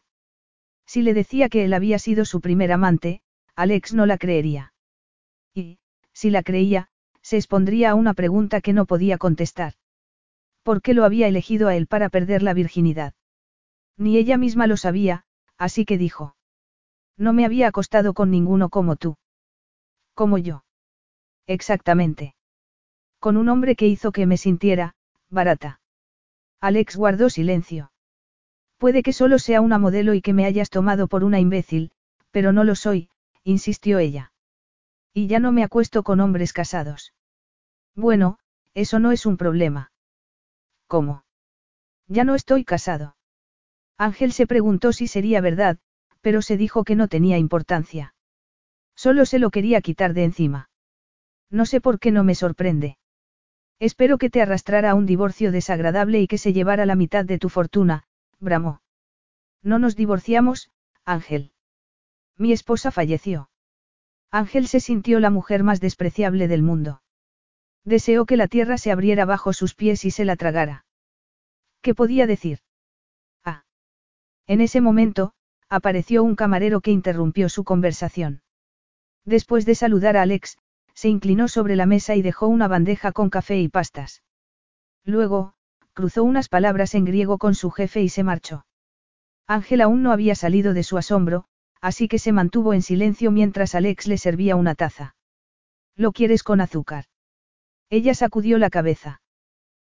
Si le decía que él había sido su primer amante, Alex no la creería. Y, si la creía, se expondría a una pregunta que no podía contestar. ¿Por qué lo había elegido a él para perder la virginidad? Ni ella misma lo sabía, así que dijo. No me había acostado con ninguno como tú. Como yo. Exactamente. Con un hombre que hizo que me sintiera, barata. Alex guardó silencio. Puede que solo sea una modelo y que me hayas tomado por una imbécil, pero no lo soy, insistió ella. Y ya no me acuesto con hombres casados. Bueno, eso no es un problema. ¿Cómo? Ya no estoy casado. Ángel se preguntó si sería verdad, pero se dijo que no tenía importancia. Solo se lo quería quitar de encima. No sé por qué no me sorprende. Espero que te arrastrara a un divorcio desagradable y que se llevara la mitad de tu fortuna, bramó. No nos divorciamos, Ángel. Mi esposa falleció. Ángel se sintió la mujer más despreciable del mundo. Deseó que la tierra se abriera bajo sus pies y se la tragara. ¿Qué podía decir? Ah. En ese momento, apareció un camarero que interrumpió su conversación. Después de saludar a Alex, se inclinó sobre la mesa y dejó una bandeja con café y pastas. Luego, cruzó unas palabras en griego con su jefe y se marchó. Ángel aún no había salido de su asombro, así que se mantuvo en silencio mientras Alex le servía una taza. ¿Lo quieres con azúcar? Ella sacudió la cabeza.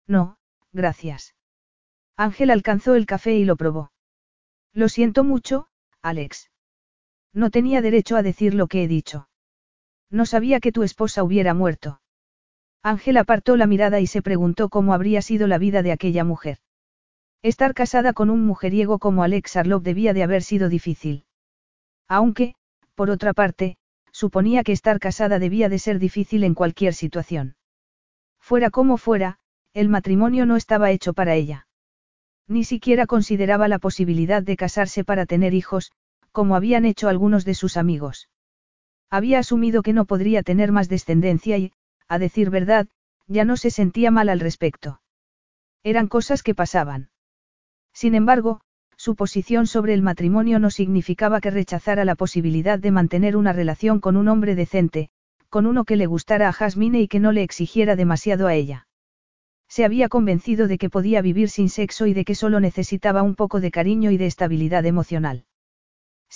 No, gracias. Ángel alcanzó el café y lo probó. Lo siento mucho, Alex. No tenía derecho a decir lo que he dicho. No sabía que tu esposa hubiera muerto. Ángel apartó la mirada y se preguntó cómo habría sido la vida de aquella mujer. Estar casada con un mujeriego como Alex Arlov debía de haber sido difícil. Aunque, por otra parte, suponía que estar casada debía de ser difícil en cualquier situación. Fuera como fuera, el matrimonio no estaba hecho para ella. Ni siquiera consideraba la posibilidad de casarse para tener hijos, como habían hecho algunos de sus amigos. Había asumido que no podría tener más descendencia y, a decir verdad, ya no se sentía mal al respecto. Eran cosas que pasaban. Sin embargo, su posición sobre el matrimonio no significaba que rechazara la posibilidad de mantener una relación con un hombre decente, con uno que le gustara a Jasmine y que no le exigiera demasiado a ella. Se había convencido de que podía vivir sin sexo y de que solo necesitaba un poco de cariño y de estabilidad emocional.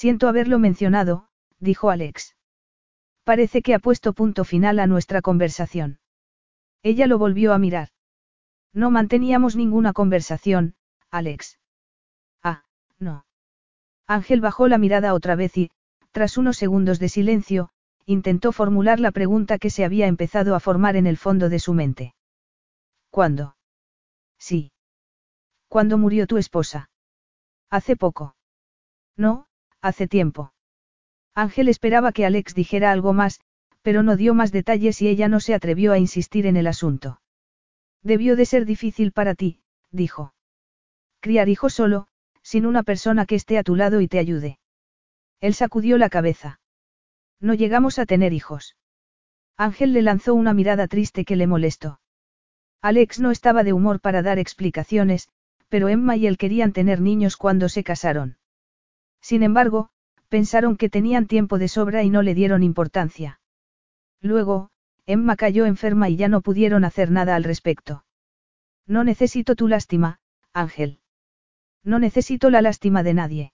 Siento haberlo mencionado, dijo Alex. Parece que ha puesto punto final a nuestra conversación. Ella lo volvió a mirar. No manteníamos ninguna conversación, Alex. Ah, no. Ángel bajó la mirada otra vez y, tras unos segundos de silencio, intentó formular la pregunta que se había empezado a formar en el fondo de su mente. ¿Cuándo? Sí. ¿Cuándo murió tu esposa? Hace poco. No, hace tiempo. Ángel esperaba que Alex dijera algo más, pero no dio más detalles y ella no se atrevió a insistir en el asunto. Debió de ser difícil para ti, dijo. Criar hijos solo, sin una persona que esté a tu lado y te ayude. Él sacudió la cabeza. No llegamos a tener hijos. Ángel le lanzó una mirada triste que le molestó. Alex no estaba de humor para dar explicaciones, pero Emma y él querían tener niños cuando se casaron. Sin embargo, pensaron que tenían tiempo de sobra y no le dieron importancia. Luego, Emma cayó enferma y ya no pudieron hacer nada al respecto. No necesito tu lástima, Ángel. No necesito la lástima de nadie.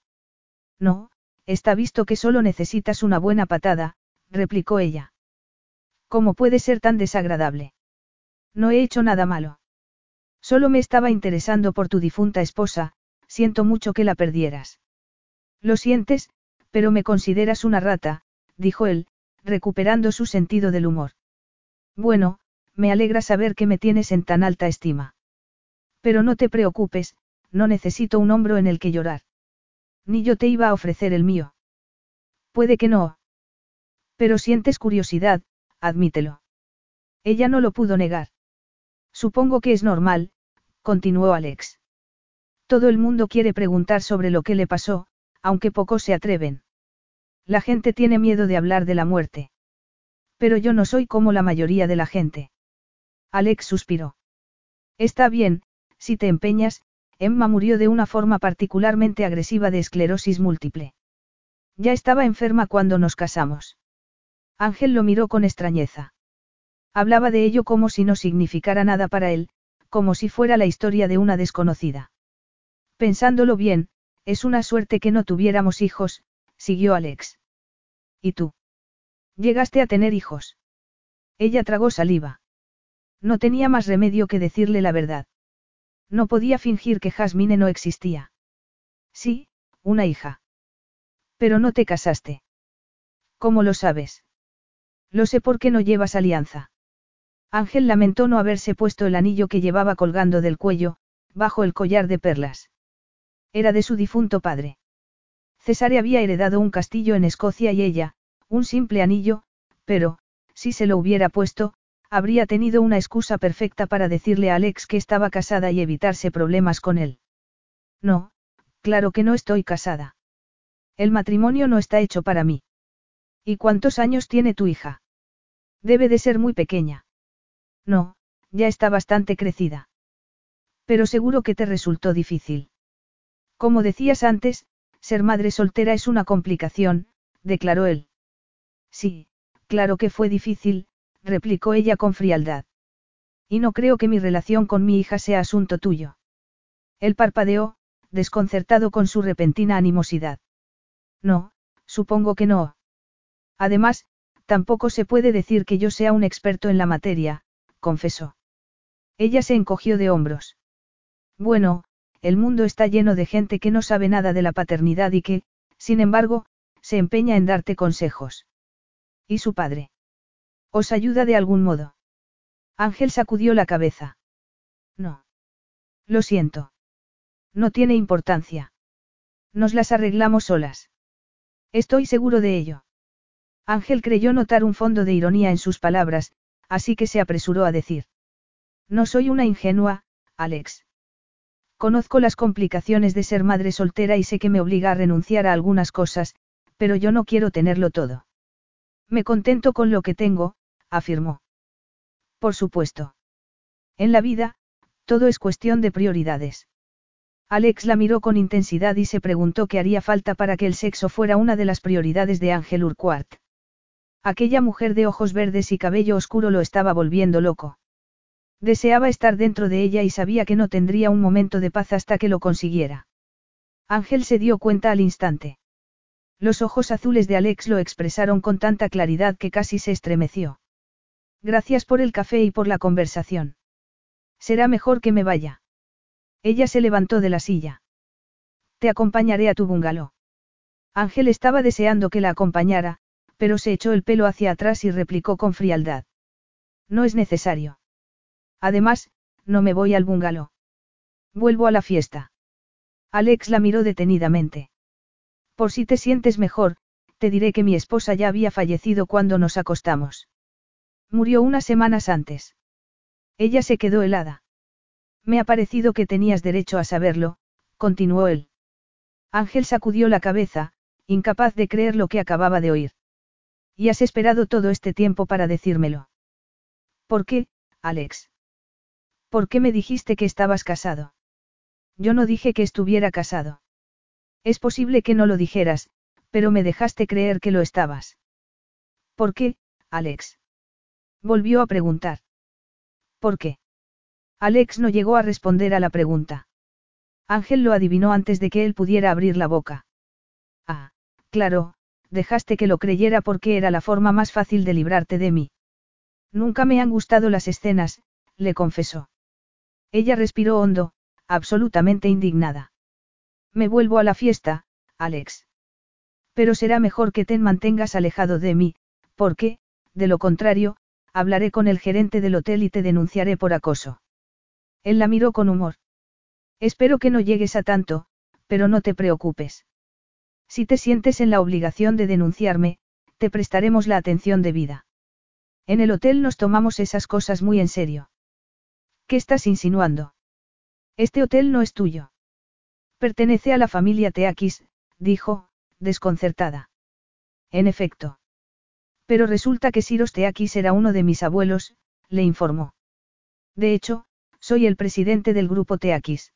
No, está visto que solo necesitas una buena patada, replicó ella. ¿Cómo puede ser tan desagradable? No he hecho nada malo. Solo me estaba interesando por tu difunta esposa, siento mucho que la perdieras. Lo sientes, pero me consideras una rata, dijo él, recuperando su sentido del humor. Bueno, me alegra saber que me tienes en tan alta estima. Pero no te preocupes, no necesito un hombro en el que llorar. Ni yo te iba a ofrecer el mío. Puede que no. Pero sientes curiosidad, admítelo. Ella no lo pudo negar. Supongo que es normal, continuó Alex. Todo el mundo quiere preguntar sobre lo que le pasó, aunque pocos se atreven. La gente tiene miedo de hablar de la muerte. Pero yo no soy como la mayoría de la gente. Alex suspiró. Está bien, si te empeñas, Emma murió de una forma particularmente agresiva de esclerosis múltiple. Ya estaba enferma cuando nos casamos. Ángel lo miró con extrañeza. Hablaba de ello como si no significara nada para él, como si fuera la historia de una desconocida. Pensándolo bien, es una suerte que no tuviéramos hijos, siguió Alex. ¿Y tú? ¿Llegaste a tener hijos? Ella tragó saliva. No tenía más remedio que decirle la verdad. No podía fingir que Jasmine no existía. Sí, una hija. Pero no te casaste. ¿Cómo lo sabes? Lo sé porque no llevas alianza. Ángel lamentó no haberse puesto el anillo que llevaba colgando del cuello, bajo el collar de perlas. Era de su difunto padre. Cesare había heredado un castillo en Escocia y ella, un simple anillo, pero, si se lo hubiera puesto, habría tenido una excusa perfecta para decirle a Alex que estaba casada y evitarse problemas con él. No, claro que no estoy casada. El matrimonio no está hecho para mí. ¿Y cuántos años tiene tu hija? Debe de ser muy pequeña. No, ya está bastante crecida. Pero seguro que te resultó difícil. Como decías antes, ser madre soltera es una complicación, declaró él. Sí, claro que fue difícil, replicó ella con frialdad. Y no creo que mi relación con mi hija sea asunto tuyo. Él parpadeó, desconcertado con su repentina animosidad. No, supongo que no. Además, tampoco se puede decir que yo sea un experto en la materia, confesó. Ella se encogió de hombros. Bueno, el mundo está lleno de gente que no sabe nada de la paternidad y que, sin embargo, se empeña en darte consejos. ¿Y su padre? ¿Os ayuda de algún modo? Ángel sacudió la cabeza. No. Lo siento. No tiene importancia. Nos las arreglamos solas. Estoy seguro de ello. Ángel creyó notar un fondo de ironía en sus palabras, así que se apresuró a decir. No soy una ingenua, Alex. Conozco las complicaciones de ser madre soltera y sé que me obliga a renunciar a algunas cosas, pero yo no quiero tenerlo todo. Me contento con lo que tengo, afirmó. Por supuesto. En la vida, todo es cuestión de prioridades. Alex la miró con intensidad y se preguntó qué haría falta para que el sexo fuera una de las prioridades de Ángel Urquhart. Aquella mujer de ojos verdes y cabello oscuro lo estaba volviendo loco. Deseaba estar dentro de ella y sabía que no tendría un momento de paz hasta que lo consiguiera. Ángel se dio cuenta al instante. Los ojos azules de Alex lo expresaron con tanta claridad que casi se estremeció. Gracias por el café y por la conversación. Será mejor que me vaya. Ella se levantó de la silla. Te acompañaré a tu bungalow. Ángel estaba deseando que la acompañara, pero se echó el pelo hacia atrás y replicó con frialdad. No es necesario. Además, no me voy al bungalow. Vuelvo a la fiesta. Alex la miró detenidamente. Por si te sientes mejor, te diré que mi esposa ya había fallecido cuando nos acostamos. Murió unas semanas antes. Ella se quedó helada. Me ha parecido que tenías derecho a saberlo, continuó él. Ángel sacudió la cabeza, incapaz de creer lo que acababa de oír. Y has esperado todo este tiempo para decírmelo. ¿Por qué, Alex? ¿Por qué me dijiste que estabas casado? Yo no dije que estuviera casado. Es posible que no lo dijeras, pero me dejaste creer que lo estabas. ¿Por qué, Alex? Volvió a preguntar. ¿Por qué? Alex no llegó a responder a la pregunta. Ángel lo adivinó antes de que él pudiera abrir la boca. Ah, claro, dejaste que lo creyera porque era la forma más fácil de librarte de mí. Nunca me han gustado las escenas, le confesó. Ella respiró hondo, absolutamente indignada. Me vuelvo a la fiesta, Alex. Pero será mejor que te mantengas alejado de mí, porque, de lo contrario, hablaré con el gerente del hotel y te denunciaré por acoso. Él la miró con humor. Espero que no llegues a tanto, pero no te preocupes. Si te sientes en la obligación de denunciarme, te prestaremos la atención debida. En el hotel nos tomamos esas cosas muy en serio. ¿Qué estás insinuando? Este hotel no es tuyo. Pertenece a la familia Teakis, dijo, desconcertada. En efecto. Pero resulta que Siros Teakis era uno de mis abuelos, le informó. De hecho, soy el presidente del grupo Teakis.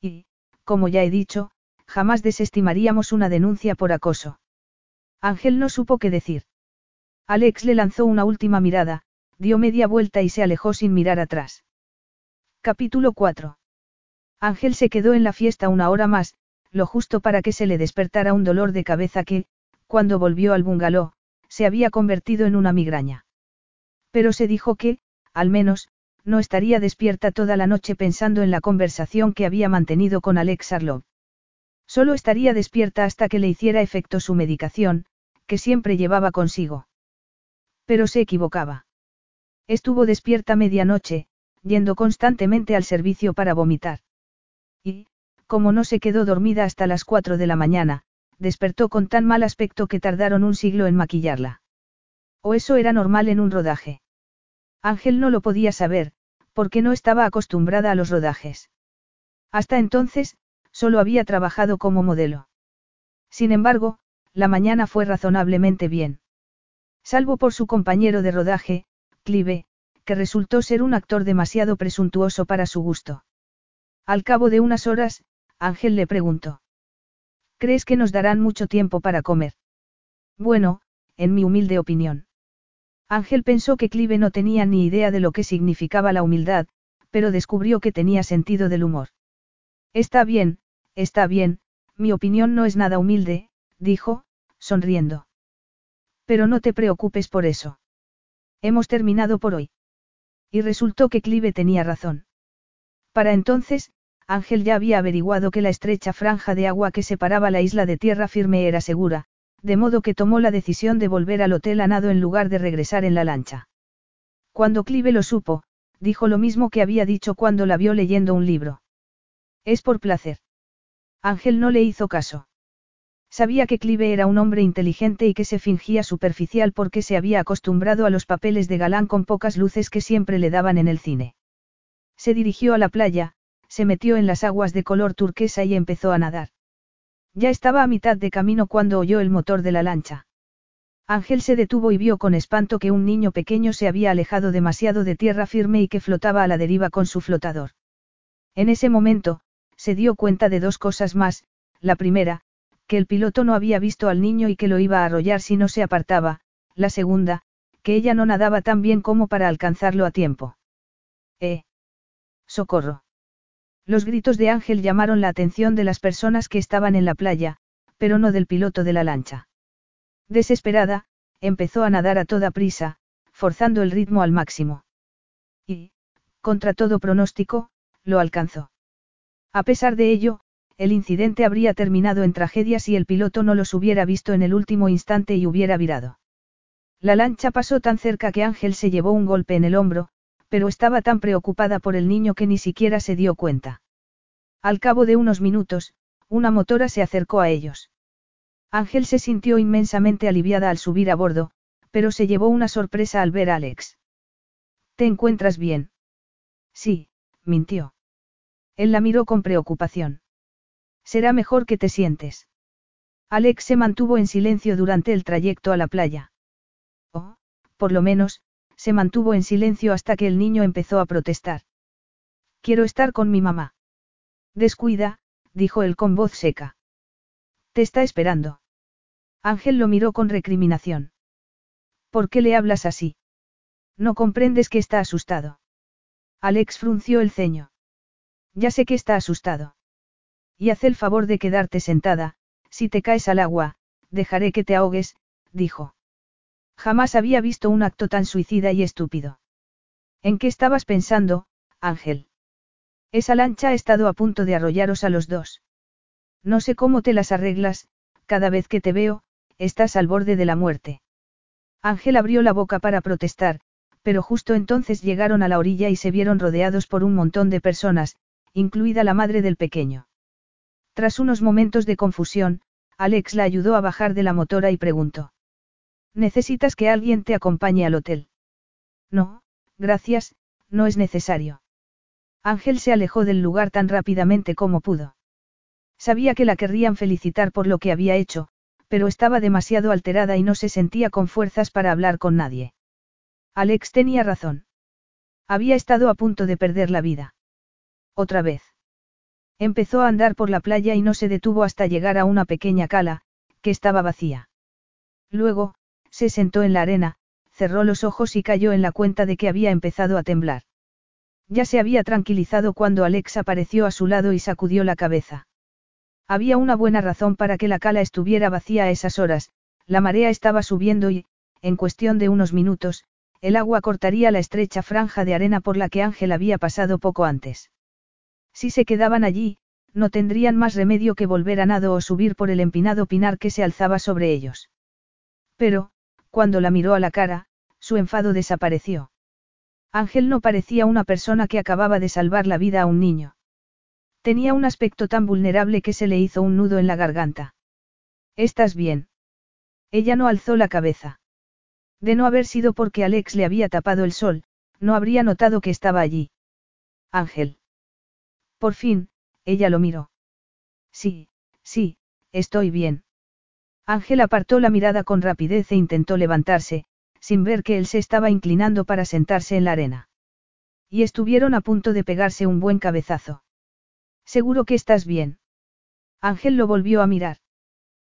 Y, como ya he dicho, jamás desestimaríamos una denuncia por acoso. Ángel no supo qué decir. Alex le lanzó una última mirada, dio media vuelta y se alejó sin mirar atrás. Capítulo 4. Ángel se quedó en la fiesta una hora más, lo justo para que se le despertara un dolor de cabeza que, cuando volvió al bungalow, se había convertido en una migraña. Pero se dijo que, al menos, no estaría despierta toda la noche pensando en la conversación que había mantenido con Alex Arlov. Solo estaría despierta hasta que le hiciera efecto su medicación, que siempre llevaba consigo. Pero se equivocaba. Estuvo despierta medianoche, yendo constantemente al servicio para vomitar. Y, como no se quedó dormida hasta las cuatro de la mañana, despertó con tan mal aspecto que tardaron un siglo en maquillarla. O eso era normal en un rodaje. Ángel no lo podía saber, porque no estaba acostumbrada a los rodajes. Hasta entonces, solo había trabajado como modelo. Sin embargo, la mañana fue razonablemente bien. Salvo por su compañero de rodaje, Clive, que resultó ser un actor demasiado presuntuoso para su gusto. Al cabo de unas horas, Ángel le preguntó. ¿Crees que nos darán mucho tiempo para comer? Bueno, en mi humilde opinión. Ángel pensó que Clive no tenía ni idea de lo que significaba la humildad, pero descubrió que tenía sentido del humor. Está bien, está bien, mi opinión no es nada humilde, dijo, sonriendo. Pero no te preocupes por eso. Hemos terminado por hoy. Y resultó que Clive tenía razón. Para entonces, Ángel ya había averiguado que la estrecha franja de agua que separaba la isla de tierra firme era segura, de modo que tomó la decisión de volver al hotel a nado en lugar de regresar en la lancha. Cuando Clive lo supo, dijo lo mismo que había dicho cuando la vio leyendo un libro. Es por placer. Ángel no le hizo caso. Sabía que Clive era un hombre inteligente y que se fingía superficial porque se había acostumbrado a los papeles de galán con pocas luces que siempre le daban en el cine. Se dirigió a la playa, se metió en las aguas de color turquesa y empezó a nadar. Ya estaba a mitad de camino cuando oyó el motor de la lancha. Ángel se detuvo y vio con espanto que un niño pequeño se había alejado demasiado de tierra firme y que flotaba a la deriva con su flotador. En ese momento, se dio cuenta de dos cosas más, la primera, que el piloto no había visto al niño y que lo iba a arrollar si no se apartaba, la segunda, que ella no nadaba tan bien como para alcanzarlo a tiempo. ¡Eh! ¡Socorro! Los gritos de Ángel llamaron la atención de las personas que estaban en la playa, pero no del piloto de la lancha. Desesperada, empezó a nadar a toda prisa, forzando el ritmo al máximo. Y, contra todo pronóstico, lo alcanzó. A pesar de ello, el incidente habría terminado en tragedia si el piloto no los hubiera visto en el último instante y hubiera virado. La lancha pasó tan cerca que Ángel se llevó un golpe en el hombro, pero estaba tan preocupada por el niño que ni siquiera se dio cuenta. Al cabo de unos minutos, una motora se acercó a ellos. Ángel se sintió inmensamente aliviada al subir a bordo, pero se llevó una sorpresa al ver a Alex. ¿Te encuentras bien? Sí, mintió. Él la miró con preocupación. Será mejor que te sientes. Alex se mantuvo en silencio durante el trayecto a la playa. Oh, por lo menos, se mantuvo en silencio hasta que el niño empezó a protestar. Quiero estar con mi mamá. Descuida, dijo él con voz seca. Te está esperando. Ángel lo miró con recriminación. ¿Por qué le hablas así? No comprendes que está asustado. Alex frunció el ceño. Ya sé que está asustado. Y haz el favor de quedarte sentada, si te caes al agua, dejaré que te ahogues, dijo. Jamás había visto un acto tan suicida y estúpido. ¿En qué estabas pensando, Ángel? Esa lancha ha estado a punto de arrollaros a los dos. No sé cómo te las arreglas, cada vez que te veo, estás al borde de la muerte. Ángel abrió la boca para protestar, pero justo entonces llegaron a la orilla y se vieron rodeados por un montón de personas, incluida la madre del pequeño. Tras unos momentos de confusión, Alex la ayudó a bajar de la motora y preguntó. ¿Necesitas que alguien te acompañe al hotel? No, gracias, no es necesario. Ángel se alejó del lugar tan rápidamente como pudo. Sabía que la querrían felicitar por lo que había hecho, pero estaba demasiado alterada y no se sentía con fuerzas para hablar con nadie. Alex tenía razón. Había estado a punto de perder la vida. Otra vez. Empezó a andar por la playa y no se detuvo hasta llegar a una pequeña cala, que estaba vacía. Luego, se sentó en la arena, cerró los ojos y cayó en la cuenta de que había empezado a temblar. Ya se había tranquilizado cuando Alex apareció a su lado y sacudió la cabeza. Había una buena razón para que la cala estuviera vacía a esas horas, la marea estaba subiendo y, en cuestión de unos minutos, el agua cortaría la estrecha franja de arena por la que Ángel había pasado poco antes. Si se quedaban allí, no tendrían más remedio que volver a nado o subir por el empinado pinar que se alzaba sobre ellos. Pero, cuando la miró a la cara, su enfado desapareció. Ángel no parecía una persona que acababa de salvar la vida a un niño. Tenía un aspecto tan vulnerable que se le hizo un nudo en la garganta. ¿Estás bien? Ella no alzó la cabeza. De no haber sido porque Alex le había tapado el sol, no habría notado que estaba allí. Ángel. Por fin, ella lo miró. Sí, sí, estoy bien. Ángel apartó la mirada con rapidez e intentó levantarse, sin ver que él se estaba inclinando para sentarse en la arena. Y estuvieron a punto de pegarse un buen cabezazo. Seguro que estás bien. Ángel lo volvió a mirar.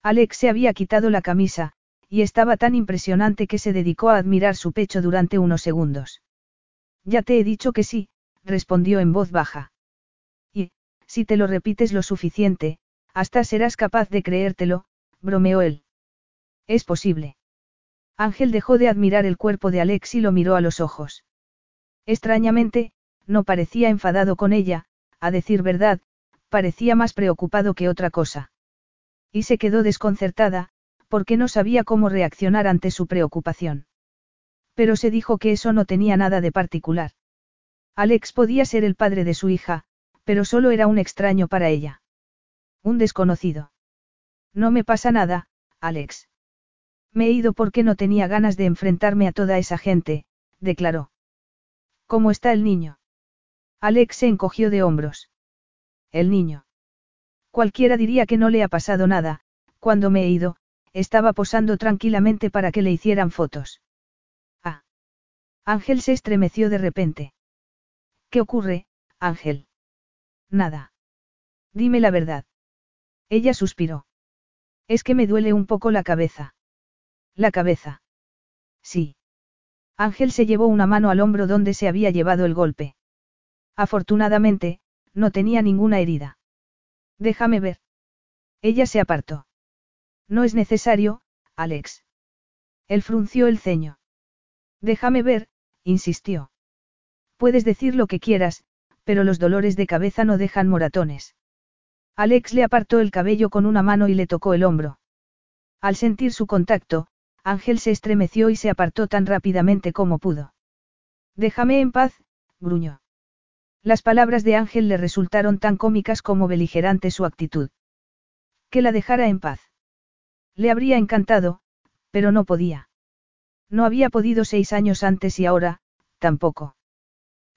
Alex se había quitado la camisa, y estaba tan impresionante que se dedicó a admirar su pecho durante unos segundos. Ya te he dicho que sí, respondió en voz baja. Si te lo repites lo suficiente, hasta serás capaz de creértelo, bromeó él. Es posible. Ángel dejó de admirar el cuerpo de Alex y lo miró a los ojos. Extrañamente, no parecía enfadado con ella, a decir verdad, parecía más preocupado que otra cosa. Y se quedó desconcertada, porque no sabía cómo reaccionar ante su preocupación. Pero se dijo que eso no tenía nada de particular. Alex podía ser el padre de su hija, pero solo era un extraño para ella. Un desconocido. No me pasa nada, Alex. Me he ido porque no tenía ganas de enfrentarme a toda esa gente, declaró. ¿Cómo está el niño? Alex se encogió de hombros. El niño. Cualquiera diría que no le ha pasado nada, cuando me he ido, estaba posando tranquilamente para que le hicieran fotos. Ah. Ángel se estremeció de repente. ¿Qué ocurre, Ángel? Nada. Dime la verdad. Ella suspiró. Es que me duele un poco la cabeza. La cabeza. Sí. Ángel se llevó una mano al hombro donde se había llevado el golpe. Afortunadamente, no tenía ninguna herida. Déjame ver. Ella se apartó. No es necesario, Alex. Él frunció el ceño. Déjame ver, insistió. Puedes decir lo que quieras, pero los dolores de cabeza no dejan moratones. Alex le apartó el cabello con una mano y le tocó el hombro. Al sentir su contacto, Ángel se estremeció y se apartó tan rápidamente como pudo. Déjame en paz, gruñó. Las palabras de Ángel le resultaron tan cómicas como beligerante su actitud. Que la dejara en paz. Le habría encantado, pero no podía. No había podido seis años antes y ahora, tampoco.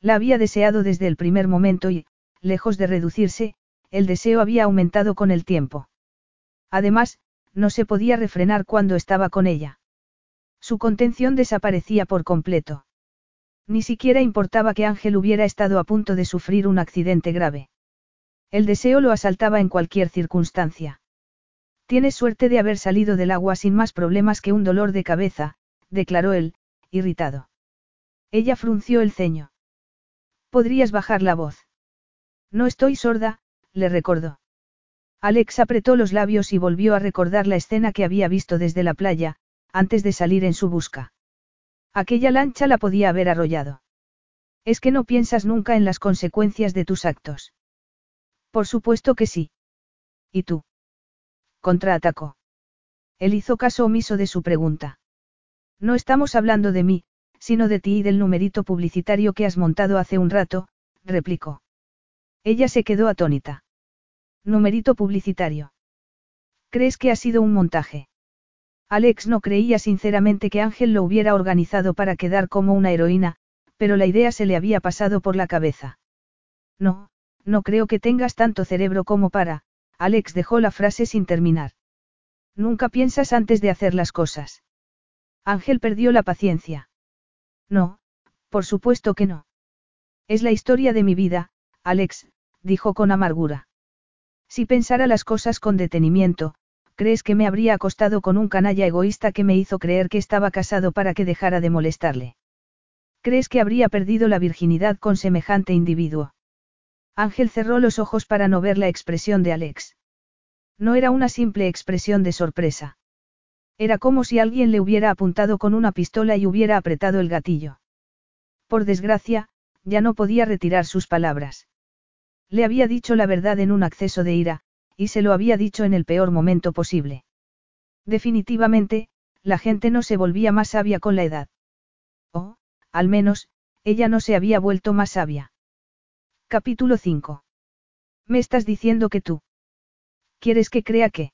La había deseado desde el primer momento y, lejos de reducirse, el deseo había aumentado con el tiempo. Además, no se podía refrenar cuando estaba con ella. Su contención desaparecía por completo. Ni siquiera importaba que Ángel hubiera estado a punto de sufrir un accidente grave. El deseo lo asaltaba en cualquier circunstancia. Tienes suerte de haber salido del agua sin más problemas que un dolor de cabeza, declaró él, irritado. Ella frunció el ceño. Podrías bajar la voz. No estoy sorda, le recordó. Alex apretó los labios y volvió a recordar la escena que había visto desde la playa, antes de salir en su busca. Aquella lancha la podía haber arrollado. Es que no piensas nunca en las consecuencias de tus actos. Por supuesto que sí. ¿Y tú? contraatacó. Él hizo caso omiso de su pregunta. No estamos hablando de mí, sino de ti y del numerito publicitario que has montado hace un rato, replicó. Ella se quedó atónita. Numerito publicitario. ¿Crees que ha sido un montaje? Alex no creía sinceramente que Ángel lo hubiera organizado para quedar como una heroína, pero la idea se le había pasado por la cabeza. No, no creo que tengas tanto cerebro como para, Alex dejó la frase sin terminar. Nunca piensas antes de hacer las cosas. Ángel perdió la paciencia. No, por supuesto que no. Es la historia de mi vida, Alex, dijo con amargura. Si pensara las cosas con detenimiento, ¿crees que me habría acostado con un canalla egoísta que me hizo creer que estaba casado para que dejara de molestarle? ¿Crees que habría perdido la virginidad con semejante individuo? Ángel cerró los ojos para no ver la expresión de Alex. No era una simple expresión de sorpresa. Era como si alguien le hubiera apuntado con una pistola y hubiera apretado el gatillo. Por desgracia, ya no podía retirar sus palabras. Le había dicho la verdad en un acceso de ira, y se lo había dicho en el peor momento posible. Definitivamente, la gente no se volvía más sabia con la edad. O, al menos, ella no se había vuelto más sabia. Capítulo 5. Me estás diciendo que tú. ¿Quieres que crea que?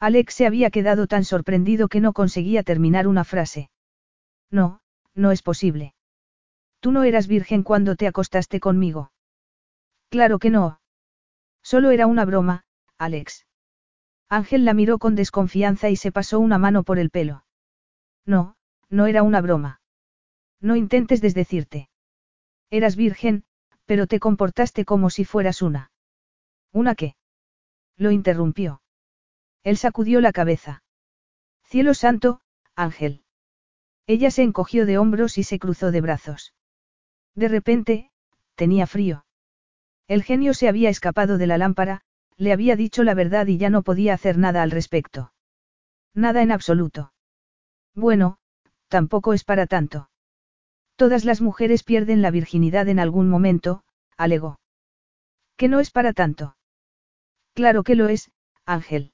Alex se había quedado tan sorprendido que no conseguía terminar una frase. No, no es posible. Tú no eras virgen cuando te acostaste conmigo. Claro que no. Solo era una broma, Alex. Ángel la miró con desconfianza y se pasó una mano por el pelo. No, no era una broma. No intentes desdecirte. Eras virgen, pero te comportaste como si fueras una. ¿Una qué? Lo interrumpió. Él sacudió la cabeza. Cielo santo, Ángel. Ella se encogió de hombros y se cruzó de brazos. De repente, tenía frío. El genio se había escapado de la lámpara, le había dicho la verdad y ya no podía hacer nada al respecto. Nada en absoluto. Bueno, tampoco es para tanto. Todas las mujeres pierden la virginidad en algún momento, alegó. Que no es para tanto. Claro que lo es, Ángel.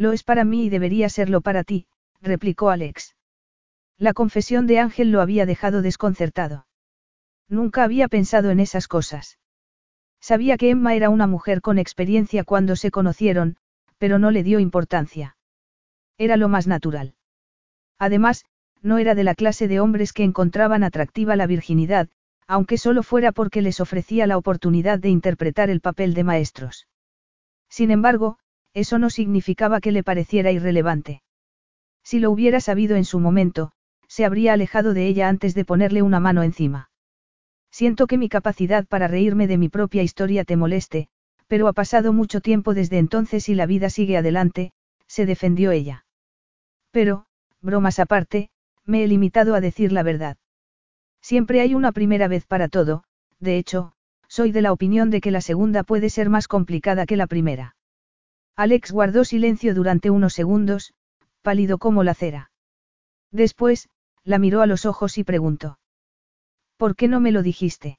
Lo es para mí y debería serlo para ti, replicó Alex. La confesión de Ángel lo había dejado desconcertado. Nunca había pensado en esas cosas. Sabía que Emma era una mujer con experiencia cuando se conocieron, pero no le dio importancia. Era lo más natural. Además, no era de la clase de hombres que encontraban atractiva la virginidad, aunque solo fuera porque les ofrecía la oportunidad de interpretar el papel de maestros. Sin embargo, eso no significaba que le pareciera irrelevante. Si lo hubiera sabido en su momento, se habría alejado de ella antes de ponerle una mano encima. Siento que mi capacidad para reírme de mi propia historia te moleste, pero ha pasado mucho tiempo desde entonces y la vida sigue adelante, se defendió ella. Pero, bromas aparte, me he limitado a decir la verdad. Siempre hay una primera vez para todo, de hecho, soy de la opinión de que la segunda puede ser más complicada que la primera. Alex guardó silencio durante unos segundos, pálido como la cera. Después, la miró a los ojos y preguntó. ¿Por qué no me lo dijiste?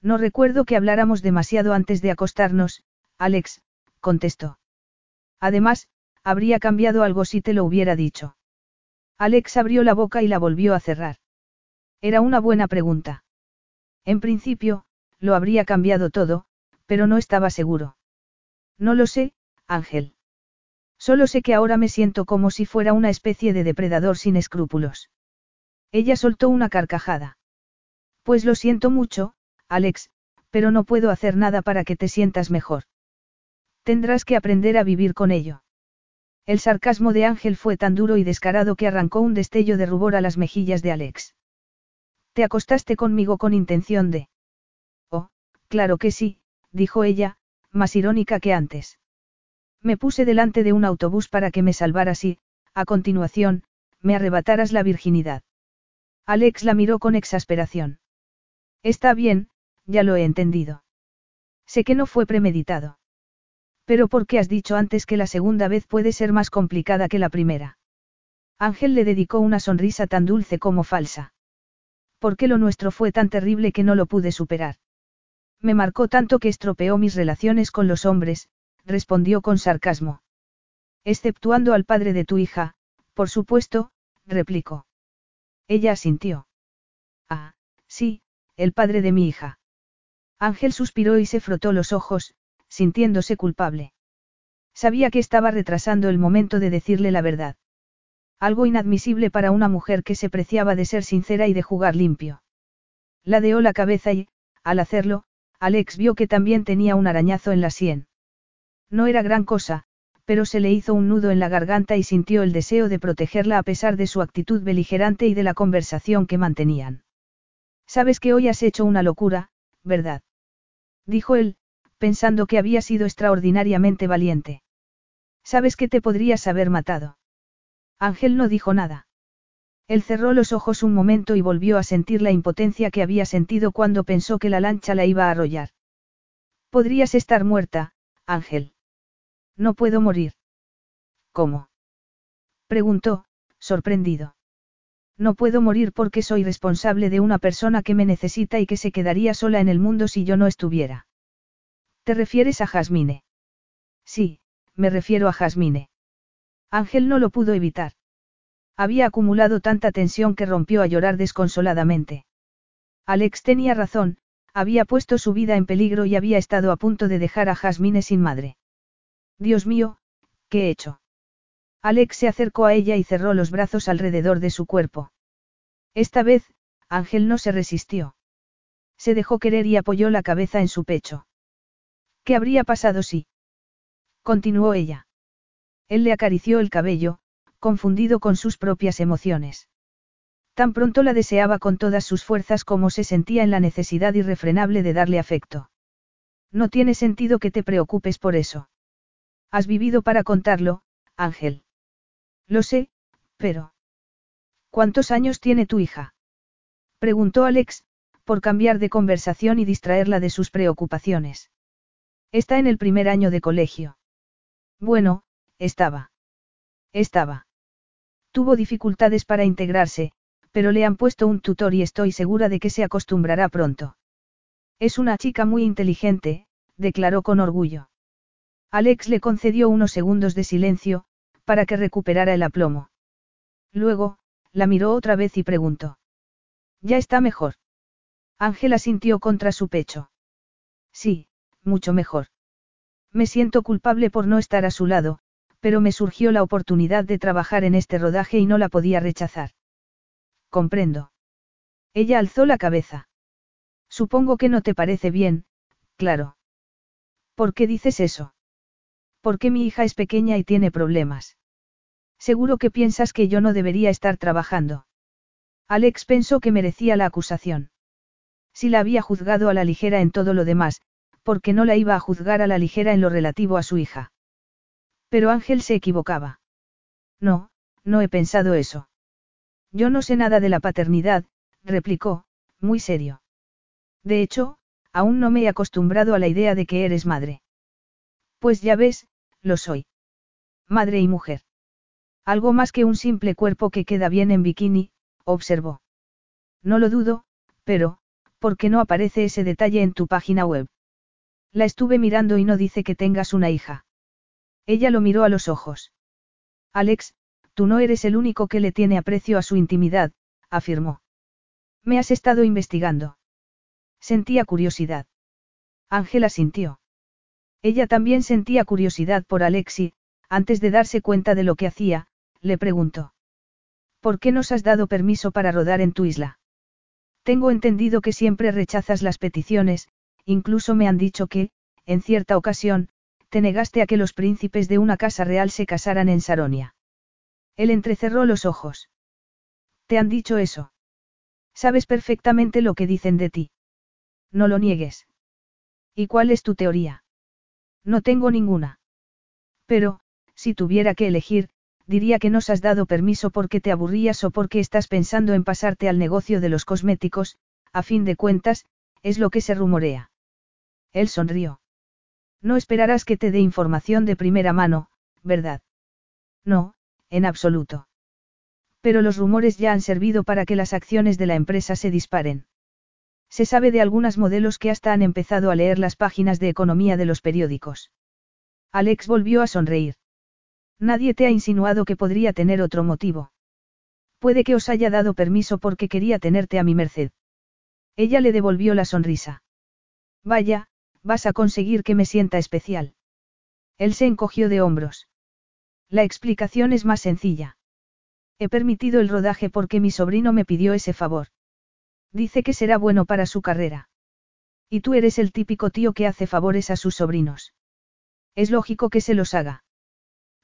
No recuerdo que habláramos demasiado antes de acostarnos, Alex, contestó. Además, habría cambiado algo si te lo hubiera dicho. Alex abrió la boca y la volvió a cerrar. Era una buena pregunta. En principio, lo habría cambiado todo, pero no estaba seguro. No lo sé, Ángel. Solo sé que ahora me siento como si fuera una especie de depredador sin escrúpulos. Ella soltó una carcajada. Pues lo siento mucho, Alex, pero no puedo hacer nada para que te sientas mejor. Tendrás que aprender a vivir con ello. El sarcasmo de Ángel fue tan duro y descarado que arrancó un destello de rubor a las mejillas de Alex. Te acostaste conmigo con intención de... Oh, claro que sí, dijo ella, más irónica que antes. Me puse delante de un autobús para que me salvaras y, a continuación, me arrebataras la virginidad. Alex la miró con exasperación. Está bien, ya lo he entendido. Sé que no fue premeditado. Pero ¿por qué has dicho antes que la segunda vez puede ser más complicada que la primera? Ángel le dedicó una sonrisa tan dulce como falsa. ¿Por qué lo nuestro fue tan terrible que no lo pude superar? Me marcó tanto que estropeó mis relaciones con los hombres, respondió con sarcasmo. Exceptuando al padre de tu hija, por supuesto, replicó. Ella asintió. Ah, sí, el padre de mi hija. Ángel suspiró y se frotó los ojos, sintiéndose culpable. Sabía que estaba retrasando el momento de decirle la verdad. Algo inadmisible para una mujer que se preciaba de ser sincera y de jugar limpio. Ladeó la cabeza y, al hacerlo, Alex vio que también tenía un arañazo en la sien. No era gran cosa, pero se le hizo un nudo en la garganta y sintió el deseo de protegerla a pesar de su actitud beligerante y de la conversación que mantenían. Sabes que hoy has hecho una locura, ¿verdad? Dijo él, pensando que había sido extraordinariamente valiente. Sabes que te podrías haber matado. Ángel no dijo nada. Él cerró los ojos un momento y volvió a sentir la impotencia que había sentido cuando pensó que la lancha la iba a arrollar. Podrías estar muerta, Ángel. No puedo morir. ¿Cómo? Preguntó, sorprendido. No puedo morir porque soy responsable de una persona que me necesita y que se quedaría sola en el mundo si yo no estuviera. ¿Te refieres a Jasmine? Sí, me refiero a Jasmine. Ángel no lo pudo evitar. Había acumulado tanta tensión que rompió a llorar desconsoladamente. Alex tenía razón, había puesto su vida en peligro y había estado a punto de dejar a Jasmine sin madre. Dios mío, ¿qué he hecho? Alex se acercó a ella y cerró los brazos alrededor de su cuerpo. Esta vez, Ángel no se resistió. Se dejó querer y apoyó la cabeza en su pecho. ¿Qué habría pasado si? Continuó ella. Él le acarició el cabello, confundido con sus propias emociones. Tan pronto la deseaba con todas sus fuerzas como se sentía en la necesidad irrefrenable de darle afecto. No tiene sentido que te preocupes por eso. Has vivido para contarlo, Ángel. Lo sé, pero... ¿Cuántos años tiene tu hija? Preguntó Alex, por cambiar de conversación y distraerla de sus preocupaciones. Está en el primer año de colegio. Bueno, estaba. Estaba. Tuvo dificultades para integrarse, pero le han puesto un tutor y estoy segura de que se acostumbrará pronto. Es una chica muy inteligente, declaró con orgullo. Alex le concedió unos segundos de silencio, para que recuperara el aplomo. Luego, la miró otra vez y preguntó. Ya está mejor. Ángela sintió contra su pecho. Sí, mucho mejor. Me siento culpable por no estar a su lado, pero me surgió la oportunidad de trabajar en este rodaje y no la podía rechazar. Comprendo. Ella alzó la cabeza. Supongo que no te parece bien, claro. ¿Por qué dices eso? Porque mi hija es pequeña y tiene problemas. Seguro que piensas que yo no debería estar trabajando. Alex pensó que merecía la acusación. Si la había juzgado a la ligera en todo lo demás, ¿por qué no la iba a juzgar a la ligera en lo relativo a su hija? Pero Ángel se equivocaba. No, no he pensado eso. Yo no sé nada de la paternidad, replicó, muy serio. De hecho, aún no me he acostumbrado a la idea de que eres madre. Pues ya ves, lo soy. Madre y mujer. Algo más que un simple cuerpo que queda bien en bikini, observó. No lo dudo, pero, ¿por qué no aparece ese detalle en tu página web? La estuve mirando y no dice que tengas una hija. Ella lo miró a los ojos. Alex, tú no eres el único que le tiene aprecio a su intimidad, afirmó. Me has estado investigando. Sentía curiosidad. Ángela sintió. Ella también sentía curiosidad por Alexi, antes de darse cuenta de lo que hacía, le preguntó. ¿Por qué nos has dado permiso para rodar en tu isla? Tengo entendido que siempre rechazas las peticiones, incluso me han dicho que, en cierta ocasión, te negaste a que los príncipes de una casa real se casaran en Saronia. Él entrecerró los ojos. ¿Te han dicho eso? Sabes perfectamente lo que dicen de ti. No lo niegues. ¿Y cuál es tu teoría? No tengo ninguna. Pero, si tuviera que elegir, diría que nos has dado permiso porque te aburrías o porque estás pensando en pasarte al negocio de los cosméticos, a fin de cuentas, es lo que se rumorea. Él sonrió. No esperarás que te dé información de primera mano, ¿verdad? No, en absoluto. Pero los rumores ya han servido para que las acciones de la empresa se disparen. Se sabe de algunas modelos que hasta han empezado a leer las páginas de economía de los periódicos. Alex volvió a sonreír. Nadie te ha insinuado que podría tener otro motivo. Puede que os haya dado permiso porque quería tenerte a mi merced. Ella le devolvió la sonrisa. Vaya, vas a conseguir que me sienta especial. Él se encogió de hombros. La explicación es más sencilla. He permitido el rodaje porque mi sobrino me pidió ese favor. Dice que será bueno para su carrera. Y tú eres el típico tío que hace favores a sus sobrinos. Es lógico que se los haga.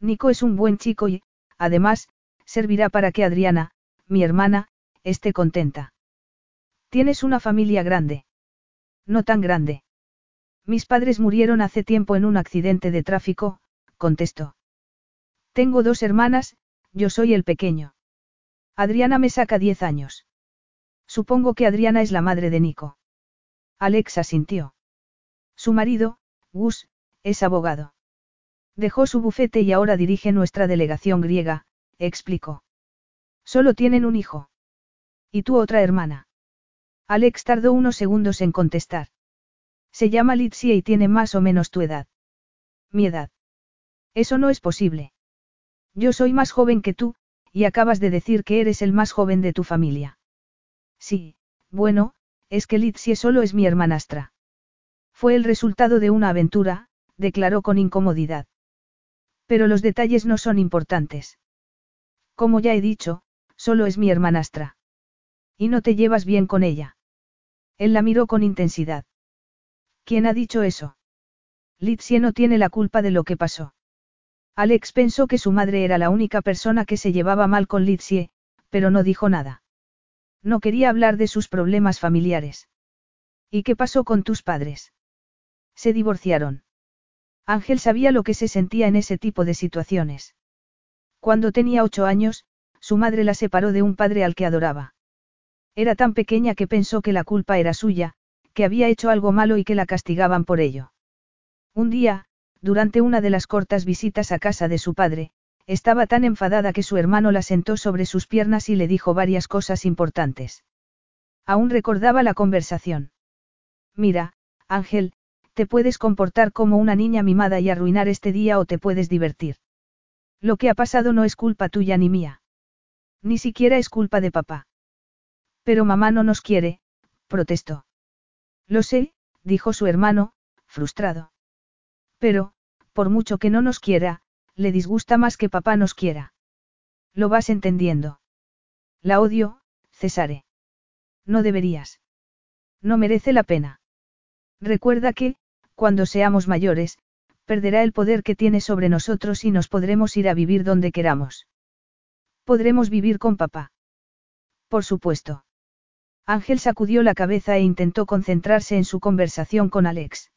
Nico es un buen chico y, además, servirá para que Adriana, mi hermana, esté contenta. Tienes una familia grande. No tan grande. Mis padres murieron hace tiempo en un accidente de tráfico, contestó. Tengo dos hermanas, yo soy el pequeño. Adriana me saca diez años. Supongo que Adriana es la madre de Nico. Alexa sintió. Su marido, Gus, es abogado. Dejó su bufete y ahora dirige nuestra delegación griega, explicó. Solo tienen un hijo. ¿Y tú otra hermana? Alex tardó unos segundos en contestar. Se llama Litsia y tiene más o menos tu edad. Mi edad. Eso no es posible. Yo soy más joven que tú, y acabas de decir que eres el más joven de tu familia. Sí, bueno, es que Litsie solo es mi hermanastra. Fue el resultado de una aventura, declaró con incomodidad. Pero los detalles no son importantes. Como ya he dicho, solo es mi hermanastra. Y no te llevas bien con ella. Él la miró con intensidad. ¿Quién ha dicho eso? Litsie no tiene la culpa de lo que pasó. Alex pensó que su madre era la única persona que se llevaba mal con Litsie, pero no dijo nada. No quería hablar de sus problemas familiares. ¿Y qué pasó con tus padres? Se divorciaron. Ángel sabía lo que se sentía en ese tipo de situaciones. Cuando tenía ocho años, su madre la separó de un padre al que adoraba. Era tan pequeña que pensó que la culpa era suya, que había hecho algo malo y que la castigaban por ello. Un día, durante una de las cortas visitas a casa de su padre, estaba tan enfadada que su hermano la sentó sobre sus piernas y le dijo varias cosas importantes. Aún recordaba la conversación. Mira, Ángel, te puedes comportar como una niña mimada y arruinar este día o te puedes divertir. Lo que ha pasado no es culpa tuya ni mía. Ni siquiera es culpa de papá. Pero mamá no nos quiere, protestó. Lo sé, dijo su hermano, frustrado. Pero, por mucho que no nos quiera, le disgusta más que papá nos quiera. Lo vas entendiendo. La odio, Cesare. No deberías. No merece la pena. Recuerda que, cuando seamos mayores, perderá el poder que tiene sobre nosotros y nos podremos ir a vivir donde queramos. Podremos vivir con papá. Por supuesto. Ángel sacudió la cabeza e intentó concentrarse en su conversación con Alex.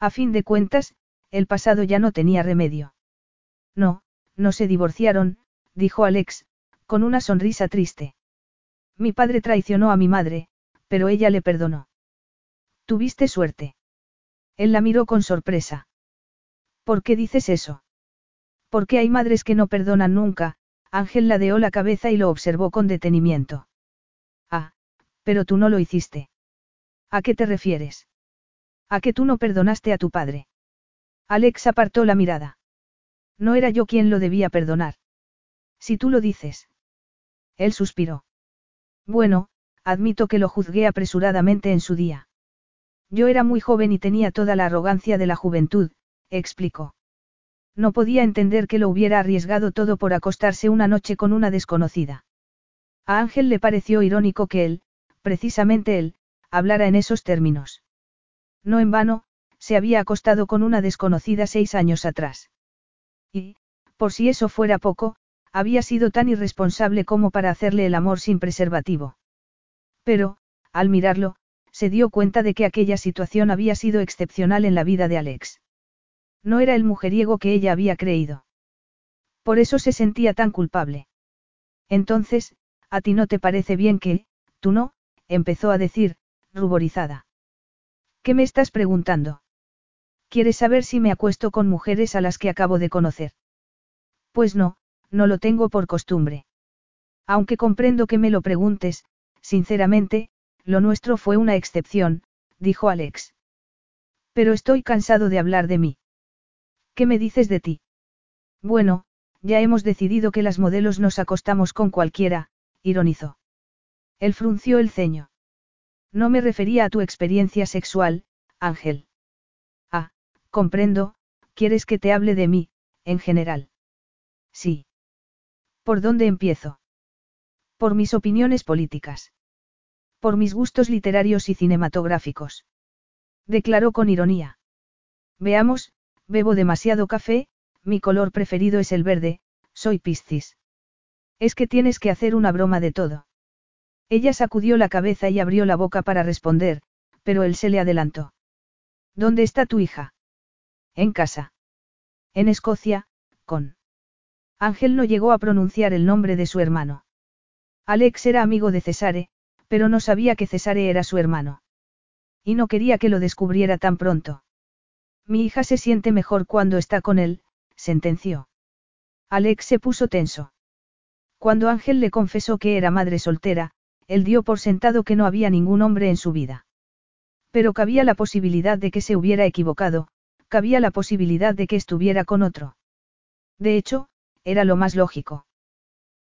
A fin de cuentas, el pasado ya no tenía remedio. No, no se divorciaron, dijo Alex, con una sonrisa triste. Mi padre traicionó a mi madre, pero ella le perdonó. Tuviste suerte. Él la miró con sorpresa. ¿Por qué dices eso? Porque hay madres que no perdonan nunca, Ángel ladeó la cabeza y lo observó con detenimiento. Ah, pero tú no lo hiciste. ¿A qué te refieres? A que tú no perdonaste a tu padre. Alex apartó la mirada. No era yo quien lo debía perdonar. Si tú lo dices. Él suspiró. Bueno, admito que lo juzgué apresuradamente en su día. Yo era muy joven y tenía toda la arrogancia de la juventud, explicó. No podía entender que lo hubiera arriesgado todo por acostarse una noche con una desconocida. A Ángel le pareció irónico que él, precisamente él, hablara en esos términos. No en vano, se había acostado con una desconocida seis años atrás. Y, por si eso fuera poco, había sido tan irresponsable como para hacerle el amor sin preservativo. Pero, al mirarlo, se dio cuenta de que aquella situación había sido excepcional en la vida de Alex. No era el mujeriego que ella había creído. Por eso se sentía tan culpable. Entonces, ¿a ti no te parece bien que, tú no? empezó a decir, ruborizada. ¿Qué me estás preguntando? ¿Quieres saber si me acuesto con mujeres a las que acabo de conocer? Pues no, no lo tengo por costumbre. Aunque comprendo que me lo preguntes, sinceramente, lo nuestro fue una excepción, dijo Alex. Pero estoy cansado de hablar de mí. ¿Qué me dices de ti? Bueno, ya hemos decidido que las modelos nos acostamos con cualquiera, ironizó. Él frunció el ceño. No me refería a tu experiencia sexual, Ángel. Comprendo, quieres que te hable de mí, en general. Sí. ¿Por dónde empiezo? Por mis opiniones políticas. Por mis gustos literarios y cinematográficos. Declaró con ironía. Veamos, bebo demasiado café, mi color preferido es el verde, soy Piscis. Es que tienes que hacer una broma de todo. Ella sacudió la cabeza y abrió la boca para responder, pero él se le adelantó. ¿Dónde está tu hija? En casa. En Escocia, con. Ángel no llegó a pronunciar el nombre de su hermano. Alex era amigo de Cesare, pero no sabía que Cesare era su hermano. Y no quería que lo descubriera tan pronto. Mi hija se siente mejor cuando está con él, sentenció. Alex se puso tenso. Cuando Ángel le confesó que era madre soltera, él dio por sentado que no había ningún hombre en su vida. Pero cabía la posibilidad de que se hubiera equivocado, cabía la posibilidad de que estuviera con otro. De hecho, era lo más lógico.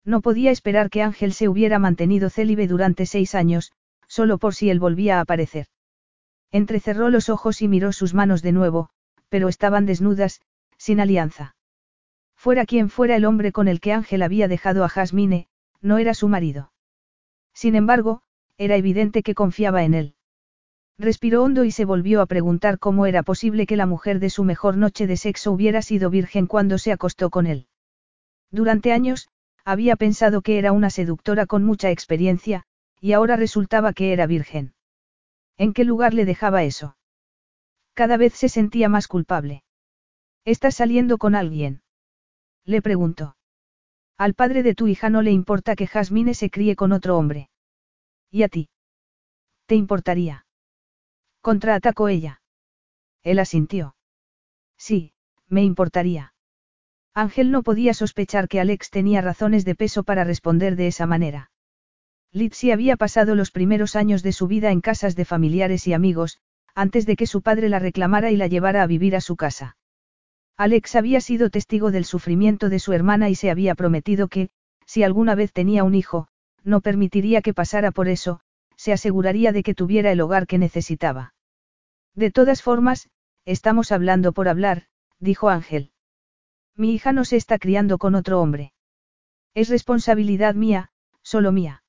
No podía esperar que Ángel se hubiera mantenido célibe durante seis años, solo por si él volvía a aparecer. Entrecerró los ojos y miró sus manos de nuevo, pero estaban desnudas, sin alianza. Fuera quien fuera el hombre con el que Ángel había dejado a Jasmine, no era su marido. Sin embargo, era evidente que confiaba en él. Respiró hondo y se volvió a preguntar cómo era posible que la mujer de su mejor noche de sexo hubiera sido virgen cuando se acostó con él. Durante años, había pensado que era una seductora con mucha experiencia, y ahora resultaba que era virgen. ¿En qué lugar le dejaba eso? Cada vez se sentía más culpable. ¿Estás saliendo con alguien? Le preguntó. Al padre de tu hija no le importa que Jasmine se críe con otro hombre. ¿Y a ti? ¿Te importaría? Contraatacó ella. Él asintió. Sí, me importaría. Ángel no podía sospechar que Alex tenía razones de peso para responder de esa manera. Litsi había pasado los primeros años de su vida en casas de familiares y amigos, antes de que su padre la reclamara y la llevara a vivir a su casa. Alex había sido testigo del sufrimiento de su hermana y se había prometido que, si alguna vez tenía un hijo, no permitiría que pasara por eso, se aseguraría de que tuviera el hogar que necesitaba. De todas formas, estamos hablando por hablar, dijo Ángel. Mi hija no se está criando con otro hombre. Es responsabilidad mía, solo mía.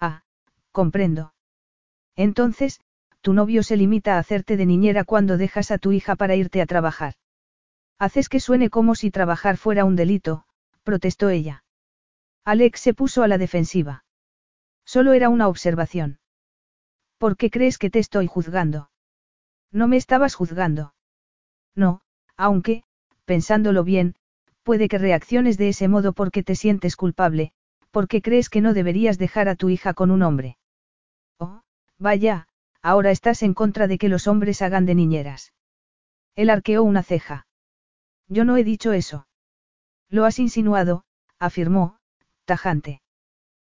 Ah, comprendo. Entonces, tu novio se limita a hacerte de niñera cuando dejas a tu hija para irte a trabajar. Haces que suene como si trabajar fuera un delito, protestó ella. Alex se puso a la defensiva. Solo era una observación. ¿Por qué crees que te estoy juzgando? No me estabas juzgando. No, aunque, pensándolo bien, puede que reacciones de ese modo porque te sientes culpable, porque crees que no deberías dejar a tu hija con un hombre. Oh, vaya, ahora estás en contra de que los hombres hagan de niñeras. Él arqueó una ceja. Yo no he dicho eso. Lo has insinuado, afirmó, tajante.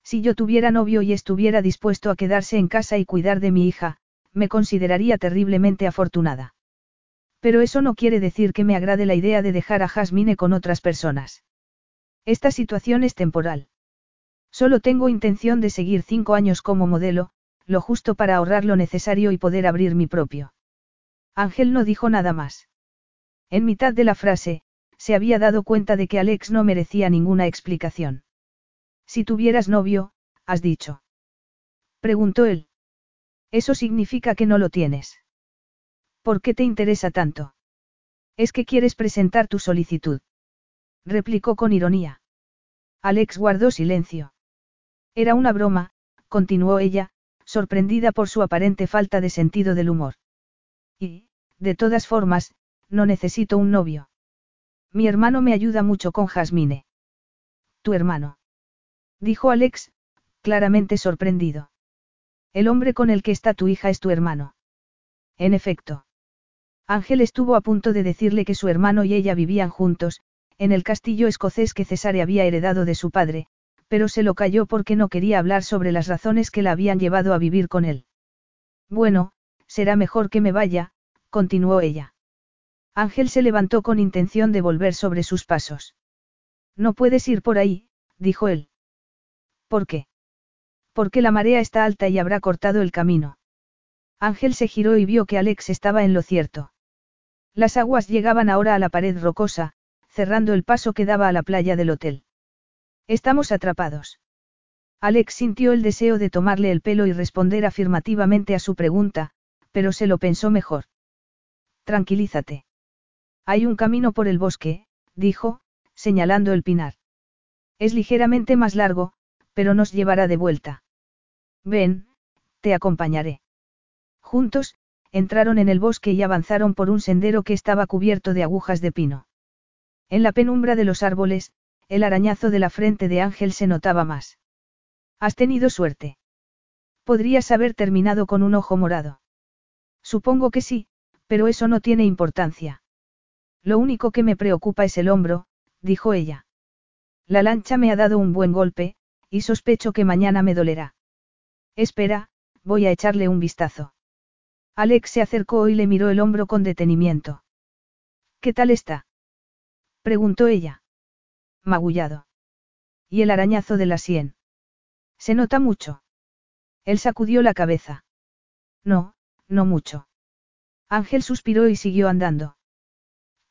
Si yo tuviera novio y estuviera dispuesto a quedarse en casa y cuidar de mi hija, me consideraría terriblemente afortunada. Pero eso no quiere decir que me agrade la idea de dejar a Jasmine con otras personas. Esta situación es temporal. Solo tengo intención de seguir cinco años como modelo, lo justo para ahorrar lo necesario y poder abrir mi propio. Ángel no dijo nada más. En mitad de la frase, se había dado cuenta de que Alex no merecía ninguna explicación. Si tuvieras novio, has dicho. Preguntó él. Eso significa que no lo tienes. ¿Por qué te interesa tanto? Es que quieres presentar tu solicitud. Replicó con ironía. Alex guardó silencio. Era una broma, continuó ella, sorprendida por su aparente falta de sentido del humor. Y, de todas formas, no necesito un novio. Mi hermano me ayuda mucho con Jasmine. Tu hermano. Dijo Alex, claramente sorprendido. El hombre con el que está tu hija es tu hermano. En efecto. Ángel estuvo a punto de decirle que su hermano y ella vivían juntos, en el castillo escocés que Cesare había heredado de su padre, pero se lo calló porque no quería hablar sobre las razones que la habían llevado a vivir con él. Bueno, será mejor que me vaya, continuó ella. Ángel se levantó con intención de volver sobre sus pasos. No puedes ir por ahí, dijo él. ¿Por qué? Porque la marea está alta y habrá cortado el camino. Ángel se giró y vio que Alex estaba en lo cierto. Las aguas llegaban ahora a la pared rocosa, cerrando el paso que daba a la playa del hotel. Estamos atrapados. Alex sintió el deseo de tomarle el pelo y responder afirmativamente a su pregunta, pero se lo pensó mejor. Tranquilízate. Hay un camino por el bosque, dijo, señalando el pinar. Es ligeramente más largo, pero nos llevará de vuelta. Ven, te acompañaré. Juntos, entraron en el bosque y avanzaron por un sendero que estaba cubierto de agujas de pino. En la penumbra de los árboles, el arañazo de la frente de Ángel se notaba más. Has tenido suerte. Podrías haber terminado con un ojo morado. Supongo que sí, pero eso no tiene importancia. Lo único que me preocupa es el hombro, dijo ella. La lancha me ha dado un buen golpe, y sospecho que mañana me dolerá. Espera, voy a echarle un vistazo. Alex se acercó y le miró el hombro con detenimiento. ¿Qué tal está? preguntó ella. Magullado. ¿Y el arañazo de la sien? Se nota mucho. Él sacudió la cabeza. No, no mucho. Ángel suspiró y siguió andando.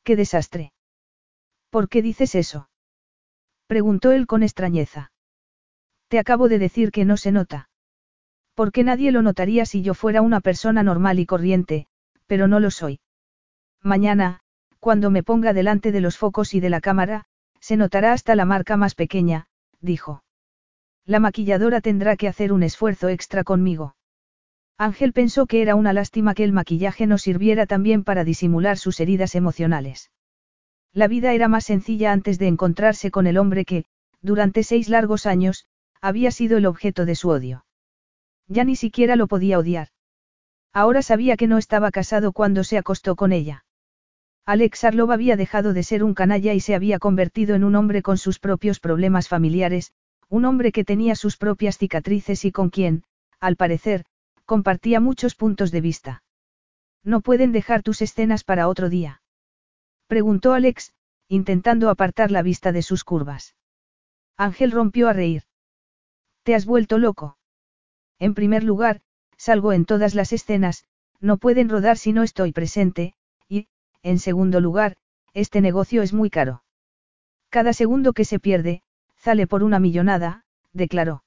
¡Qué desastre! ¿Por qué dices eso? Preguntó él con extrañeza. Te acabo de decir que no se nota. Porque nadie lo notaría si yo fuera una persona normal y corriente, pero no lo soy. Mañana, cuando me ponga delante de los focos y de la cámara, se notará hasta la marca más pequeña, dijo. La maquilladora tendrá que hacer un esfuerzo extra conmigo. Ángel pensó que era una lástima que el maquillaje no sirviera también para disimular sus heridas emocionales. La vida era más sencilla antes de encontrarse con el hombre que, durante seis largos años, había sido el objeto de su odio. Ya ni siquiera lo podía odiar. Ahora sabía que no estaba casado cuando se acostó con ella. Alex Arlov había dejado de ser un canalla y se había convertido en un hombre con sus propios problemas familiares, un hombre que tenía sus propias cicatrices y con quien, al parecer, compartía muchos puntos de vista. ¿No pueden dejar tus escenas para otro día? Preguntó Alex, intentando apartar la vista de sus curvas. Ángel rompió a reír. ¿Te has vuelto loco? En primer lugar, salgo en todas las escenas, no pueden rodar si no estoy presente, y, en segundo lugar, este negocio es muy caro. Cada segundo que se pierde, sale por una millonada, declaró.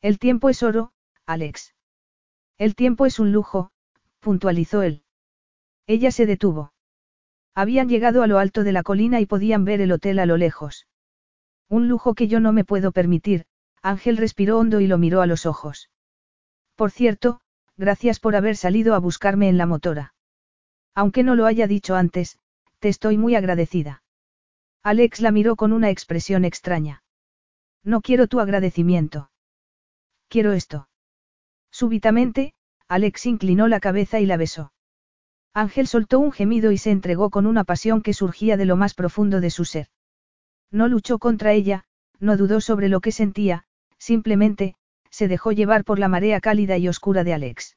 El tiempo es oro, Alex. El tiempo es un lujo, puntualizó él. Ella se detuvo. Habían llegado a lo alto de la colina y podían ver el hotel a lo lejos. Un lujo que yo no me puedo permitir, Ángel respiró hondo y lo miró a los ojos. Por cierto, gracias por haber salido a buscarme en la motora. Aunque no lo haya dicho antes, te estoy muy agradecida. Alex la miró con una expresión extraña. No quiero tu agradecimiento. Quiero esto. Súbitamente, Alex inclinó la cabeza y la besó. Ángel soltó un gemido y se entregó con una pasión que surgía de lo más profundo de su ser. No luchó contra ella, no dudó sobre lo que sentía, simplemente, se dejó llevar por la marea cálida y oscura de Alex.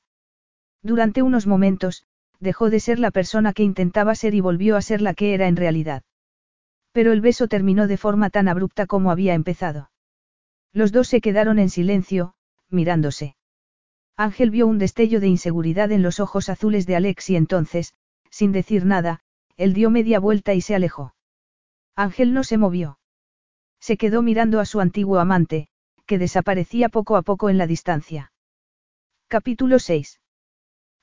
Durante unos momentos, dejó de ser la persona que intentaba ser y volvió a ser la que era en realidad. Pero el beso terminó de forma tan abrupta como había empezado. Los dos se quedaron en silencio, mirándose. Ángel vio un destello de inseguridad en los ojos azules de Alex y entonces, sin decir nada, él dio media vuelta y se alejó. Ángel no se movió. Se quedó mirando a su antiguo amante, que desaparecía poco a poco en la distancia. Capítulo 6.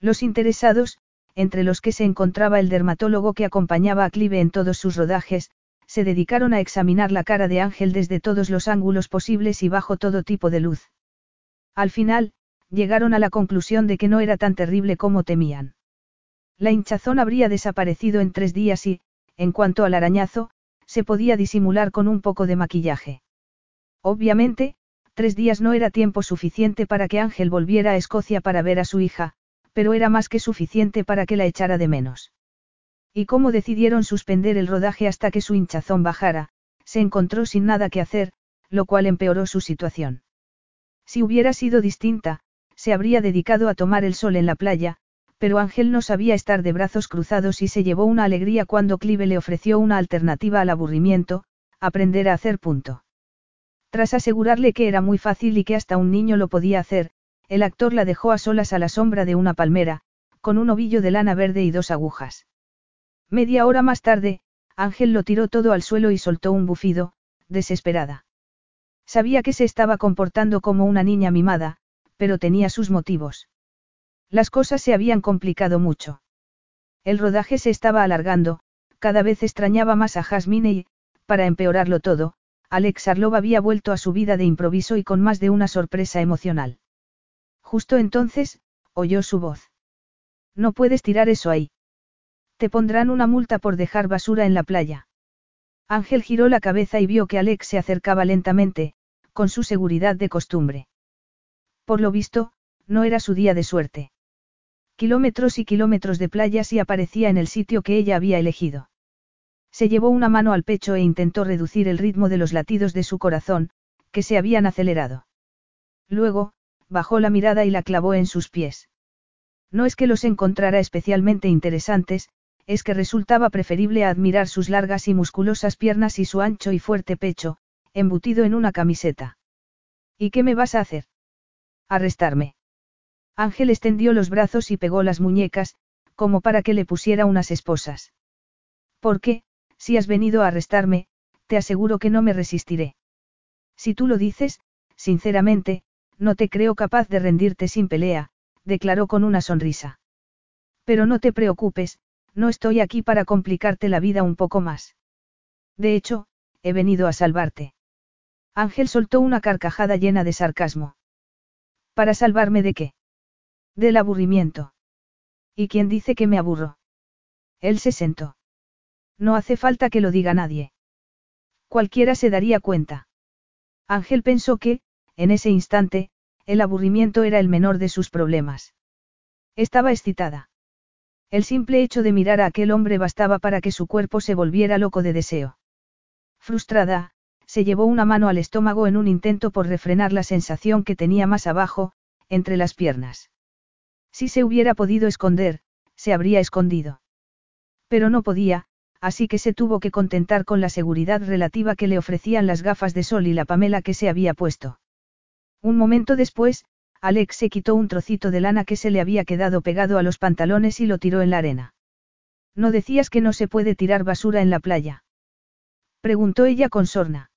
Los interesados, entre los que se encontraba el dermatólogo que acompañaba a Clive en todos sus rodajes, se dedicaron a examinar la cara de Ángel desde todos los ángulos posibles y bajo todo tipo de luz. Al final, llegaron a la conclusión de que no era tan terrible como temían. La hinchazón habría desaparecido en tres días y, en cuanto al arañazo, se podía disimular con un poco de maquillaje. Obviamente, tres días no era tiempo suficiente para que Ángel volviera a Escocia para ver a su hija, pero era más que suficiente para que la echara de menos. Y como decidieron suspender el rodaje hasta que su hinchazón bajara, se encontró sin nada que hacer, lo cual empeoró su situación. Si hubiera sido distinta, se habría dedicado a tomar el sol en la playa, pero Ángel no sabía estar de brazos cruzados y se llevó una alegría cuando Clive le ofreció una alternativa al aburrimiento, aprender a hacer punto. Tras asegurarle que era muy fácil y que hasta un niño lo podía hacer, el actor la dejó a solas a la sombra de una palmera, con un ovillo de lana verde y dos agujas. Media hora más tarde, Ángel lo tiró todo al suelo y soltó un bufido, desesperada. Sabía que se estaba comportando como una niña mimada, pero tenía sus motivos. Las cosas se habían complicado mucho. El rodaje se estaba alargando, cada vez extrañaba más a Jasmine y, para empeorarlo todo, Alex Arlov había vuelto a su vida de improviso y con más de una sorpresa emocional. Justo entonces, oyó su voz. No puedes tirar eso ahí. Te pondrán una multa por dejar basura en la playa. Ángel giró la cabeza y vio que Alex se acercaba lentamente, con su seguridad de costumbre. Por lo visto, no era su día de suerte. Kilómetros y kilómetros de playas y aparecía en el sitio que ella había elegido. Se llevó una mano al pecho e intentó reducir el ritmo de los latidos de su corazón, que se habían acelerado. Luego, bajó la mirada y la clavó en sus pies. No es que los encontrara especialmente interesantes, es que resultaba preferible admirar sus largas y musculosas piernas y su ancho y fuerte pecho, embutido en una camiseta. ¿Y qué me vas a hacer? Arrestarme. Ángel extendió los brazos y pegó las muñecas, como para que le pusiera unas esposas. ¿Por qué, si has venido a arrestarme, te aseguro que no me resistiré. Si tú lo dices, sinceramente, no te creo capaz de rendirte sin pelea, declaró con una sonrisa. Pero no te preocupes, no estoy aquí para complicarte la vida un poco más. De hecho, he venido a salvarte. Ángel soltó una carcajada llena de sarcasmo. ¿Para salvarme de qué? Del aburrimiento. ¿Y quién dice que me aburro? Él se sentó. No hace falta que lo diga nadie. Cualquiera se daría cuenta. Ángel pensó que, en ese instante, el aburrimiento era el menor de sus problemas. Estaba excitada. El simple hecho de mirar a aquel hombre bastaba para que su cuerpo se volviera loco de deseo. Frustrada, se llevó una mano al estómago en un intento por refrenar la sensación que tenía más abajo, entre las piernas. Si se hubiera podido esconder, se habría escondido. Pero no podía, así que se tuvo que contentar con la seguridad relativa que le ofrecían las gafas de sol y la pamela que se había puesto. Un momento después, Alex se quitó un trocito de lana que se le había quedado pegado a los pantalones y lo tiró en la arena. ¿No decías que no se puede tirar basura en la playa? Preguntó ella con sorna.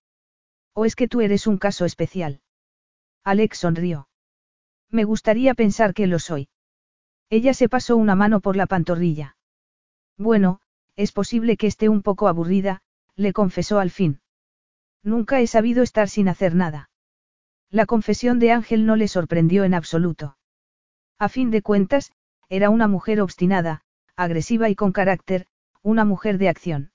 ¿O es que tú eres un caso especial? Alex sonrió. Me gustaría pensar que lo soy. Ella se pasó una mano por la pantorrilla. Bueno, es posible que esté un poco aburrida, le confesó al fin. Nunca he sabido estar sin hacer nada. La confesión de Ángel no le sorprendió en absoluto. A fin de cuentas, era una mujer obstinada, agresiva y con carácter, una mujer de acción.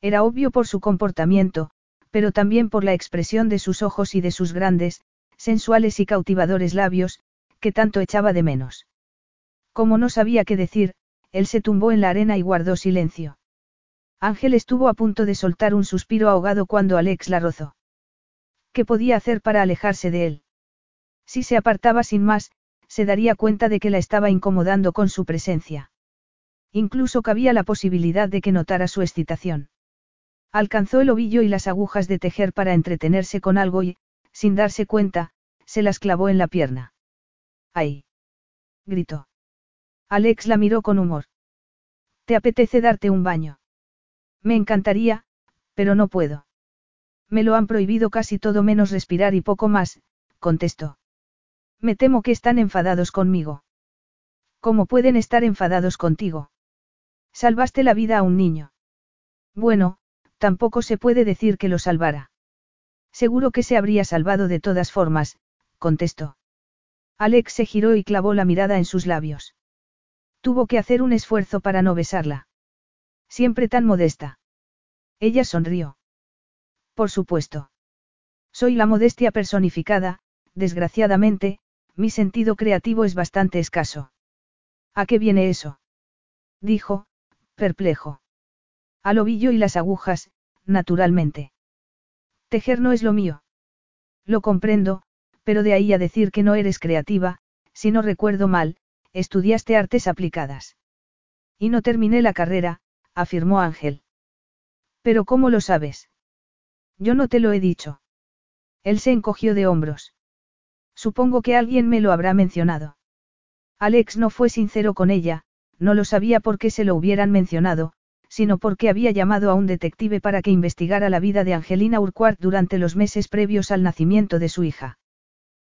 Era obvio por su comportamiento, pero también por la expresión de sus ojos y de sus grandes, sensuales y cautivadores labios, que tanto echaba de menos. Como no sabía qué decir, él se tumbó en la arena y guardó silencio. Ángel estuvo a punto de soltar un suspiro ahogado cuando Alex la rozó. ¿Qué podía hacer para alejarse de él? Si se apartaba sin más, se daría cuenta de que la estaba incomodando con su presencia. Incluso cabía la posibilidad de que notara su excitación. Alcanzó el ovillo y las agujas de tejer para entretenerse con algo y, sin darse cuenta, se las clavó en la pierna. ¡Ay! gritó. Alex la miró con humor. ¿Te apetece darte un baño? Me encantaría, pero no puedo. Me lo han prohibido casi todo menos respirar y poco más, contestó. Me temo que están enfadados conmigo. ¿Cómo pueden estar enfadados contigo? Salvaste la vida a un niño. Bueno, tampoco se puede decir que lo salvara. Seguro que se habría salvado de todas formas, contestó. Alex se giró y clavó la mirada en sus labios. Tuvo que hacer un esfuerzo para no besarla. Siempre tan modesta. Ella sonrió. Por supuesto. Soy la modestia personificada, desgraciadamente, mi sentido creativo es bastante escaso. ¿A qué viene eso? Dijo, perplejo. Al ovillo y las agujas, naturalmente. Tejer no es lo mío. Lo comprendo, pero de ahí a decir que no eres creativa, si no recuerdo mal, estudiaste artes aplicadas. Y no terminé la carrera, afirmó Ángel. Pero ¿cómo lo sabes? Yo no te lo he dicho. Él se encogió de hombros. Supongo que alguien me lo habrá mencionado. Alex no fue sincero con ella, no lo sabía por qué se lo hubieran mencionado, sino porque había llamado a un detective para que investigara la vida de Angelina Urquhart durante los meses previos al nacimiento de su hija.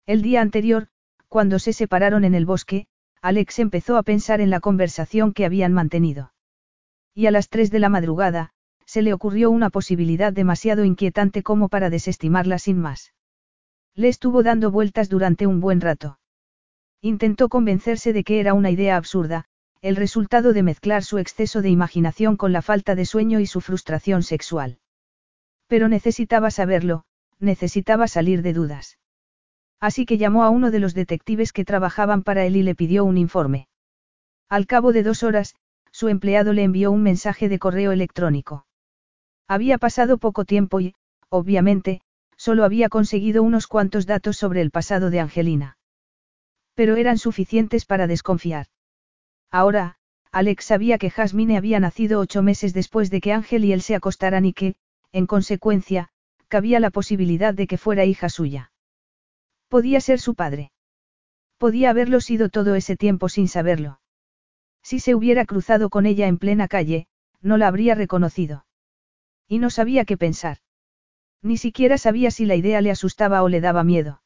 El día anterior, cuando se separaron en el bosque, Alex empezó a pensar en la conversación que habían mantenido. Y a las tres de la madrugada, se le ocurrió una posibilidad demasiado inquietante como para desestimarla sin más. Le estuvo dando vueltas durante un buen rato. Intentó convencerse de que era una idea absurda, el resultado de mezclar su exceso de imaginación con la falta de sueño y su frustración sexual. Pero necesitaba saberlo, necesitaba salir de dudas. Así que llamó a uno de los detectives que trabajaban para él y le pidió un informe. Al cabo de dos horas, su empleado le envió un mensaje de correo electrónico. Había pasado poco tiempo y, obviamente, solo había conseguido unos cuantos datos sobre el pasado de Angelina. Pero eran suficientes para desconfiar. Ahora, Alex sabía que Jasmine había nacido ocho meses después de que Ángel y él se acostaran y que, en consecuencia, cabía la posibilidad de que fuera hija suya. Podía ser su padre. Podía haberlo sido todo ese tiempo sin saberlo. Si se hubiera cruzado con ella en plena calle, no la habría reconocido. Y no sabía qué pensar. Ni siquiera sabía si la idea le asustaba o le daba miedo.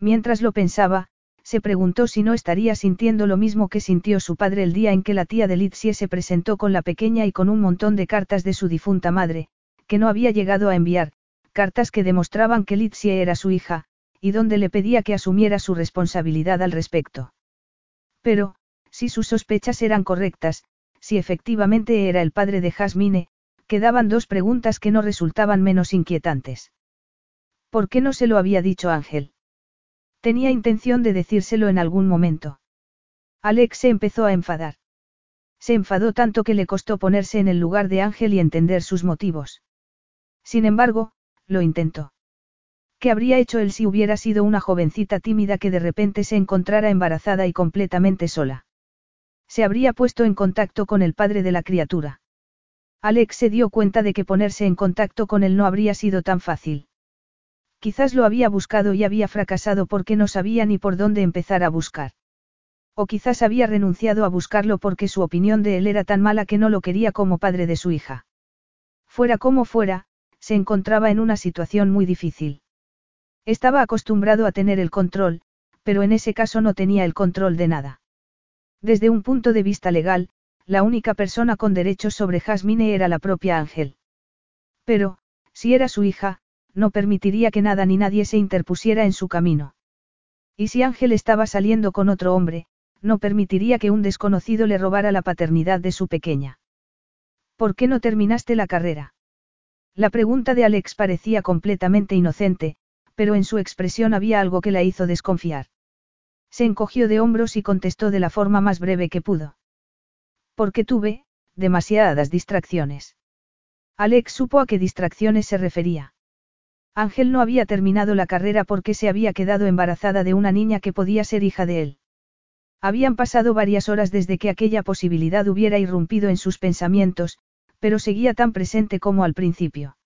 Mientras lo pensaba, se preguntó si no estaría sintiendo lo mismo que sintió su padre el día en que la tía de Litsie se presentó con la pequeña y con un montón de cartas de su difunta madre, que no había llegado a enviar, cartas que demostraban que Litsie era su hija, y donde le pedía que asumiera su responsabilidad al respecto. Pero, si sus sospechas eran correctas, si efectivamente era el padre de Jasmine, quedaban dos preguntas que no resultaban menos inquietantes. ¿Por qué no se lo había dicho Ángel? Tenía intención de decírselo en algún momento. Alex se empezó a enfadar. Se enfadó tanto que le costó ponerse en el lugar de Ángel y entender sus motivos. Sin embargo, lo intentó. ¿Qué habría hecho él si hubiera sido una jovencita tímida que de repente se encontrara embarazada y completamente sola? Se habría puesto en contacto con el padre de la criatura. Alex se dio cuenta de que ponerse en contacto con él no habría sido tan fácil. Quizás lo había buscado y había fracasado porque no sabía ni por dónde empezar a buscar. O quizás había renunciado a buscarlo porque su opinión de él era tan mala que no lo quería como padre de su hija. Fuera como fuera, se encontraba en una situación muy difícil. Estaba acostumbrado a tener el control, pero en ese caso no tenía el control de nada. Desde un punto de vista legal, la única persona con derechos sobre Jasmine era la propia Ángel. Pero, si era su hija, no permitiría que nada ni nadie se interpusiera en su camino. Y si Ángel estaba saliendo con otro hombre, no permitiría que un desconocido le robara la paternidad de su pequeña. ¿Por qué no terminaste la carrera? La pregunta de Alex parecía completamente inocente, pero en su expresión había algo que la hizo desconfiar. Se encogió de hombros y contestó de la forma más breve que pudo. Porque tuve, demasiadas distracciones. Alex supo a qué distracciones se refería. Ángel no había terminado la carrera porque se había quedado embarazada de una niña que podía ser hija de él. Habían pasado varias horas desde que aquella posibilidad hubiera irrumpido en sus pensamientos, pero seguía tan presente como al principio.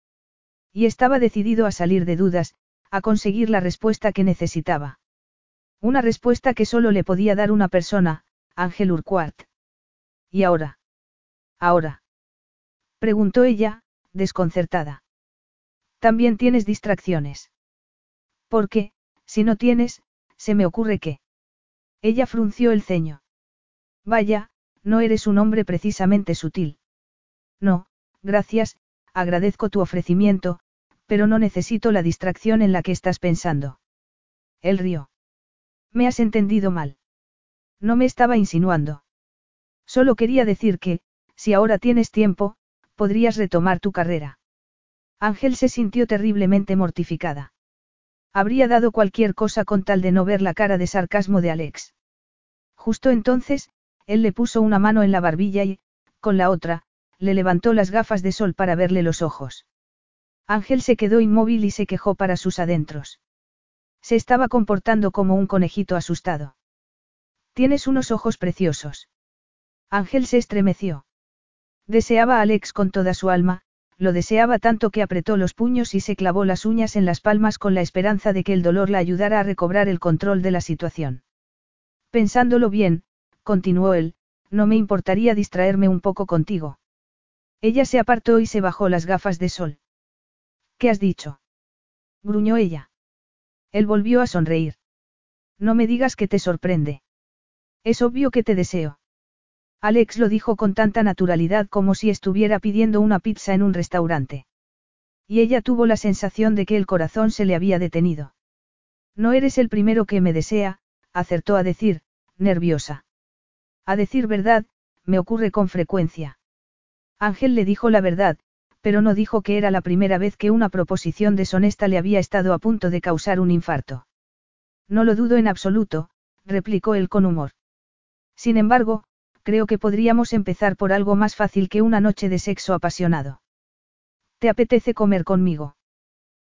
Y estaba decidido a salir de dudas, a conseguir la respuesta que necesitaba. Una respuesta que solo le podía dar una persona, Ángel Urquhart. ¿Y ahora? ¿Ahora? Preguntó ella, desconcertada. También tienes distracciones. Porque, si no tienes, se me ocurre que. Ella frunció el ceño. Vaya, no eres un hombre precisamente sutil. No, gracias, agradezco tu ofrecimiento, pero no necesito la distracción en la que estás pensando. Él rió. Me has entendido mal. No me estaba insinuando. Solo quería decir que, si ahora tienes tiempo, podrías retomar tu carrera. Ángel se sintió terriblemente mortificada. Habría dado cualquier cosa con tal de no ver la cara de sarcasmo de Alex. Justo entonces, él le puso una mano en la barbilla y, con la otra, le levantó las gafas de sol para verle los ojos. Ángel se quedó inmóvil y se quejó para sus adentros. Se estaba comportando como un conejito asustado. Tienes unos ojos preciosos. Ángel se estremeció. Deseaba a Alex con toda su alma, lo deseaba tanto que apretó los puños y se clavó las uñas en las palmas con la esperanza de que el dolor la ayudara a recobrar el control de la situación. Pensándolo bien, continuó él, no me importaría distraerme un poco contigo. Ella se apartó y se bajó las gafas de sol. ¿Qué has dicho? gruñó ella. Él volvió a sonreír. No me digas que te sorprende. Es obvio que te deseo. Alex lo dijo con tanta naturalidad como si estuviera pidiendo una pizza en un restaurante. Y ella tuvo la sensación de que el corazón se le había detenido. No eres el primero que me desea, acertó a decir, nerviosa. A decir verdad, me ocurre con frecuencia. Ángel le dijo la verdad, pero no dijo que era la primera vez que una proposición deshonesta le había estado a punto de causar un infarto. No lo dudo en absoluto, replicó él con humor. Sin embargo, creo que podríamos empezar por algo más fácil que una noche de sexo apasionado. ¿Te apetece comer conmigo?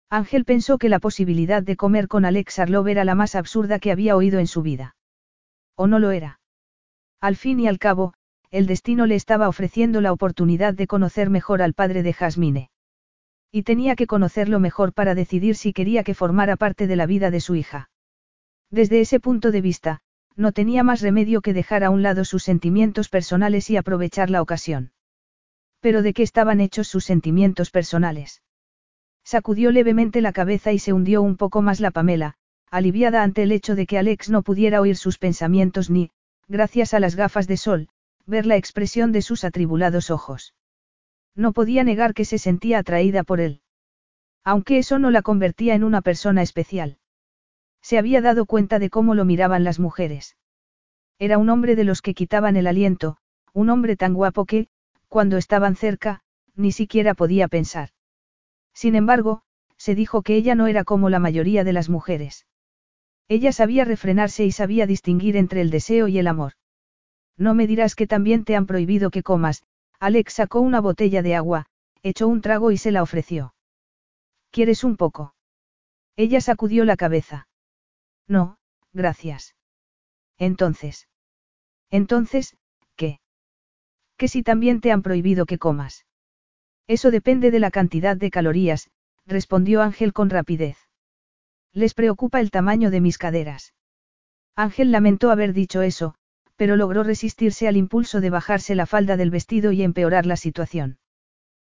Ángel pensó que la posibilidad de comer con Alex Arlov era la más absurda que había oído en su vida. ¿O no lo era? Al fin y al cabo, el destino le estaba ofreciendo la oportunidad de conocer mejor al padre de Jasmine. Y tenía que conocerlo mejor para decidir si quería que formara parte de la vida de su hija. Desde ese punto de vista, no tenía más remedio que dejar a un lado sus sentimientos personales y aprovechar la ocasión. Pero ¿de qué estaban hechos sus sentimientos personales? Sacudió levemente la cabeza y se hundió un poco más la Pamela, aliviada ante el hecho de que Alex no pudiera oír sus pensamientos ni, gracias a las gafas de sol, ver la expresión de sus atribulados ojos. No podía negar que se sentía atraída por él. Aunque eso no la convertía en una persona especial. Se había dado cuenta de cómo lo miraban las mujeres. Era un hombre de los que quitaban el aliento, un hombre tan guapo que, cuando estaban cerca, ni siquiera podía pensar. Sin embargo, se dijo que ella no era como la mayoría de las mujeres. Ella sabía refrenarse y sabía distinguir entre el deseo y el amor. No me dirás que también te han prohibido que comas, Alex sacó una botella de agua, echó un trago y se la ofreció. ¿Quieres un poco? Ella sacudió la cabeza. No, gracias. Entonces. Entonces, ¿qué? Que si también te han prohibido que comas. Eso depende de la cantidad de calorías, respondió Ángel con rapidez. Les preocupa el tamaño de mis caderas. Ángel lamentó haber dicho eso, pero logró resistirse al impulso de bajarse la falda del vestido y empeorar la situación.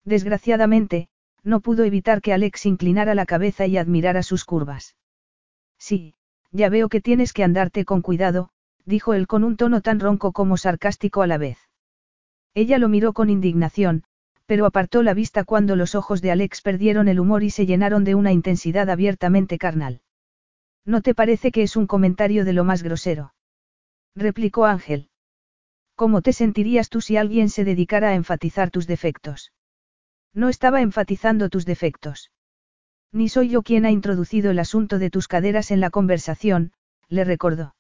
Desgraciadamente, no pudo evitar que Alex inclinara la cabeza y admirara sus curvas. Sí, ya veo que tienes que andarte con cuidado, dijo él con un tono tan ronco como sarcástico a la vez. Ella lo miró con indignación, pero apartó la vista cuando los ojos de Alex perdieron el humor y se llenaron de una intensidad abiertamente carnal. ¿No te parece que es un comentario de lo más grosero? Replicó Ángel. ¿Cómo te sentirías tú si alguien se dedicara a enfatizar tus defectos? No estaba enfatizando tus defectos. Ni soy yo quien ha introducido el asunto de tus caderas en la conversación, le recordó.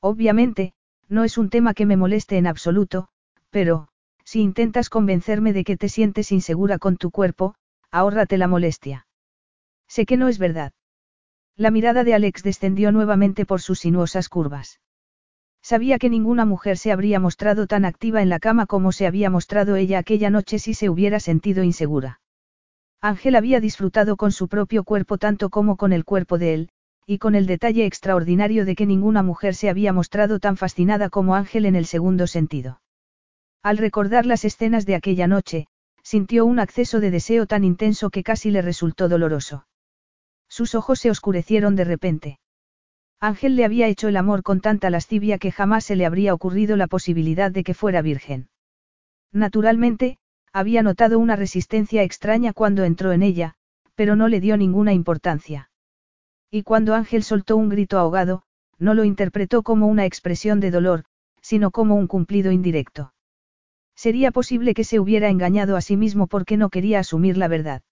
Obviamente, no es un tema que me moleste en absoluto, pero, si intentas convencerme de que te sientes insegura con tu cuerpo, ahórrate la molestia. Sé que no es verdad. La mirada de Alex descendió nuevamente por sus sinuosas curvas. Sabía que ninguna mujer se habría mostrado tan activa en la cama como se había mostrado ella aquella noche si se hubiera sentido insegura. Ángel había disfrutado con su propio cuerpo tanto como con el cuerpo de él, y con el detalle extraordinario de que ninguna mujer se había mostrado tan fascinada como Ángel en el segundo sentido. Al recordar las escenas de aquella noche, sintió un acceso de deseo tan intenso que casi le resultó doloroso. Sus ojos se oscurecieron de repente. Ángel le había hecho el amor con tanta lascivia que jamás se le habría ocurrido la posibilidad de que fuera virgen. Naturalmente, había notado una resistencia extraña cuando entró en ella, pero no le dio ninguna importancia. Y cuando Ángel soltó un grito ahogado, no lo interpretó como una expresión de dolor, sino como un cumplido indirecto. Sería posible que se hubiera engañado a sí mismo porque no quería asumir la verdad.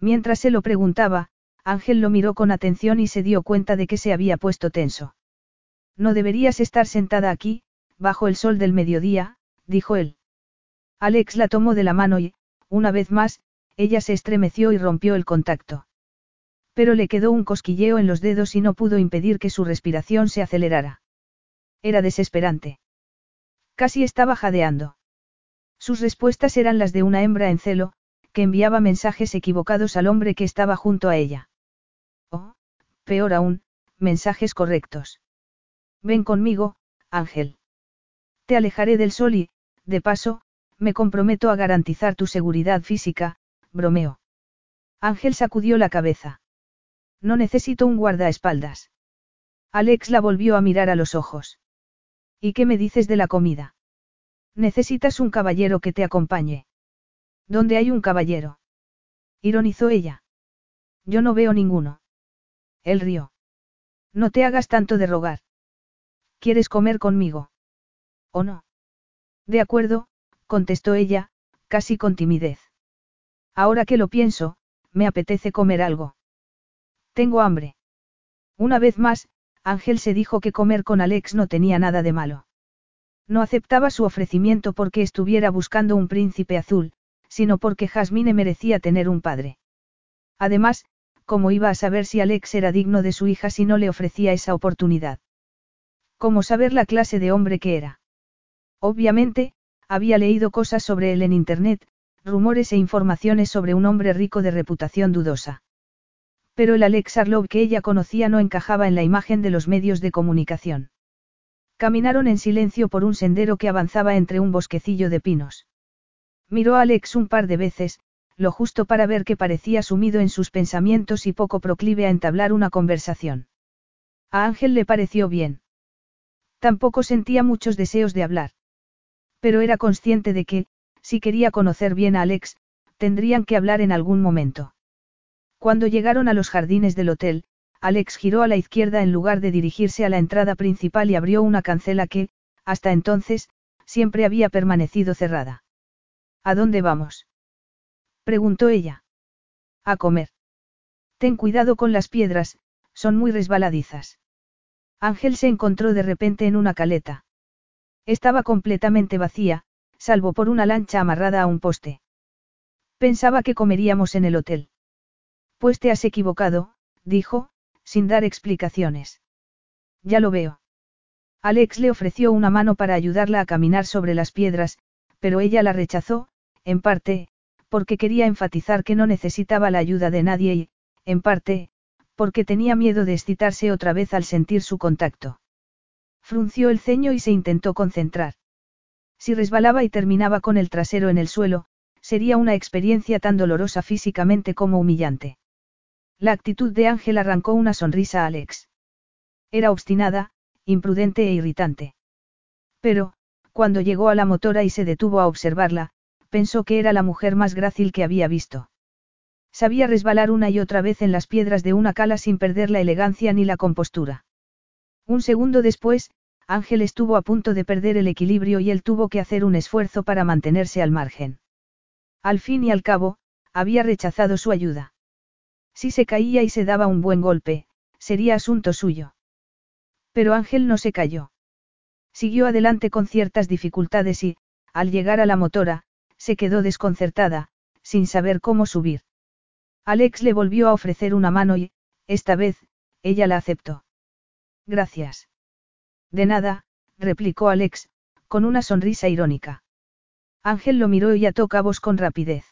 Mientras se lo preguntaba, Ángel lo miró con atención y se dio cuenta de que se había puesto tenso. No deberías estar sentada aquí, bajo el sol del mediodía, dijo él. Alex la tomó de la mano y, una vez más, ella se estremeció y rompió el contacto. Pero le quedó un cosquilleo en los dedos y no pudo impedir que su respiración se acelerara. Era desesperante. Casi estaba jadeando. Sus respuestas eran las de una hembra en celo, que enviaba mensajes equivocados al hombre que estaba junto a ella. Peor aún, mensajes correctos. Ven conmigo, Ángel. Te alejaré del sol y, de paso, me comprometo a garantizar tu seguridad física, bromeó. Ángel sacudió la cabeza. No necesito un guardaespaldas. Alex la volvió a mirar a los ojos. ¿Y qué me dices de la comida? Necesitas un caballero que te acompañe. ¿Dónde hay un caballero? Ironizó ella. Yo no veo ninguno. Él rió. No te hagas tanto de rogar. ¿Quieres comer conmigo? ¿O no? De acuerdo, contestó ella, casi con timidez. Ahora que lo pienso, me apetece comer algo. Tengo hambre. Una vez más, Ángel se dijo que comer con Alex no tenía nada de malo. No aceptaba su ofrecimiento porque estuviera buscando un príncipe azul, sino porque Jasmine merecía tener un padre. Además, ¿cómo iba a saber si Alex era digno de su hija si no le ofrecía esa oportunidad? ¿Cómo saber la clase de hombre que era? Obviamente, había leído cosas sobre él en Internet, rumores e informaciones sobre un hombre rico de reputación dudosa. Pero el Alex Arlov que ella conocía no encajaba en la imagen de los medios de comunicación. Caminaron en silencio por un sendero que avanzaba entre un bosquecillo de pinos. Miró a Alex un par de veces, lo justo para ver que parecía sumido en sus pensamientos y poco proclive a entablar una conversación. A Ángel le pareció bien. Tampoco sentía muchos deseos de hablar. Pero era consciente de que, si quería conocer bien a Alex, tendrían que hablar en algún momento. Cuando llegaron a los jardines del hotel, Alex giró a la izquierda en lugar de dirigirse a la entrada principal y abrió una cancela que, hasta entonces, siempre había permanecido cerrada. ¿A dónde vamos? Preguntó ella. A comer. Ten cuidado con las piedras, son muy resbaladizas. Ángel se encontró de repente en una caleta. Estaba completamente vacía, salvo por una lancha amarrada a un poste. Pensaba que comeríamos en el hotel. Pues te has equivocado, dijo, sin dar explicaciones. Ya lo veo. Alex le ofreció una mano para ayudarla a caminar sobre las piedras, pero ella la rechazó, en parte, porque quería enfatizar que no necesitaba la ayuda de nadie y, en parte, porque tenía miedo de excitarse otra vez al sentir su contacto. Frunció el ceño y se intentó concentrar. Si resbalaba y terminaba con el trasero en el suelo, sería una experiencia tan dolorosa físicamente como humillante. La actitud de Ángel arrancó una sonrisa a Alex. Era obstinada, imprudente e irritante. Pero, cuando llegó a la motora y se detuvo a observarla, pensó que era la mujer más grácil que había visto. Sabía resbalar una y otra vez en las piedras de una cala sin perder la elegancia ni la compostura. Un segundo después, Ángel estuvo a punto de perder el equilibrio y él tuvo que hacer un esfuerzo para mantenerse al margen. Al fin y al cabo, había rechazado su ayuda. Si se caía y se daba un buen golpe, sería asunto suyo. Pero Ángel no se cayó. Siguió adelante con ciertas dificultades y, al llegar a la motora, se quedó desconcertada, sin saber cómo subir. Alex le volvió a ofrecer una mano y, esta vez, ella la aceptó. Gracias. De nada, replicó Alex, con una sonrisa irónica. Ángel lo miró y ató cabos con rapidez.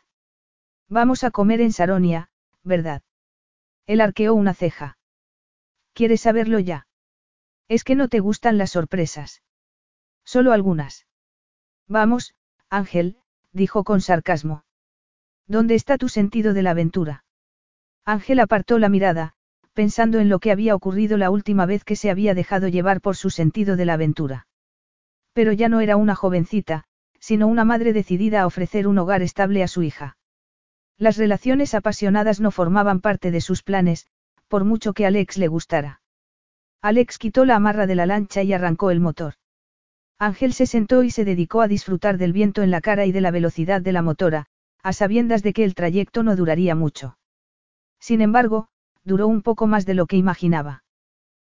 Vamos a comer en Saronia, ¿verdad? Él arqueó una ceja. ¿Quieres saberlo ya? Es que no te gustan las sorpresas. Solo algunas. Vamos, Ángel, dijo con sarcasmo. ¿Dónde está tu sentido de la aventura? Ángel apartó la mirada, pensando en lo que había ocurrido la última vez que se había dejado llevar por su sentido de la aventura. Pero ya no era una jovencita, sino una madre decidida a ofrecer un hogar estable a su hija. Las relaciones apasionadas no formaban parte de sus planes, por mucho que Alex le gustara. Alex quitó la amarra de la lancha y arrancó el motor. Ángel se sentó y se dedicó a disfrutar del viento en la cara y de la velocidad de la motora, a sabiendas de que el trayecto no duraría mucho. Sin embargo, duró un poco más de lo que imaginaba.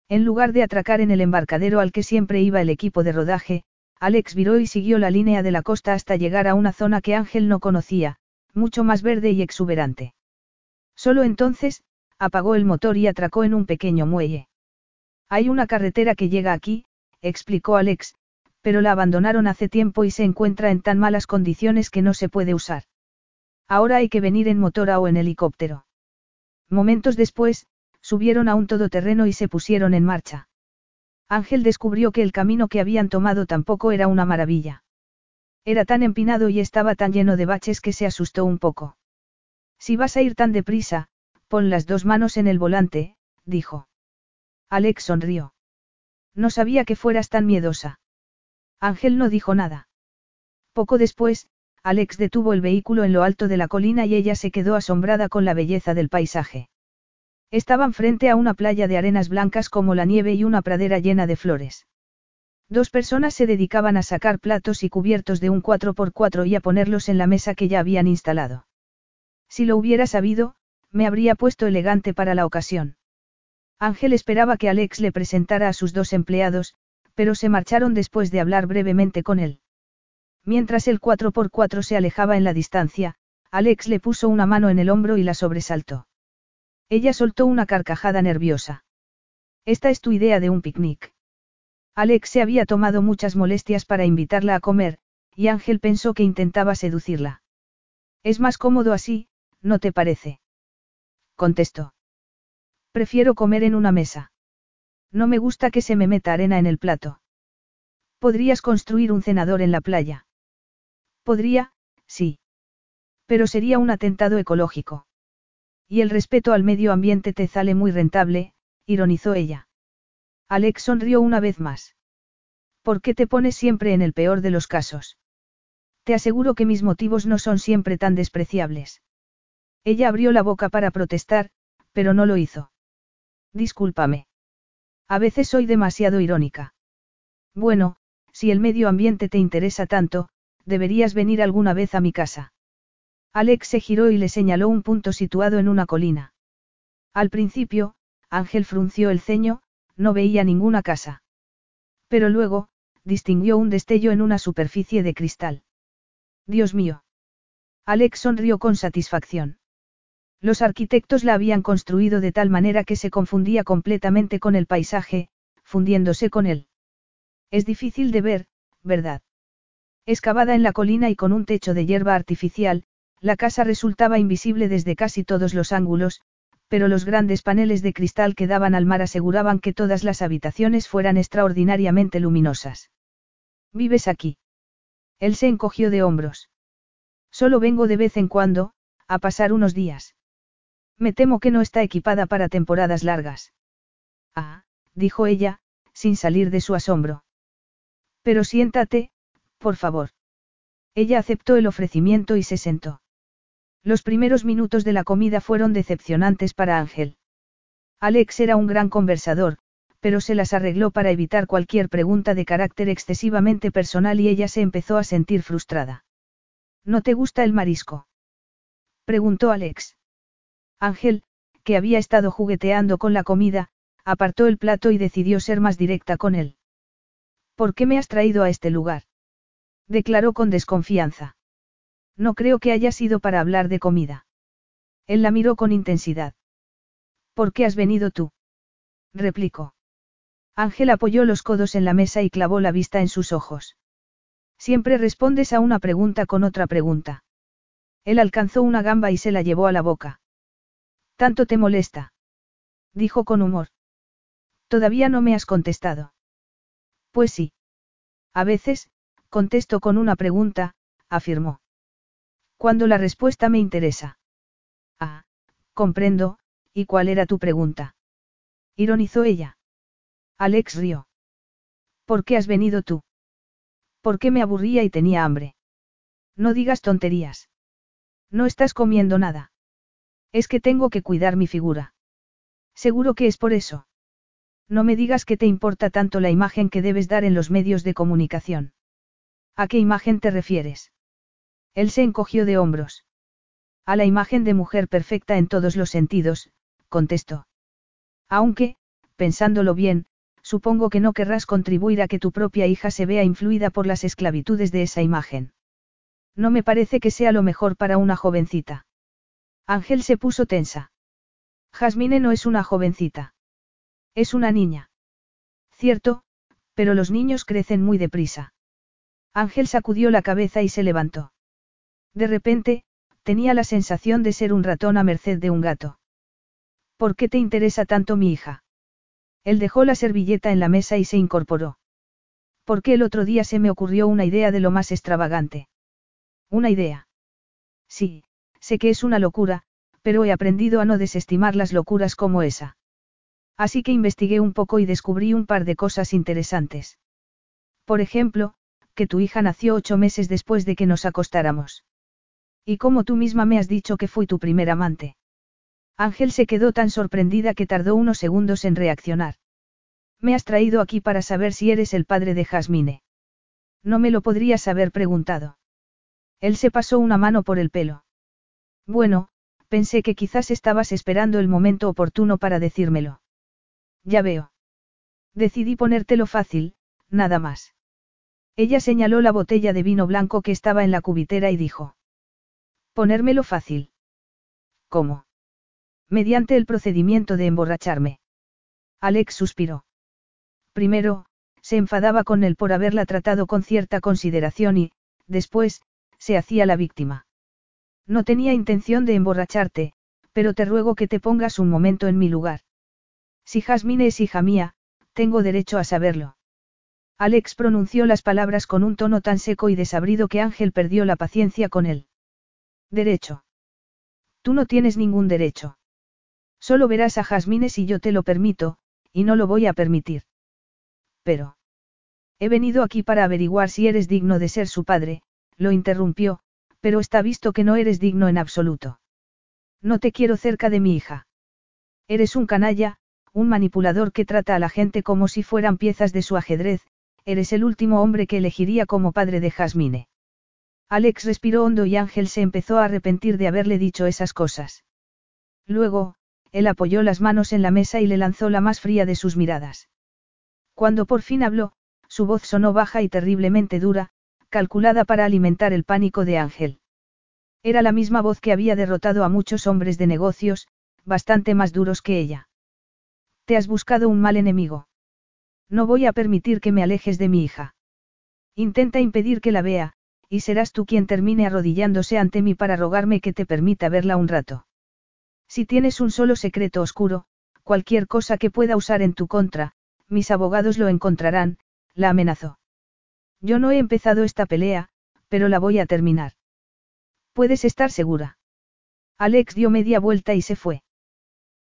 En lugar de atracar en el embarcadero al que siempre iba el equipo de rodaje, Alex viró y siguió la línea de la costa hasta llegar a una zona que Ángel no conocía, mucho más verde y exuberante. Solo entonces, apagó el motor y atracó en un pequeño muelle. Hay una carretera que llega aquí, explicó Alex, pero la abandonaron hace tiempo y se encuentra en tan malas condiciones que no se puede usar. Ahora hay que venir en motora o en helicóptero. Momentos después, subieron a un todoterreno y se pusieron en marcha. Ángel descubrió que el camino que habían tomado tampoco era una maravilla. Era tan empinado y estaba tan lleno de baches que se asustó un poco. Si vas a ir tan deprisa, pon las dos manos en el volante, dijo. Alex sonrió. No sabía que fueras tan miedosa. Ángel no dijo nada. Poco después, Alex detuvo el vehículo en lo alto de la colina y ella se quedó asombrada con la belleza del paisaje. Estaban frente a una playa de arenas blancas como la nieve y una pradera llena de flores. Dos personas se dedicaban a sacar platos y cubiertos de un 4x4 y a ponerlos en la mesa que ya habían instalado. Si lo hubiera sabido, me habría puesto elegante para la ocasión. Ángel esperaba que Alex le presentara a sus dos empleados, pero se marcharon después de hablar brevemente con él. Mientras el 4x4 se alejaba en la distancia, Alex le puso una mano en el hombro y la sobresaltó. Ella soltó una carcajada nerviosa. Esta es tu idea de un picnic. Alex se había tomado muchas molestias para invitarla a comer, y Ángel pensó que intentaba seducirla. Es más cómodo así, ¿no te parece? Contestó. Prefiero comer en una mesa. No me gusta que se me meta arena en el plato. Podrías construir un cenador en la playa. Podría, sí. Pero sería un atentado ecológico. Y el respeto al medio ambiente te sale muy rentable, ironizó ella. Alex sonrió una vez más. ¿Por qué te pones siempre en el peor de los casos? Te aseguro que mis motivos no son siempre tan despreciables. Ella abrió la boca para protestar, pero no lo hizo. Discúlpame. A veces soy demasiado irónica. Bueno, si el medio ambiente te interesa tanto, deberías venir alguna vez a mi casa. Alex se giró y le señaló un punto situado en una colina. Al principio, Ángel frunció el ceño, no veía ninguna casa. Pero luego, distinguió un destello en una superficie de cristal. Dios mío. Alex sonrió con satisfacción. Los arquitectos la habían construido de tal manera que se confundía completamente con el paisaje, fundiéndose con él. Es difícil de ver, ¿verdad? Excavada en la colina y con un techo de hierba artificial, La casa resultaba invisible desde casi todos los ángulos, pero los grandes paneles de cristal que daban al mar aseguraban que todas las habitaciones fueran extraordinariamente luminosas. ¿Vives aquí? Él se encogió de hombros. Solo vengo de vez en cuando, a pasar unos días. Me temo que no está equipada para temporadas largas. Ah, dijo ella, sin salir de su asombro. Pero siéntate, por favor. Ella aceptó el ofrecimiento y se sentó. Los primeros minutos de la comida fueron decepcionantes para Ángel. Alex era un gran conversador, pero se las arregló para evitar cualquier pregunta de carácter excesivamente personal y ella se empezó a sentir frustrada. ¿No te gusta el marisco? preguntó Alex. Ángel, que había estado jugueteando con la comida, apartó el plato y decidió ser más directa con él. ¿Por qué me has traído a este lugar? declaró con desconfianza. No creo que haya sido para hablar de comida. Él la miró con intensidad. ¿Por qué has venido tú? replicó. Ángel apoyó los codos en la mesa y clavó la vista en sus ojos. Siempre respondes a una pregunta con otra pregunta. Él alcanzó una gamba y se la llevó a la boca. ¿Tanto te molesta? Dijo con humor. Todavía no me has contestado. Pues sí. A veces, contesto con una pregunta, afirmó. Cuando la respuesta me interesa. Ah, comprendo, ¿y cuál era tu pregunta? Ironizó ella. Alex rió. ¿Por qué has venido tú? ¿Por qué me aburría y tenía hambre? No digas tonterías. No estás comiendo nada. Es que tengo que cuidar mi figura. Seguro que es por eso. No me digas que te importa tanto la imagen que debes dar en los medios de comunicación. ¿A qué imagen te refieres? Él se encogió de hombros. A la imagen de mujer perfecta en todos los sentidos, contestó. Aunque, pensándolo bien, supongo que no querrás contribuir a que tu propia hija se vea influida por las esclavitudes de esa imagen. No me parece que sea lo mejor para una jovencita. Ángel se puso tensa. Jasmine no es una jovencita. Es una niña. Cierto, pero los niños crecen muy deprisa. Ángel sacudió la cabeza y se levantó. De repente, tenía la sensación de ser un ratón a merced de un gato. ¿Por qué te interesa tanto mi hija? Él dejó la servilleta en la mesa y se incorporó. Porque el otro día se me ocurrió una idea de lo más extravagante. Una idea. Sí, sé que es una locura, pero he aprendido a no desestimar las locuras como esa. Así que investigué un poco y descubrí un par de cosas interesantes. Por ejemplo, que tu hija nació ocho meses después de que nos acostáramos. Y como tú misma me has dicho que fui tu primer amante. Ángel se quedó tan sorprendida que tardó unos segundos en reaccionar. Me has traído aquí para saber si eres el padre de Jasmine. No me lo podrías haber preguntado. Él se pasó una mano por el pelo. Bueno, pensé que quizás estabas esperando el momento oportuno para decírmelo. Ya veo. Decidí ponértelo fácil, nada más. Ella señaló la botella de vino blanco que estaba en la cubitera y dijo. Ponérmelo fácil. ¿Cómo? Mediante el procedimiento de emborracharme. Alex suspiró. Primero, se enfadaba con él por haberla tratado con cierta consideración y, después, se hacía la víctima. No tenía intención de emborracharte, pero te ruego que te pongas un momento en mi lugar. Si Jasmine es hija mía, tengo derecho a saberlo. Alex pronunció las palabras con un tono tan seco y desabrido que Ángel perdió la paciencia con él. Derecho. Tú no tienes ningún derecho. Solo verás a Jasmine si yo te lo permito, y no lo voy a permitir. Pero. He venido aquí para averiguar si eres digno de ser su padre, lo interrumpió, pero está visto que no eres digno en absoluto. No te quiero cerca de mi hija. Eres un canalla, un manipulador que trata a la gente como si fueran piezas de su ajedrez, eres el último hombre que elegiría como padre de Jasmine. Alex respiró hondo y Ángel se empezó a arrepentir de haberle dicho esas cosas. Luego, él apoyó las manos en la mesa y le lanzó la más fría de sus miradas. Cuando por fin habló, su voz sonó baja y terriblemente dura, calculada para alimentar el pánico de Ángel. Era la misma voz que había derrotado a muchos hombres de negocios, bastante más duros que ella. Te has buscado un mal enemigo. No voy a permitir que me alejes de mi hija. Intenta impedir que la vea, y serás tú quien termine arrodillándose ante mí para rogarme que te permita verla un rato. Si tienes un solo secreto oscuro, cualquier cosa que pueda usar en tu contra, mis abogados lo encontrarán, la amenazó. Yo no he empezado esta pelea, pero la voy a terminar. Puedes estar segura. Alex dio media vuelta y se fue.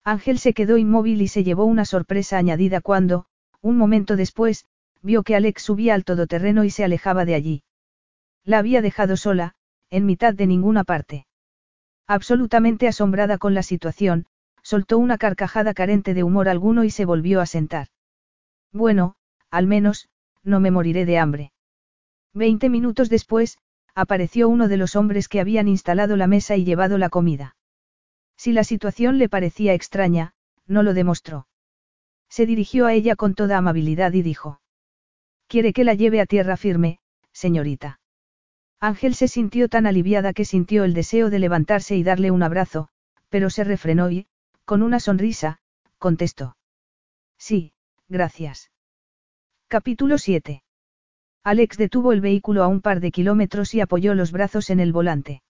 Ángel se quedó inmóvil y se llevó una sorpresa añadida cuando, un momento después, vio que Alex subía al todoterreno y se alejaba de allí. La había dejado sola, en mitad de ninguna parte. Absolutamente asombrada con la situación, soltó una carcajada carente de humor alguno y se volvió a sentar. Bueno, al menos, no me moriré de hambre. Veinte minutos después, apareció uno de los hombres que habían instalado la mesa y llevado la comida. Si la situación le parecía extraña, no lo demostró. Se dirigió a ella con toda amabilidad y dijo. Quiere que la lleve a tierra firme, señorita. Ángel se sintió tan aliviada que sintió el deseo de levantarse y darle un abrazo, pero se refrenó y, con una sonrisa, contestó. Sí, gracias. Capítulo 7. Alex detuvo el vehículo a un par de kilómetros y apoyó los brazos en el volante.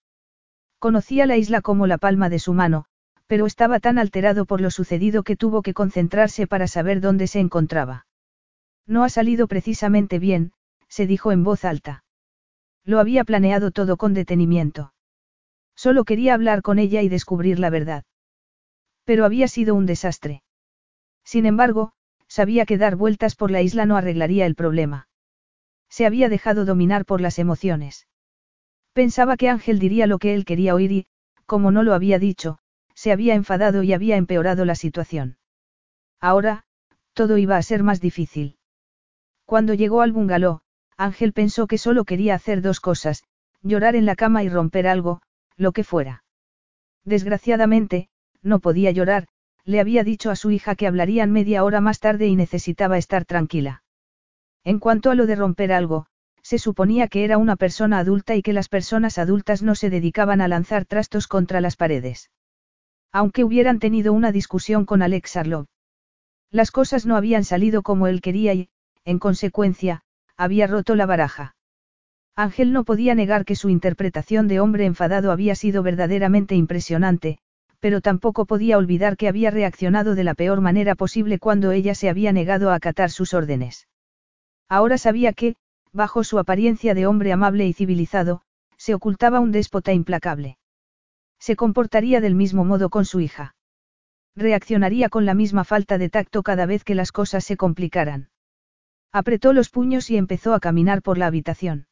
Conocía la isla como la palma de su mano, pero estaba tan alterado por lo sucedido que tuvo que concentrarse para saber dónde se encontraba. No ha salido precisamente bien, se dijo en voz alta. Lo había planeado todo con detenimiento. Solo quería hablar con ella y descubrir la verdad. Pero había sido un desastre. Sin embargo, sabía que dar vueltas por la isla no arreglaría el problema. Se había dejado dominar por las emociones. Pensaba que Ángel diría lo que él quería oír y, como no lo había dicho, se había enfadado y había empeorado la situación. Ahora, todo iba a ser más difícil. Cuando llegó al bungalow, Ángel pensó que solo quería hacer dos cosas, llorar en la cama y romper algo, lo que fuera. Desgraciadamente, no podía llorar, le había dicho a su hija que hablarían media hora más tarde y necesitaba estar tranquila. En cuanto a lo de romper algo, se suponía que era una persona adulta y que las personas adultas no se dedicaban a lanzar trastos contra las paredes. Aunque hubieran tenido una discusión con Alex Arlov. Las cosas no habían salido como él quería y, en consecuencia, había roto la baraja. Ángel no podía negar que su interpretación de hombre enfadado había sido verdaderamente impresionante, pero tampoco podía olvidar que había reaccionado de la peor manera posible cuando ella se había negado a acatar sus órdenes. Ahora sabía que, bajo su apariencia de hombre amable y civilizado, se ocultaba un déspota implacable. Se comportaría del mismo modo con su hija. Reaccionaría con la misma falta de tacto cada vez que las cosas se complicaran. Apretó los puños y empezó a caminar por la habitación.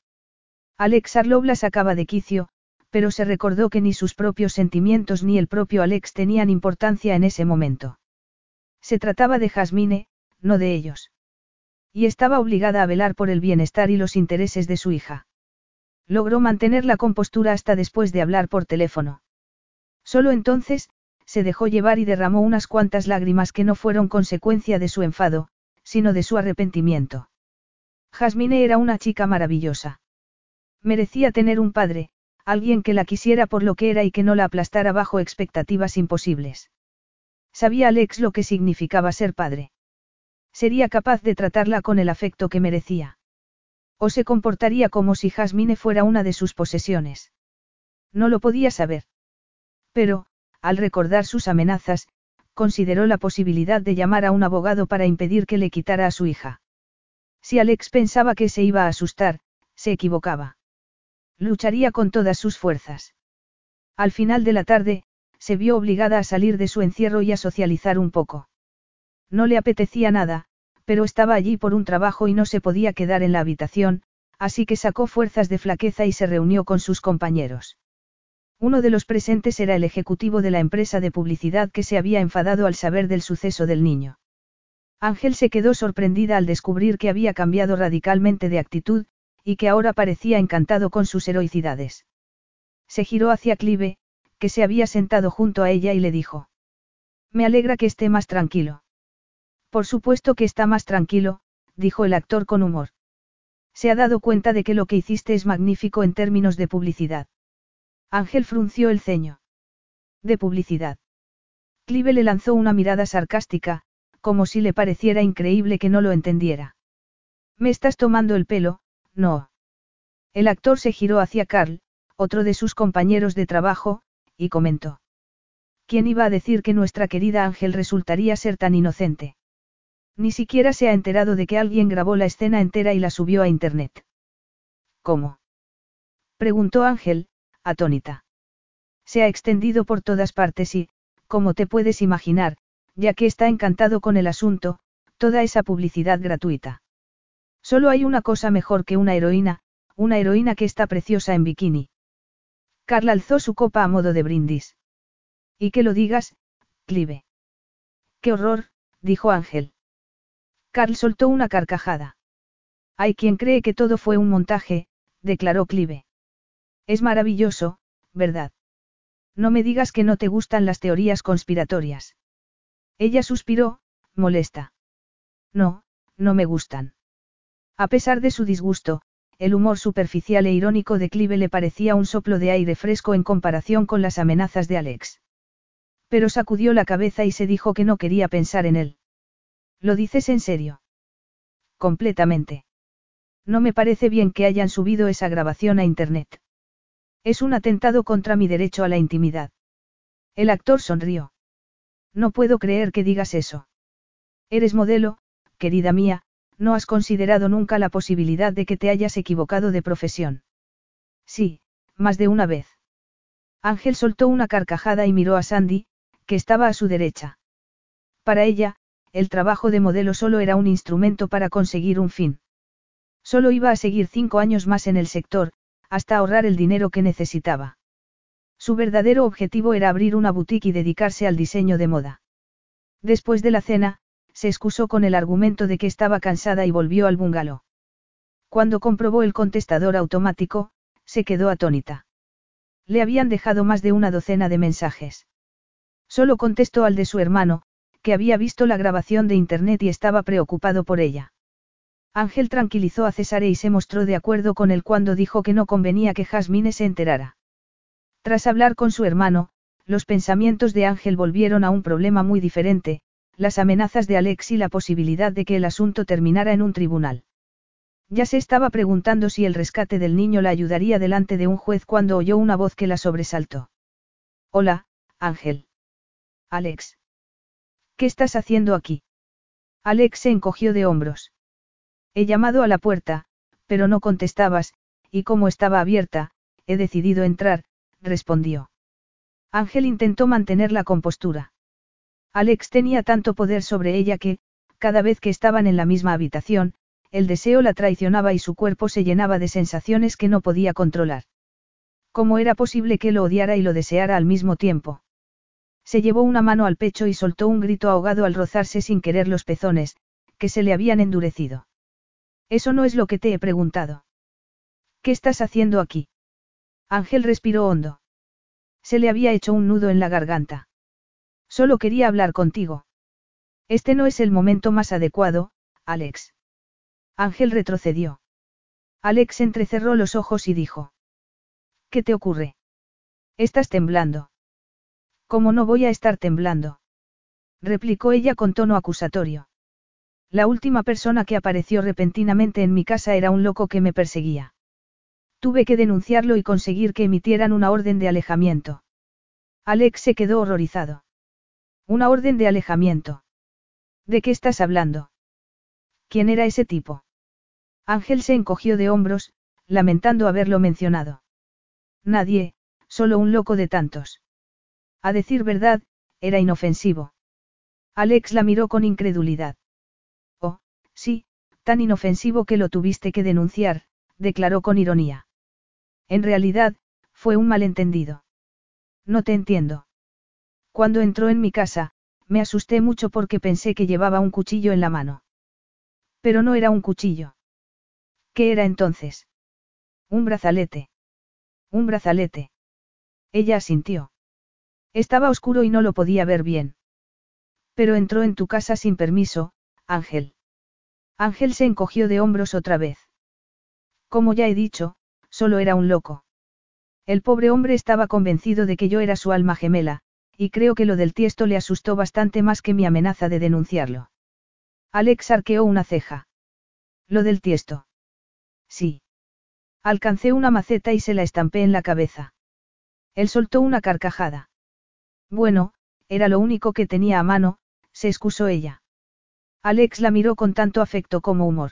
Alex Arlov la sacaba de quicio, pero se recordó que ni sus propios sentimientos ni el propio Alex tenían importancia en ese momento. Se trataba de Jasmine, no de ellos. Y estaba obligada a velar por el bienestar y los intereses de su hija. Logró mantener la compostura hasta después de hablar por teléfono. Solo entonces, se dejó llevar y derramó unas cuantas lágrimas que no fueron consecuencia de su enfado, sino de su arrepentimiento. Jasmine era una chica maravillosa. Merecía tener un padre, alguien que la quisiera por lo que era y que no la aplastara bajo expectativas imposibles. Sabía Alex lo que significaba ser padre. Sería capaz de tratarla con el afecto que merecía. O se comportaría como si Jasmine fuera una de sus posesiones. No lo podía saber. Pero, al recordar sus amenazas, consideró la posibilidad de llamar a un abogado para impedir que le quitara a su hija. Si Alex pensaba que se iba a asustar, se equivocaba. Lucharía con todas sus fuerzas. Al final de la tarde, se vio obligada a salir de su encierro y a socializar un poco. No le apetecía nada, pero estaba allí por un trabajo y no se podía quedar en la habitación, así que sacó fuerzas de flaqueza y se reunió con sus compañeros. Uno de los presentes era el ejecutivo de la empresa de publicidad que se había enfadado al saber del suceso del niño. Ángel se quedó sorprendida al descubrir que había cambiado radicalmente de actitud, y que ahora parecía encantado con sus heroicidades. Se giró hacia Clive, que se había sentado junto a ella y le dijo. Me alegra que esté más tranquilo. Por supuesto que está más tranquilo, dijo el actor con humor. Se ha dado cuenta de que lo que hiciste es magnífico en términos de publicidad. Ángel frunció el ceño. De publicidad. Clive le lanzó una mirada sarcástica, como si le pareciera increíble que no lo entendiera. Me estás tomando el pelo, no. El actor se giró hacia Carl, otro de sus compañeros de trabajo, y comentó. ¿Quién iba a decir que nuestra querida Ángel resultaría ser tan inocente? Ni siquiera se ha enterado de que alguien grabó la escena entera y la subió a Internet. ¿Cómo? Preguntó Ángel, atónita. Se ha extendido por todas partes y, como te puedes imaginar, ya que está encantado con el asunto, toda esa publicidad gratuita. Solo hay una cosa mejor que una heroína, una heroína que está preciosa en bikini. Carl alzó su copa a modo de brindis. Y que lo digas, Clive. Qué horror, dijo Ángel. Carl soltó una carcajada. Hay quien cree que todo fue un montaje, declaró Clive. Es maravilloso, ¿verdad? No me digas que no te gustan las teorías conspiratorias. Ella suspiró, molesta. No, no me gustan. A pesar de su disgusto, el humor superficial e irónico de Clive le parecía un soplo de aire fresco en comparación con las amenazas de Alex. Pero sacudió la cabeza y se dijo que no quería pensar en él. ¿Lo dices en serio? Completamente. No me parece bien que hayan subido esa grabación a Internet. Es un atentado contra mi derecho a la intimidad. El actor sonrió. No puedo creer que digas eso. Eres modelo, querida mía, no has considerado nunca la posibilidad de que te hayas equivocado de profesión. Sí, más de una vez. Ángel soltó una carcajada y miró a Sandy, que estaba a su derecha. Para ella, el trabajo de modelo solo era un instrumento para conseguir un fin. Solo iba a seguir cinco años más en el sector, hasta ahorrar el dinero que necesitaba. Su verdadero objetivo era abrir una boutique y dedicarse al diseño de moda. Después de la cena, se excusó con el argumento de que estaba cansada y volvió al bungalow. Cuando comprobó el contestador automático, se quedó atónita. Le habían dejado más de una docena de mensajes. Solo contestó al de su hermano, que había visto la grabación de Internet y estaba preocupado por ella. Ángel tranquilizó a Cesare y se mostró de acuerdo con él cuando dijo que no convenía que Jasmine se enterara. Tras hablar con su hermano, los pensamientos de Ángel volvieron a un problema muy diferente, las amenazas de Alex y la posibilidad de que el asunto terminara en un tribunal. Ya se estaba preguntando si el rescate del niño la ayudaría delante de un juez cuando oyó una voz que la sobresaltó. Hola, Ángel. Alex. ¿Qué estás haciendo aquí? Alex se encogió de hombros. He llamado a la puerta, pero no contestabas, y como estaba abierta, he decidido entrar, respondió. Ángel intentó mantener la compostura. Alex tenía tanto poder sobre ella que, cada vez que estaban en la misma habitación, el deseo la traicionaba y su cuerpo se llenaba de sensaciones que no podía controlar. ¿Cómo era posible que lo odiara y lo deseara al mismo tiempo? Se llevó una mano al pecho y soltó un grito ahogado al rozarse sin querer los pezones, que se le habían endurecido. Eso no es lo que te he preguntado. ¿Qué estás haciendo aquí? Ángel respiró hondo. Se le había hecho un nudo en la garganta. Solo quería hablar contigo. Este no es el momento más adecuado, Alex. Ángel retrocedió. Alex entrecerró los ojos y dijo. ¿Qué te ocurre? Estás temblando. ¿Cómo no voy a estar temblando? replicó ella con tono acusatorio. La última persona que apareció repentinamente en mi casa era un loco que me perseguía. Tuve que denunciarlo y conseguir que emitieran una orden de alejamiento. Alex se quedó horrorizado. Una orden de alejamiento. ¿De qué estás hablando? ¿Quién era ese tipo? Ángel se encogió de hombros, lamentando haberlo mencionado. Nadie, solo un loco de tantos. A decir verdad, era inofensivo. Alex la miró con incredulidad. Oh, sí, tan inofensivo que lo tuviste que denunciar, declaró con ironía. En realidad, fue un malentendido. No te entiendo. Cuando entró en mi casa, me asusté mucho porque pensé que llevaba un cuchillo en la mano. Pero no era un cuchillo. ¿Qué era entonces? Un brazalete. Un brazalete. Ella asintió. Estaba oscuro y no lo podía ver bien. Pero entró en tu casa sin permiso, Ángel. Ángel se encogió de hombros otra vez. Como ya he dicho, solo era un loco. El pobre hombre estaba convencido de que yo era su alma gemela, y creo que lo del tiesto le asustó bastante más que mi amenaza de denunciarlo. Alex arqueó una ceja. Lo del tiesto. Sí. Alcancé una maceta y se la estampé en la cabeza. Él soltó una carcajada. Bueno, era lo único que tenía a mano, se excusó ella. Alex la miró con tanto afecto como humor.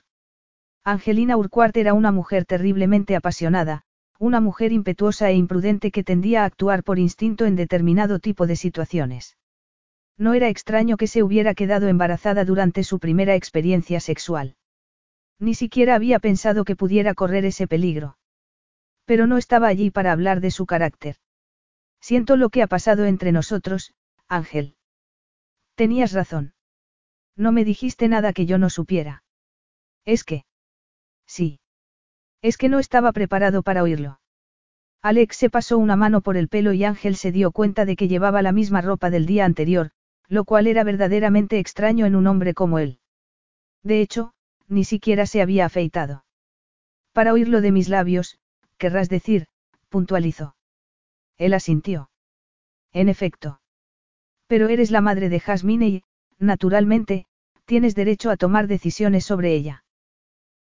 Angelina Urquhart era una mujer terriblemente apasionada, una mujer impetuosa e imprudente que tendía a actuar por instinto en determinado tipo de situaciones. No era extraño que se hubiera quedado embarazada durante su primera experiencia sexual. Ni siquiera había pensado que pudiera correr ese peligro. Pero no estaba allí para hablar de su carácter. Siento lo que ha pasado entre nosotros, Ángel. Tenías razón. No me dijiste nada que yo no supiera. Es que. Sí. Es que no estaba preparado para oírlo. Alex se pasó una mano por el pelo y Ángel se dio cuenta de que llevaba la misma ropa del día anterior, lo cual era verdaderamente extraño en un hombre como él. De hecho, ni siquiera se había afeitado. Para oírlo de mis labios, querrás decir, puntualizó. Él asintió. En efecto. Pero eres la madre de Jasmine y, naturalmente, tienes derecho a tomar decisiones sobre ella.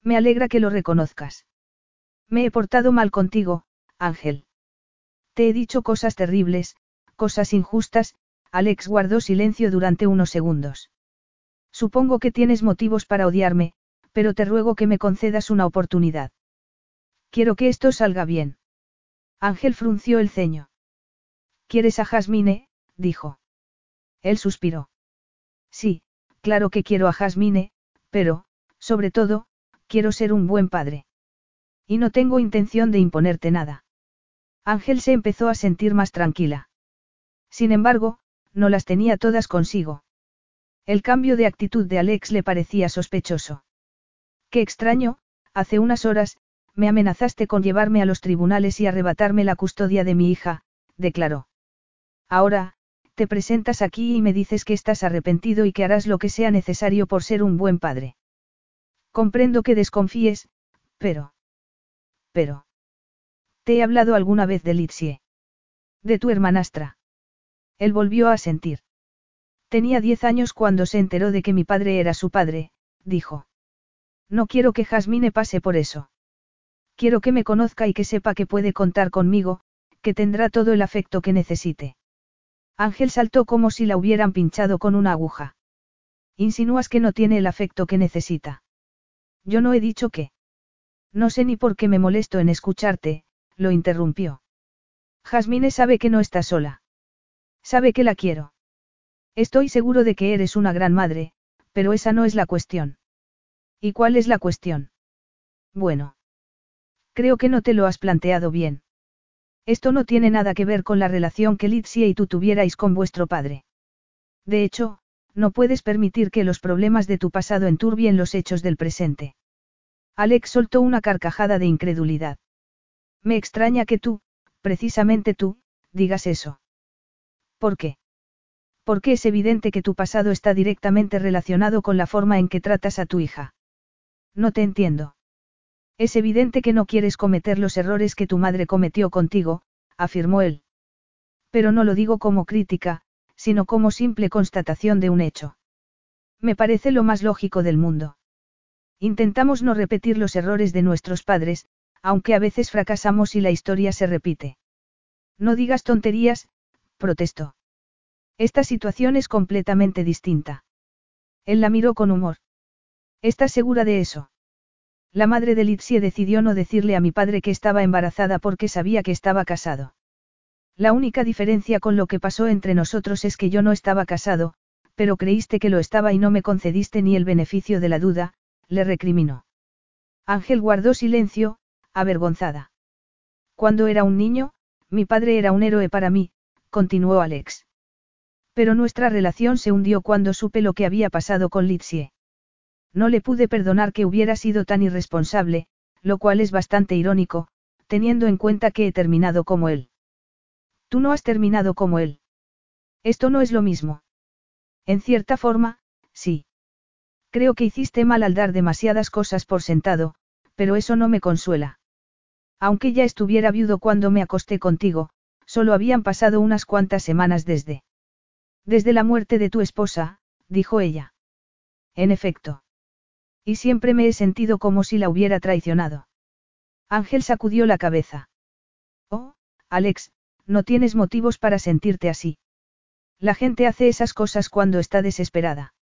Me alegra que lo reconozcas. Me he portado mal contigo, Ángel. Te he dicho cosas terribles, cosas injustas, Alex guardó silencio durante unos segundos. Supongo que tienes motivos para odiarme, pero te ruego que me concedas una oportunidad. Quiero que esto salga bien. Ángel frunció el ceño. ¿Quieres a Jasmine? dijo. Él suspiró. Sí, claro que quiero a Jasmine, pero, sobre todo, quiero ser un buen padre. Y no tengo intención de imponerte nada. Ángel se empezó a sentir más tranquila. Sin embargo, no las tenía todas consigo. El cambio de actitud de Alex le parecía sospechoso. Qué extraño, hace unas horas, me amenazaste con llevarme a los tribunales y arrebatarme la custodia de mi hija, declaró. Ahora, te presentas aquí y me dices que estás arrepentido y que harás lo que sea necesario por ser un buen padre. Comprendo que desconfíes, pero... Pero... ¿Te he hablado alguna vez de Litsie? De tu hermanastra. Él volvió a sentir. Tenía diez años cuando se enteró de que mi padre era su padre, dijo. No quiero que Jasmine pase por eso. Quiero que me conozca y que sepa que puede contar conmigo, que tendrá todo el afecto que necesite. Ángel saltó como si la hubieran pinchado con una aguja. Insinúas que no tiene el afecto que necesita. Yo no he dicho que. No sé ni por qué me molesto en escucharte, lo interrumpió. Jasmine sabe que no está sola. Sabe que la quiero. Estoy seguro de que eres una gran madre, pero esa no es la cuestión. ¿Y cuál es la cuestión? Bueno. Creo que no te lo has planteado bien. Esto no tiene nada que ver con la relación que Litsia y tú tuvierais con vuestro padre. De hecho, no puedes permitir que los problemas de tu pasado enturbien los hechos del presente. Alex soltó una carcajada de incredulidad. Me extraña que tú, precisamente tú, digas eso. ¿Por qué? Porque es evidente que tu pasado está directamente relacionado con la forma en que tratas a tu hija. No te entiendo. Es evidente que no quieres cometer los errores que tu madre cometió contigo, afirmó él. Pero no lo digo como crítica, sino como simple constatación de un hecho. Me parece lo más lógico del mundo. Intentamos no repetir los errores de nuestros padres, aunque a veces fracasamos y la historia se repite. No digas tonterías, protestó. Esta situación es completamente distinta. Él la miró con humor. ¿Estás segura de eso? La madre de Litsie decidió no decirle a mi padre que estaba embarazada porque sabía que estaba casado. La única diferencia con lo que pasó entre nosotros es que yo no estaba casado, pero creíste que lo estaba y no me concediste ni el beneficio de la duda, le recriminó. Ángel guardó silencio, avergonzada. Cuando era un niño, mi padre era un héroe para mí, continuó Alex. Pero nuestra relación se hundió cuando supe lo que había pasado con Litsie. No le pude perdonar que hubiera sido tan irresponsable, lo cual es bastante irónico, teniendo en cuenta que he terminado como él. Tú no has terminado como él. Esto no es lo mismo. En cierta forma, sí. Creo que hiciste mal al dar demasiadas cosas por sentado, pero eso no me consuela. Aunque ya estuviera viudo cuando me acosté contigo, solo habían pasado unas cuantas semanas desde. Desde la muerte de tu esposa, dijo ella. En efecto. Y siempre me he sentido como si la hubiera traicionado. Ángel sacudió la cabeza. Oh, Alex, no tienes motivos para sentirte así. La gente hace esas cosas cuando está desesperada.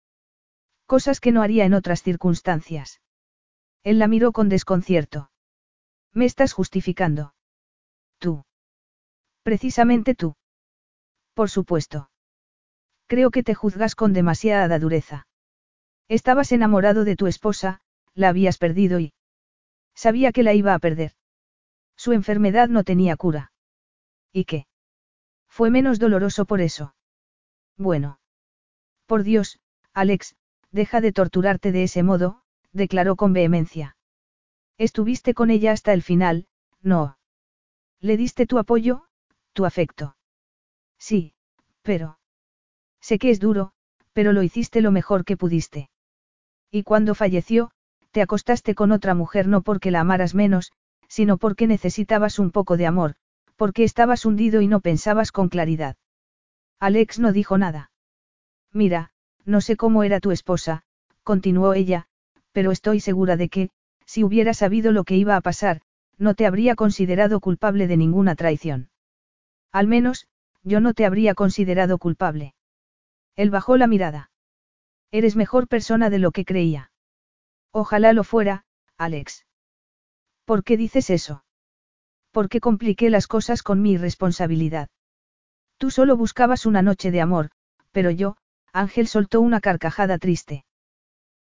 Cosas que no haría en otras circunstancias. Él la miró con desconcierto. Me estás justificando. Tú. Precisamente tú. Por supuesto. Creo que te juzgas con demasiada dureza. Estabas enamorado de tu esposa, la habías perdido y... Sabía que la iba a perder. Su enfermedad no tenía cura. ¿Y qué? Fue menos doloroso por eso. Bueno. Por Dios, Alex, deja de torturarte de ese modo, declaró con vehemencia. Estuviste con ella hasta el final, no. Le diste tu apoyo, tu afecto. Sí, pero... Sé que es duro, pero lo hiciste lo mejor que pudiste. Y cuando falleció, te acostaste con otra mujer no porque la amaras menos, sino porque necesitabas un poco de amor, porque estabas hundido y no pensabas con claridad. Alex no dijo nada. Mira, no sé cómo era tu esposa, continuó ella, pero estoy segura de que, si hubiera sabido lo que iba a pasar, no te habría considerado culpable de ninguna traición. Al menos, yo no te habría considerado culpable. Él bajó la mirada. Eres mejor persona de lo que creía. Ojalá lo fuera, Alex. ¿Por qué dices eso? Porque compliqué las cosas con mi irresponsabilidad. Tú solo buscabas una noche de amor, pero yo, Ángel soltó una carcajada triste.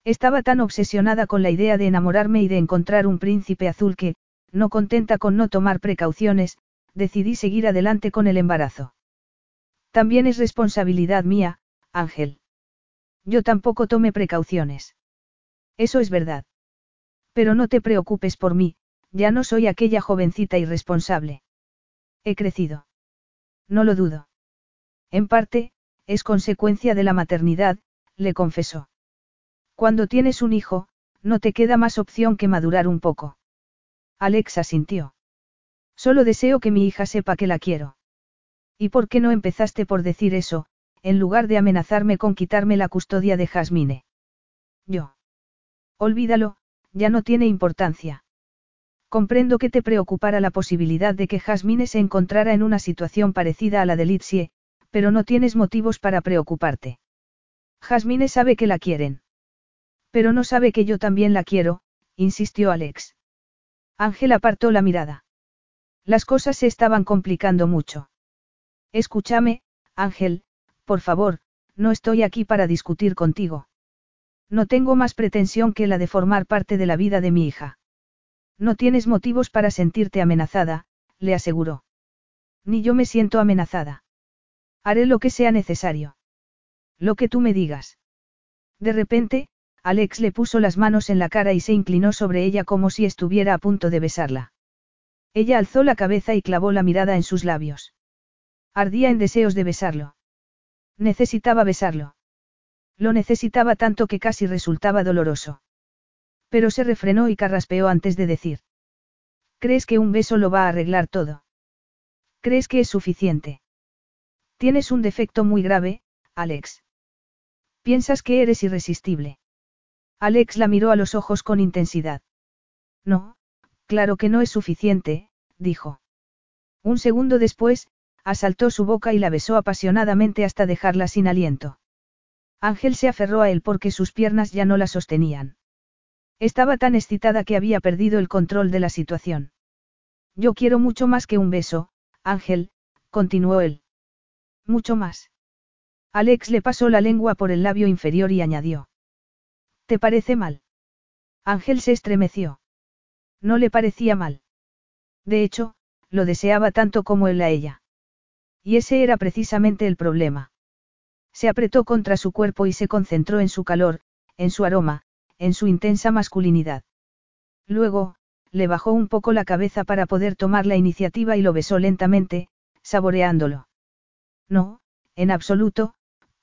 Estaba tan obsesionada con la idea de enamorarme y de encontrar un príncipe azul que, no contenta con no tomar precauciones, decidí seguir adelante con el embarazo. También es responsabilidad mía, Ángel. Yo tampoco tomé precauciones. Eso es verdad. Pero no te preocupes por mí, ya no soy aquella jovencita irresponsable. He crecido. No lo dudo. En parte, es consecuencia de la maternidad, le confesó. Cuando tienes un hijo, no te queda más opción que madurar un poco. Alexa sintió. Solo deseo que mi hija sepa que la quiero. ¿Y por qué no empezaste por decir eso, en lugar de amenazarme con quitarme la custodia de Jasmine? Yo. Olvídalo, ya no tiene importancia. Comprendo que te preocupara la posibilidad de que Jasmine se encontrara en una situación parecida a la de Litsie, pero no tienes motivos para preocuparte. Jasmine sabe que la quieren. Pero no sabe que yo también la quiero, insistió Alex. Ángel apartó la mirada. Las cosas se estaban complicando mucho. Escúchame, Ángel, por favor, no estoy aquí para discutir contigo. No tengo más pretensión que la de formar parte de la vida de mi hija. No tienes motivos para sentirte amenazada, le aseguró. Ni yo me siento amenazada. Haré lo que sea necesario. Lo que tú me digas. De repente, Alex le puso las manos en la cara y se inclinó sobre ella como si estuviera a punto de besarla. Ella alzó la cabeza y clavó la mirada en sus labios. Ardía en deseos de besarlo. Necesitaba besarlo. Lo necesitaba tanto que casi resultaba doloroso. Pero se refrenó y carraspeó antes de decir. ¿Crees que un beso lo va a arreglar todo? ¿Crees que es suficiente? Tienes un defecto muy grave, Alex. Piensas que eres irresistible. Alex la miró a los ojos con intensidad. No, claro que no es suficiente, dijo. Un segundo después, asaltó su boca y la besó apasionadamente hasta dejarla sin aliento. Ángel se aferró a él porque sus piernas ya no la sostenían. Estaba tan excitada que había perdido el control de la situación. Yo quiero mucho más que un beso, Ángel, continuó él. Mucho más. Alex le pasó la lengua por el labio inferior y añadió. ¿Te parece mal? Ángel se estremeció. No le parecía mal. De hecho, lo deseaba tanto como él a ella. Y ese era precisamente el problema. Se apretó contra su cuerpo y se concentró en su calor, en su aroma, en su intensa masculinidad. Luego, le bajó un poco la cabeza para poder tomar la iniciativa y lo besó lentamente, saboreándolo. No, en absoluto,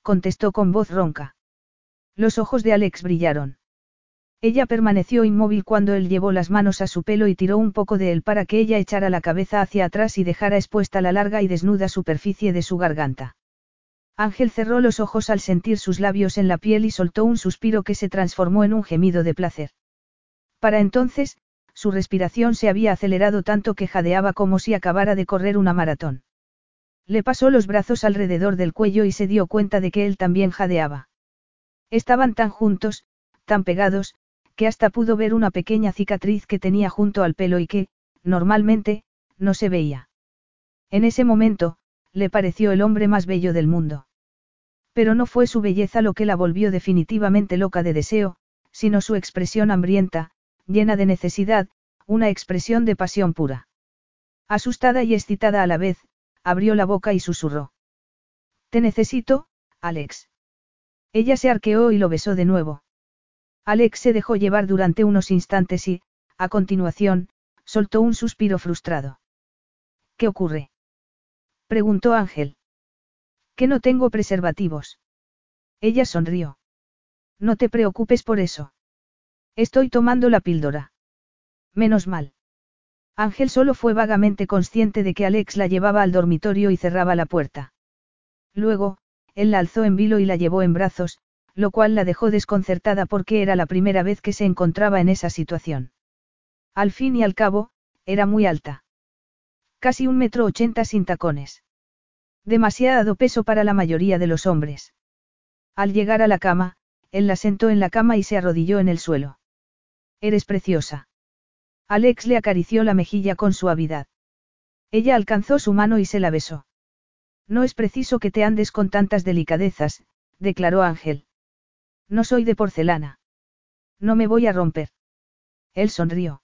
contestó con voz ronca. Los ojos de Alex brillaron. Ella permaneció inmóvil cuando él llevó las manos a su pelo y tiró un poco de él para que ella echara la cabeza hacia atrás y dejara expuesta la larga y desnuda superficie de su garganta. Ángel cerró los ojos al sentir sus labios en la piel y soltó un suspiro que se transformó en un gemido de placer. Para entonces, su respiración se había acelerado tanto que jadeaba como si acabara de correr una maratón. Le pasó los brazos alrededor del cuello y se dio cuenta de que él también jadeaba. Estaban tan juntos, tan pegados, que hasta pudo ver una pequeña cicatriz que tenía junto al pelo y que, normalmente, no se veía. En ese momento, le pareció el hombre más bello del mundo. Pero no fue su belleza lo que la volvió definitivamente loca de deseo, sino su expresión hambrienta, llena de necesidad, una expresión de pasión pura. Asustada y excitada a la vez, abrió la boca y susurró. Te necesito, Alex. Ella se arqueó y lo besó de nuevo. Alex se dejó llevar durante unos instantes y, a continuación, soltó un suspiro frustrado. ¿Qué ocurre? preguntó Ángel. Que no tengo preservativos. Ella sonrió. No te preocupes por eso. Estoy tomando la píldora. Menos mal. Ángel solo fue vagamente consciente de que Alex la llevaba al dormitorio y cerraba la puerta. Luego, él la alzó en vilo y la llevó en brazos, lo cual la dejó desconcertada porque era la primera vez que se encontraba en esa situación. Al fin y al cabo, era muy alta. Casi un metro ochenta sin tacones. Demasiado peso para la mayoría de los hombres. Al llegar a la cama, él la sentó en la cama y se arrodilló en el suelo. Eres preciosa. Alex le acarició la mejilla con suavidad. Ella alcanzó su mano y se la besó. No es preciso que te andes con tantas delicadezas, declaró Ángel. No soy de porcelana. No me voy a romper. Él sonrió.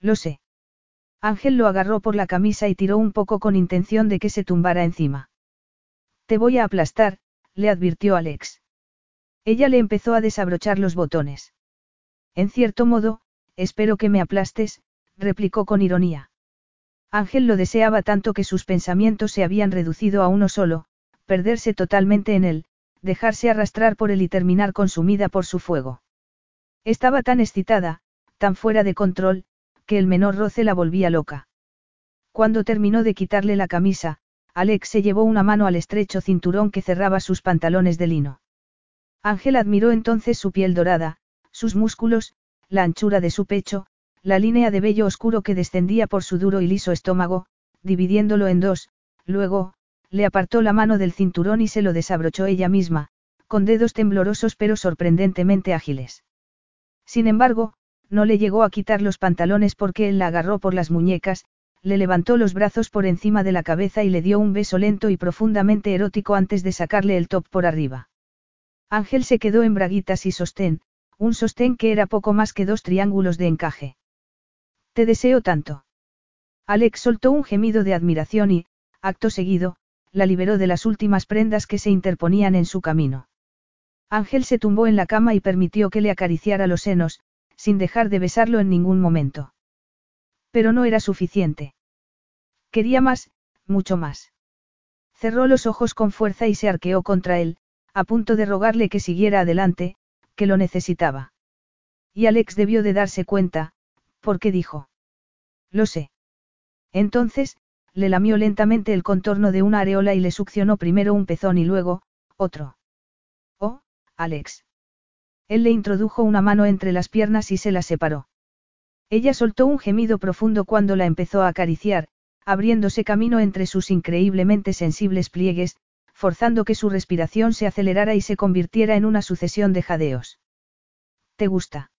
Lo sé. Ángel lo agarró por la camisa y tiró un poco con intención de que se tumbara encima. Te voy a aplastar, le advirtió Alex. Ella le empezó a desabrochar los botones. En cierto modo, espero que me aplastes, replicó con ironía. Ángel lo deseaba tanto que sus pensamientos se habían reducido a uno solo, perderse totalmente en él, dejarse arrastrar por él y terminar consumida por su fuego. Estaba tan excitada, tan fuera de control, que el menor roce la volvía loca. Cuando terminó de quitarle la camisa, Alex se llevó una mano al estrecho cinturón que cerraba sus pantalones de lino. Ángel admiró entonces su piel dorada, sus músculos, la anchura de su pecho, la línea de vello oscuro que descendía por su duro y liso estómago, dividiéndolo en dos, luego, le apartó la mano del cinturón y se lo desabrochó ella misma, con dedos temblorosos pero sorprendentemente ágiles. Sin embargo, no le llegó a quitar los pantalones porque él la agarró por las muñecas, le levantó los brazos por encima de la cabeza y le dio un beso lento y profundamente erótico antes de sacarle el top por arriba. Ángel se quedó en braguitas y sostén, un sostén que era poco más que dos triángulos de encaje. Te deseo tanto. Alex soltó un gemido de admiración y, acto seguido, la liberó de las últimas prendas que se interponían en su camino. Ángel se tumbó en la cama y permitió que le acariciara los senos, sin dejar de besarlo en ningún momento. Pero no era suficiente. Quería más, mucho más. Cerró los ojos con fuerza y se arqueó contra él, a punto de rogarle que siguiera adelante, que lo necesitaba. Y Alex debió de darse cuenta, porque dijo. Lo sé. Entonces, le lamió lentamente el contorno de una areola y le succionó primero un pezón y luego, otro. Oh, Alex. Él le introdujo una mano entre las piernas y se la separó. Ella soltó un gemido profundo cuando la empezó a acariciar, abriéndose camino entre sus increíblemente sensibles pliegues, forzando que su respiración se acelerara y se convirtiera en una sucesión de jadeos. ¿Te gusta?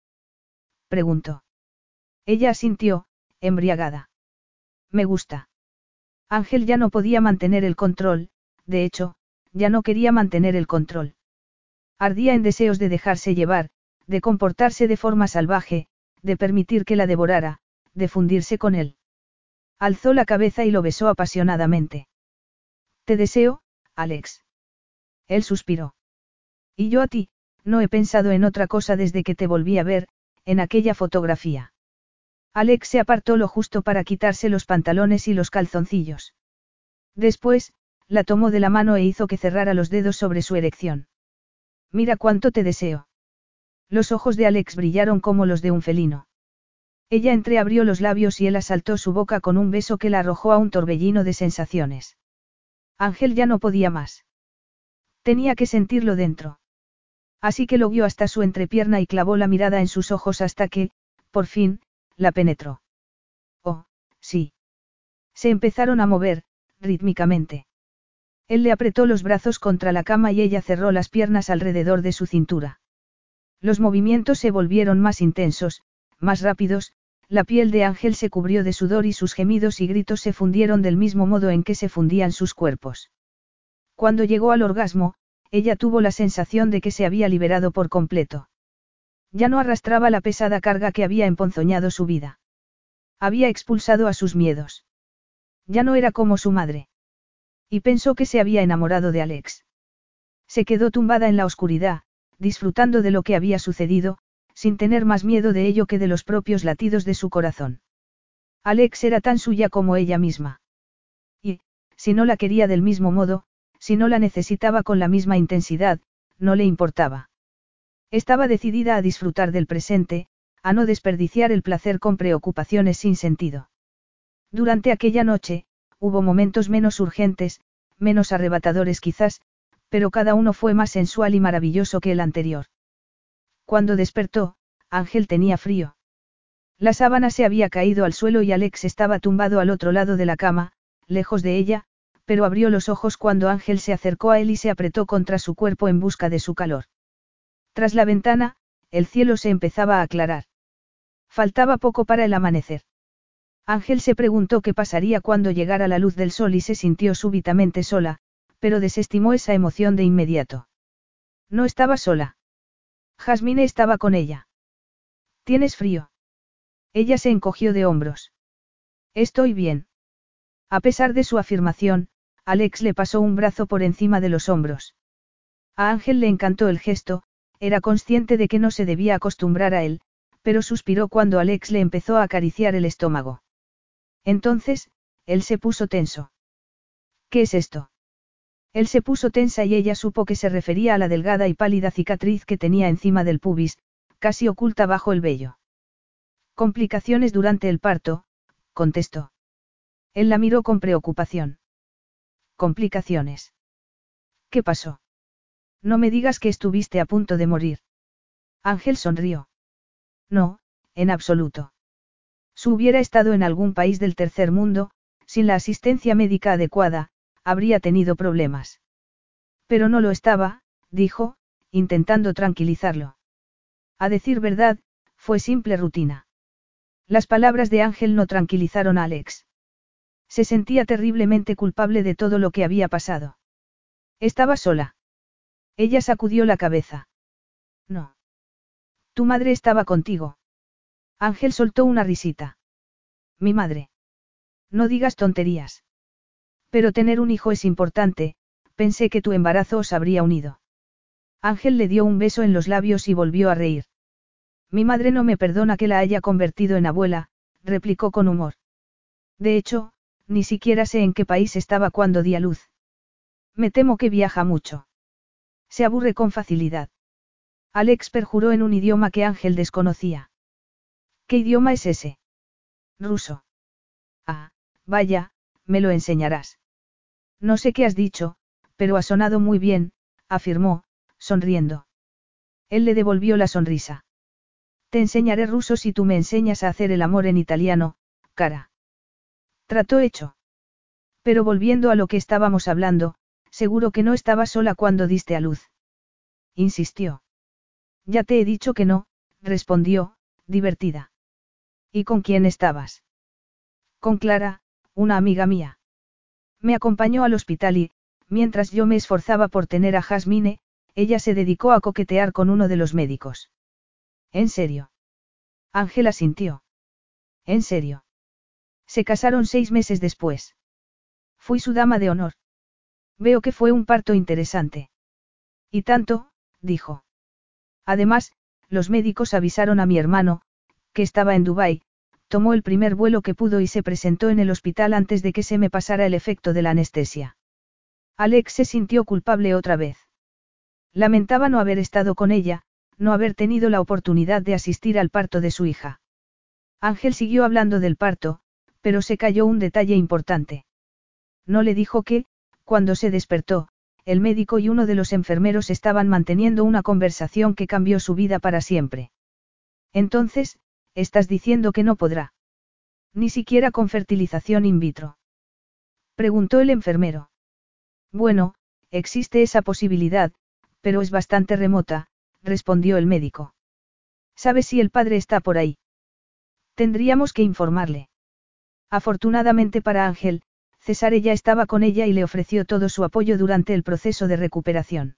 preguntó. Ella asintió, embriagada. Me gusta. Ángel ya no podía mantener el control, de hecho, ya no quería mantener el control. Ardía en deseos de dejarse llevar, de comportarse de forma salvaje, de permitir que la devorara, de fundirse con él. Alzó la cabeza y lo besó apasionadamente. Te deseo, Alex. Él suspiró. Y yo a ti, no he pensado en otra cosa desde que te volví a ver, en aquella fotografía. Alex se apartó lo justo para quitarse los pantalones y los calzoncillos. Después, la tomó de la mano e hizo que cerrara los dedos sobre su erección. Mira cuánto te deseo. Los ojos de Alex brillaron como los de un felino. Ella entreabrió los labios y él asaltó su boca con un beso que la arrojó a un torbellino de sensaciones. Ángel ya no podía más. Tenía que sentirlo dentro. Así que lo guió hasta su entrepierna y clavó la mirada en sus ojos hasta que, por fin, la penetró. Oh, sí. Se empezaron a mover, rítmicamente. Él le apretó los brazos contra la cama y ella cerró las piernas alrededor de su cintura. Los movimientos se volvieron más intensos, más rápidos, la piel de Ángel se cubrió de sudor y sus gemidos y gritos se fundieron del mismo modo en que se fundían sus cuerpos. Cuando llegó al orgasmo, ella tuvo la sensación de que se había liberado por completo. Ya no arrastraba la pesada carga que había emponzoñado su vida. Había expulsado a sus miedos. Ya no era como su madre. Y pensó que se había enamorado de Alex. Se quedó tumbada en la oscuridad, disfrutando de lo que había sucedido, sin tener más miedo de ello que de los propios latidos de su corazón. Alex era tan suya como ella misma. Y, si no la quería del mismo modo, si no la necesitaba con la misma intensidad, no le importaba. Estaba decidida a disfrutar del presente, a no desperdiciar el placer con preocupaciones sin sentido. Durante aquella noche, hubo momentos menos urgentes, menos arrebatadores quizás, pero cada uno fue más sensual y maravilloso que el anterior. Cuando despertó, Ángel tenía frío. La sábana se había caído al suelo y Alex estaba tumbado al otro lado de la cama, lejos de ella, pero abrió los ojos cuando Ángel se acercó a él y se apretó contra su cuerpo en busca de su calor. Tras la ventana, el cielo se empezaba a aclarar. Faltaba poco para el amanecer. Ángel se preguntó qué pasaría cuando llegara la luz del sol y se sintió súbitamente sola, pero desestimó esa emoción de inmediato. No estaba sola. Jasmine estaba con ella. ¿Tienes frío? Ella se encogió de hombros. Estoy bien. A pesar de su afirmación, Alex le pasó un brazo por encima de los hombros. A Ángel le encantó el gesto, era consciente de que no se debía acostumbrar a él, pero suspiró cuando Alex le empezó a acariciar el estómago. Entonces, él se puso tenso. ¿Qué es esto? Él se puso tensa y ella supo que se refería a la delgada y pálida cicatriz que tenía encima del pubis, casi oculta bajo el vello. Complicaciones durante el parto, contestó. Él la miró con preocupación. Complicaciones. ¿Qué pasó? No me digas que estuviste a punto de morir. Ángel sonrió. No, en absoluto. Si hubiera estado en algún país del tercer mundo, sin la asistencia médica adecuada, habría tenido problemas. Pero no lo estaba, dijo, intentando tranquilizarlo. A decir verdad, fue simple rutina. Las palabras de Ángel no tranquilizaron a Alex. Se sentía terriblemente culpable de todo lo que había pasado. Estaba sola. Ella sacudió la cabeza. No. Tu madre estaba contigo. Ángel soltó una risita. Mi madre. No digas tonterías. Pero tener un hijo es importante, pensé que tu embarazo os habría unido. Ángel le dio un beso en los labios y volvió a reír. Mi madre no me perdona que la haya convertido en abuela, replicó con humor. De hecho, ni siquiera sé en qué país estaba cuando di a luz. Me temo que viaja mucho. Se aburre con facilidad. Alex perjuró en un idioma que Ángel desconocía. ¿Qué idioma es ese? Ruso. Ah, vaya, me lo enseñarás. No sé qué has dicho, pero ha sonado muy bien, afirmó, sonriendo. Él le devolvió la sonrisa. Te enseñaré ruso si tú me enseñas a hacer el amor en italiano, cara. Trató hecho. Pero volviendo a lo que estábamos hablando, seguro que no estaba sola cuando diste a luz. Insistió. Ya te he dicho que no, respondió, divertida. ¿Y con quién estabas? Con Clara, una amiga mía. Me acompañó al hospital y, mientras yo me esforzaba por tener a Jasmine, ella se dedicó a coquetear con uno de los médicos. ¿En serio? Ángela sintió. ¿En serio? Se casaron seis meses después. Fui su dama de honor. Veo que fue un parto interesante. Y tanto, dijo. Además, los médicos avisaron a mi hermano, que estaba en Dubái, tomó el primer vuelo que pudo y se presentó en el hospital antes de que se me pasara el efecto de la anestesia. Alex se sintió culpable otra vez. Lamentaba no haber estado con ella, no haber tenido la oportunidad de asistir al parto de su hija. Ángel siguió hablando del parto, pero se cayó un detalle importante. No le dijo que, cuando se despertó, el médico y uno de los enfermeros estaban manteniendo una conversación que cambió su vida para siempre. Entonces, estás diciendo que no podrá. Ni siquiera con fertilización in vitro. Preguntó el enfermero. Bueno, existe esa posibilidad, pero es bastante remota, respondió el médico. ¿Sabes si el padre está por ahí? Tendríamos que informarle. Afortunadamente para Ángel, Cesare ya estaba con ella y le ofreció todo su apoyo durante el proceso de recuperación.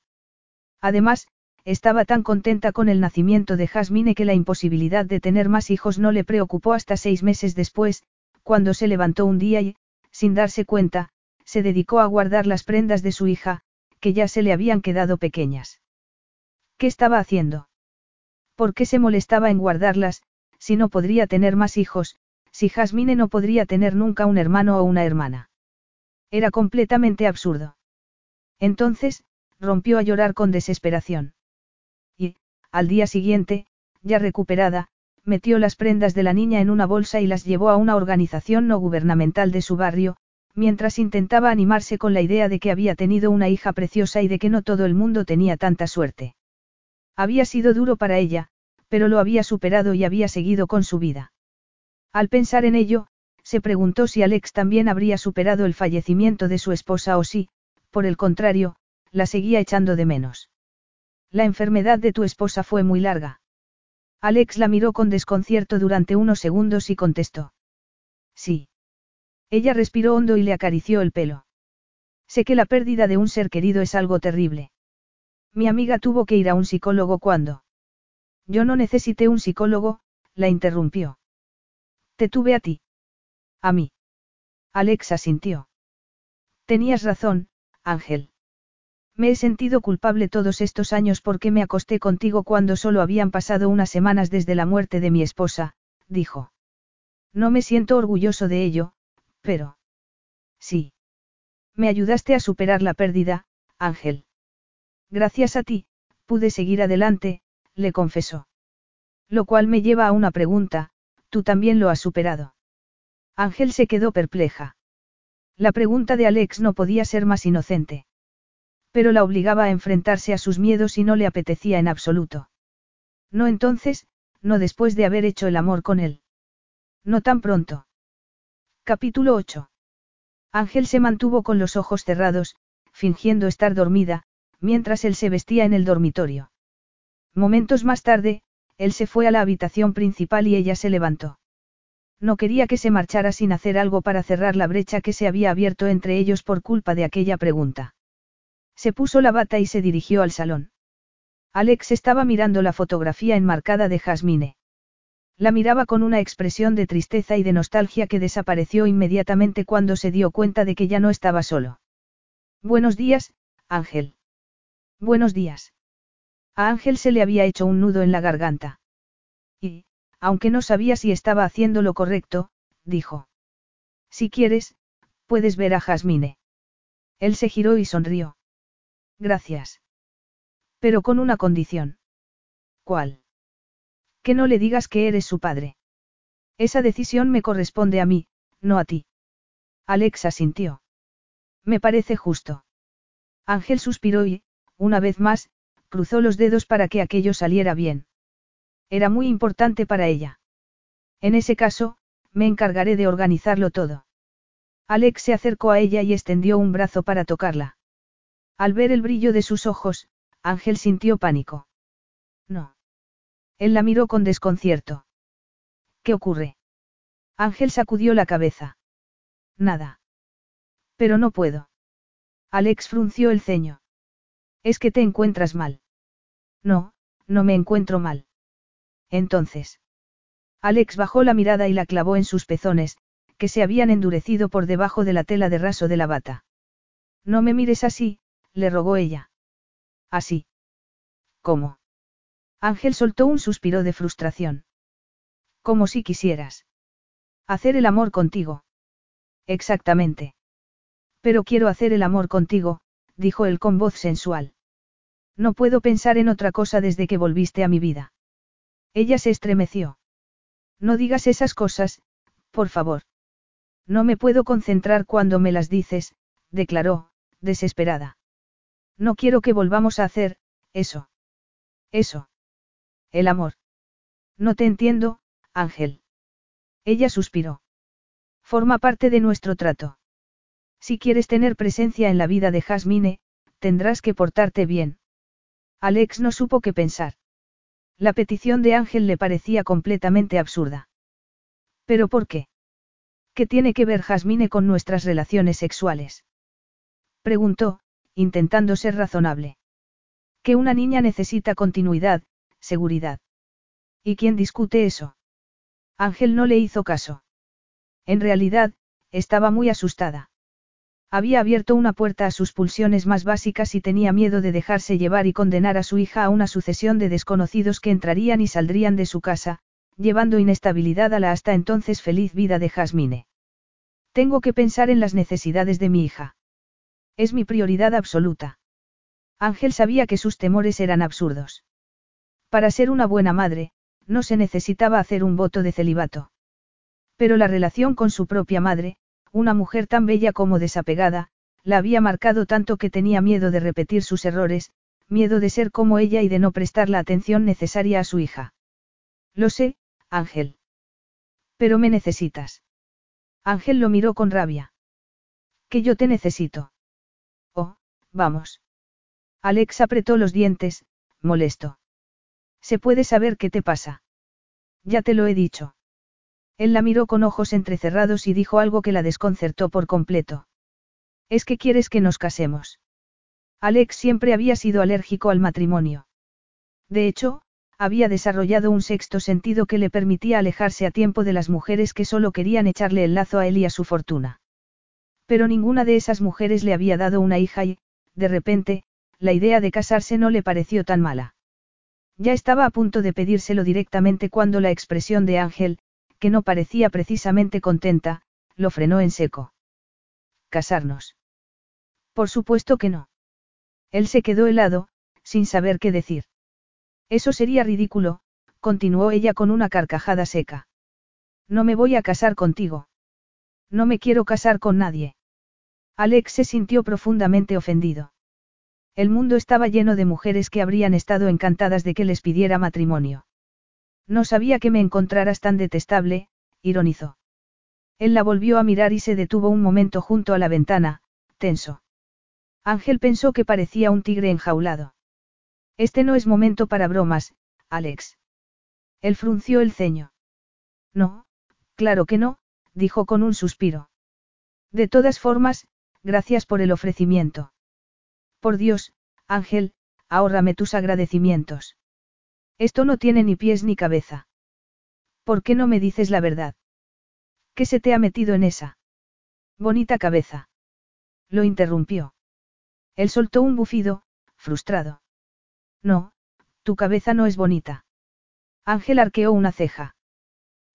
Además, estaba tan contenta con el nacimiento de Jasmine que la imposibilidad de tener más hijos no le preocupó hasta seis meses después, cuando se levantó un día y, sin darse cuenta, se dedicó a guardar las prendas de su hija, que ya se le habían quedado pequeñas. ¿Qué estaba haciendo? ¿Por qué se molestaba en guardarlas, si no podría tener más hijos, si Jasmine no podría tener nunca un hermano o una hermana? Era completamente absurdo. Entonces, rompió a llorar con desesperación. Y, al día siguiente, ya recuperada, metió las prendas de la niña en una bolsa y las llevó a una organización no gubernamental de su barrio, mientras intentaba animarse con la idea de que había tenido una hija preciosa y de que no todo el mundo tenía tanta suerte. Había sido duro para ella, pero lo había superado y había seguido con su vida. Al pensar en ello, se preguntó si Alex también habría superado el fallecimiento de su esposa o si, por el contrario, la seguía echando de menos. La enfermedad de tu esposa fue muy larga. Alex la miró con desconcierto durante unos segundos y contestó. Sí. Ella respiró hondo y le acarició el pelo. Sé que la pérdida de un ser querido es algo terrible. Mi amiga tuvo que ir a un psicólogo cuando. Yo no necesité un psicólogo, la interrumpió. Te tuve a ti. A mí. Alexa sintió. Tenías razón, Ángel. Me he sentido culpable todos estos años porque me acosté contigo cuando solo habían pasado unas semanas desde la muerte de mi esposa, dijo. No me siento orgulloso de ello, pero... Sí. Me ayudaste a superar la pérdida, Ángel. Gracias a ti, pude seguir adelante, le confesó. Lo cual me lleva a una pregunta, ¿tú también lo has superado? Ángel se quedó perpleja. La pregunta de Alex no podía ser más inocente. Pero la obligaba a enfrentarse a sus miedos y no le apetecía en absoluto. No entonces, no después de haber hecho el amor con él. No tan pronto. Capítulo 8. Ángel se mantuvo con los ojos cerrados, fingiendo estar dormida, mientras él se vestía en el dormitorio. Momentos más tarde, él se fue a la habitación principal y ella se levantó. No quería que se marchara sin hacer algo para cerrar la brecha que se había abierto entre ellos por culpa de aquella pregunta. Se puso la bata y se dirigió al salón. Alex estaba mirando la fotografía enmarcada de Jasmine. La miraba con una expresión de tristeza y de nostalgia que desapareció inmediatamente cuando se dio cuenta de que ya no estaba solo. Buenos días, Ángel. Buenos días. A Ángel se le había hecho un nudo en la garganta. Aunque no sabía si estaba haciendo lo correcto, dijo. Si quieres, puedes ver a Jasmine. Él se giró y sonrió. Gracias. Pero con una condición. ¿Cuál? Que no le digas que eres su padre. Esa decisión me corresponde a mí, no a ti. Alexa sintió. Me parece justo. Ángel suspiró y, una vez más, cruzó los dedos para que aquello saliera bien. Era muy importante para ella. En ese caso, me encargaré de organizarlo todo. Alex se acercó a ella y extendió un brazo para tocarla. Al ver el brillo de sus ojos, Ángel sintió pánico. No. Él la miró con desconcierto. ¿Qué ocurre? Ángel sacudió la cabeza. Nada. Pero no puedo. Alex frunció el ceño. Es que te encuentras mal. No, no me encuentro mal. Entonces. Alex bajó la mirada y la clavó en sus pezones, que se habían endurecido por debajo de la tela de raso de la bata. No me mires así, le rogó ella. Así. ¿Cómo? Ángel soltó un suspiro de frustración. Como si quisieras. Hacer el amor contigo. Exactamente. Pero quiero hacer el amor contigo, dijo él con voz sensual. No puedo pensar en otra cosa desde que volviste a mi vida. Ella se estremeció. No digas esas cosas, por favor. No me puedo concentrar cuando me las dices, declaró, desesperada. No quiero que volvamos a hacer, eso. Eso. El amor. No te entiendo, Ángel. Ella suspiró. Forma parte de nuestro trato. Si quieres tener presencia en la vida de Jasmine, tendrás que portarte bien. Alex no supo qué pensar. La petición de Ángel le parecía completamente absurda. ¿Pero por qué? ¿Qué tiene que ver Jasmine con nuestras relaciones sexuales? Preguntó, intentando ser razonable. Que una niña necesita continuidad, seguridad. ¿Y quién discute eso? Ángel no le hizo caso. En realidad, estaba muy asustada. Había abierto una puerta a sus pulsiones más básicas y tenía miedo de dejarse llevar y condenar a su hija a una sucesión de desconocidos que entrarían y saldrían de su casa, llevando inestabilidad a la hasta entonces feliz vida de Jasmine. Tengo que pensar en las necesidades de mi hija. Es mi prioridad absoluta. Ángel sabía que sus temores eran absurdos. Para ser una buena madre, no se necesitaba hacer un voto de celibato. Pero la relación con su propia madre, una mujer tan bella como desapegada, la había marcado tanto que tenía miedo de repetir sus errores, miedo de ser como ella y de no prestar la atención necesaria a su hija. Lo sé, Ángel. Pero me necesitas. Ángel lo miró con rabia. Que yo te necesito. Oh, vamos. Alex apretó los dientes, molesto. ¿Se puede saber qué te pasa? Ya te lo he dicho. Él la miró con ojos entrecerrados y dijo algo que la desconcertó por completo. Es que quieres que nos casemos. Alex siempre había sido alérgico al matrimonio. De hecho, había desarrollado un sexto sentido que le permitía alejarse a tiempo de las mujeres que solo querían echarle el lazo a él y a su fortuna. Pero ninguna de esas mujeres le había dado una hija y, de repente, la idea de casarse no le pareció tan mala. Ya estaba a punto de pedírselo directamente cuando la expresión de Ángel, que no parecía precisamente contenta, lo frenó en seco. ¿Casarnos? Por supuesto que no. Él se quedó helado, sin saber qué decir. Eso sería ridículo, continuó ella con una carcajada seca. No me voy a casar contigo. No me quiero casar con nadie. Alex se sintió profundamente ofendido. El mundo estaba lleno de mujeres que habrían estado encantadas de que les pidiera matrimonio. No sabía que me encontraras tan detestable, ironizó. Él la volvió a mirar y se detuvo un momento junto a la ventana, tenso. Ángel pensó que parecía un tigre enjaulado. Este no es momento para bromas, Alex. Él frunció el ceño. No, claro que no, dijo con un suspiro. De todas formas, gracias por el ofrecimiento. Por Dios, Ángel, ahórrame tus agradecimientos. Esto no tiene ni pies ni cabeza. ¿Por qué no me dices la verdad? ¿Qué se te ha metido en esa? Bonita cabeza. Lo interrumpió. Él soltó un bufido, frustrado. No, tu cabeza no es bonita. Ángel arqueó una ceja.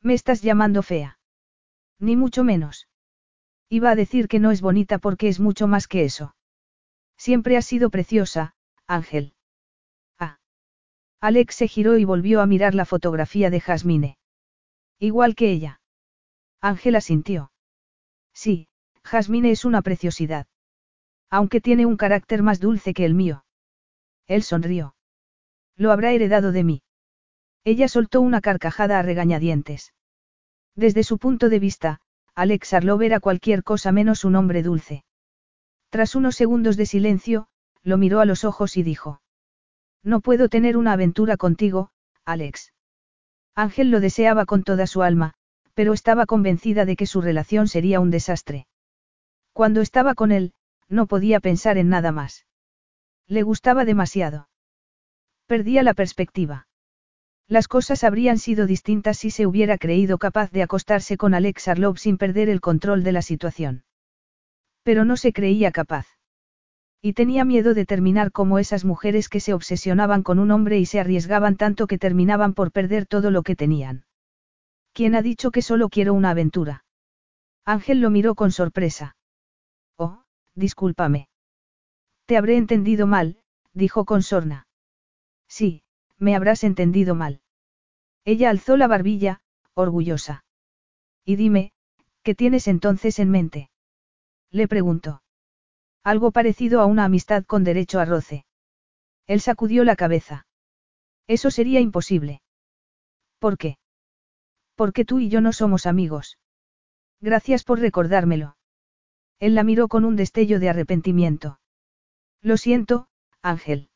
Me estás llamando fea. Ni mucho menos. Iba a decir que no es bonita porque es mucho más que eso. Siempre has sido preciosa, Ángel. Alex se giró y volvió a mirar la fotografía de Jasmine. Igual que ella. Ángela sintió. Sí, Jasmine es una preciosidad. Aunque tiene un carácter más dulce que el mío. Él sonrió. Lo habrá heredado de mí. Ella soltó una carcajada a regañadientes. Desde su punto de vista, Alex Arlov era cualquier cosa menos un hombre dulce. Tras unos segundos de silencio, lo miró a los ojos y dijo. No puedo tener una aventura contigo, Alex. Ángel lo deseaba con toda su alma, pero estaba convencida de que su relación sería un desastre. Cuando estaba con él, no podía pensar en nada más. Le gustaba demasiado. Perdía la perspectiva. Las cosas habrían sido distintas si se hubiera creído capaz de acostarse con Alex Arlov sin perder el control de la situación. Pero no se creía capaz. Y tenía miedo de terminar como esas mujeres que se obsesionaban con un hombre y se arriesgaban tanto que terminaban por perder todo lo que tenían. ¿Quién ha dicho que solo quiero una aventura? Ángel lo miró con sorpresa. Oh, discúlpame. Te habré entendido mal, dijo con sorna. Sí, me habrás entendido mal. Ella alzó la barbilla, orgullosa. Y dime, ¿qué tienes entonces en mente? Le preguntó. Algo parecido a una amistad con derecho a roce. Él sacudió la cabeza. Eso sería imposible. ¿Por qué? Porque tú y yo no somos amigos. Gracias por recordármelo. Él la miró con un destello de arrepentimiento. Lo siento, Ángel.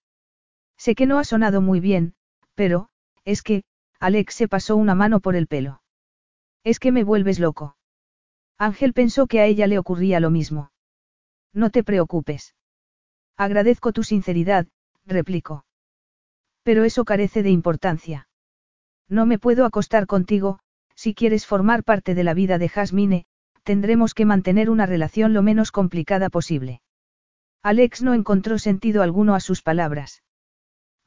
Sé que no ha sonado muy bien, pero, es que, Alex se pasó una mano por el pelo. Es que me vuelves loco. Ángel pensó que a ella le ocurría lo mismo. No te preocupes. Agradezco tu sinceridad, replicó. Pero eso carece de importancia. No me puedo acostar contigo, si quieres formar parte de la vida de Jasmine, tendremos que mantener una relación lo menos complicada posible. Alex no encontró sentido alguno a sus palabras.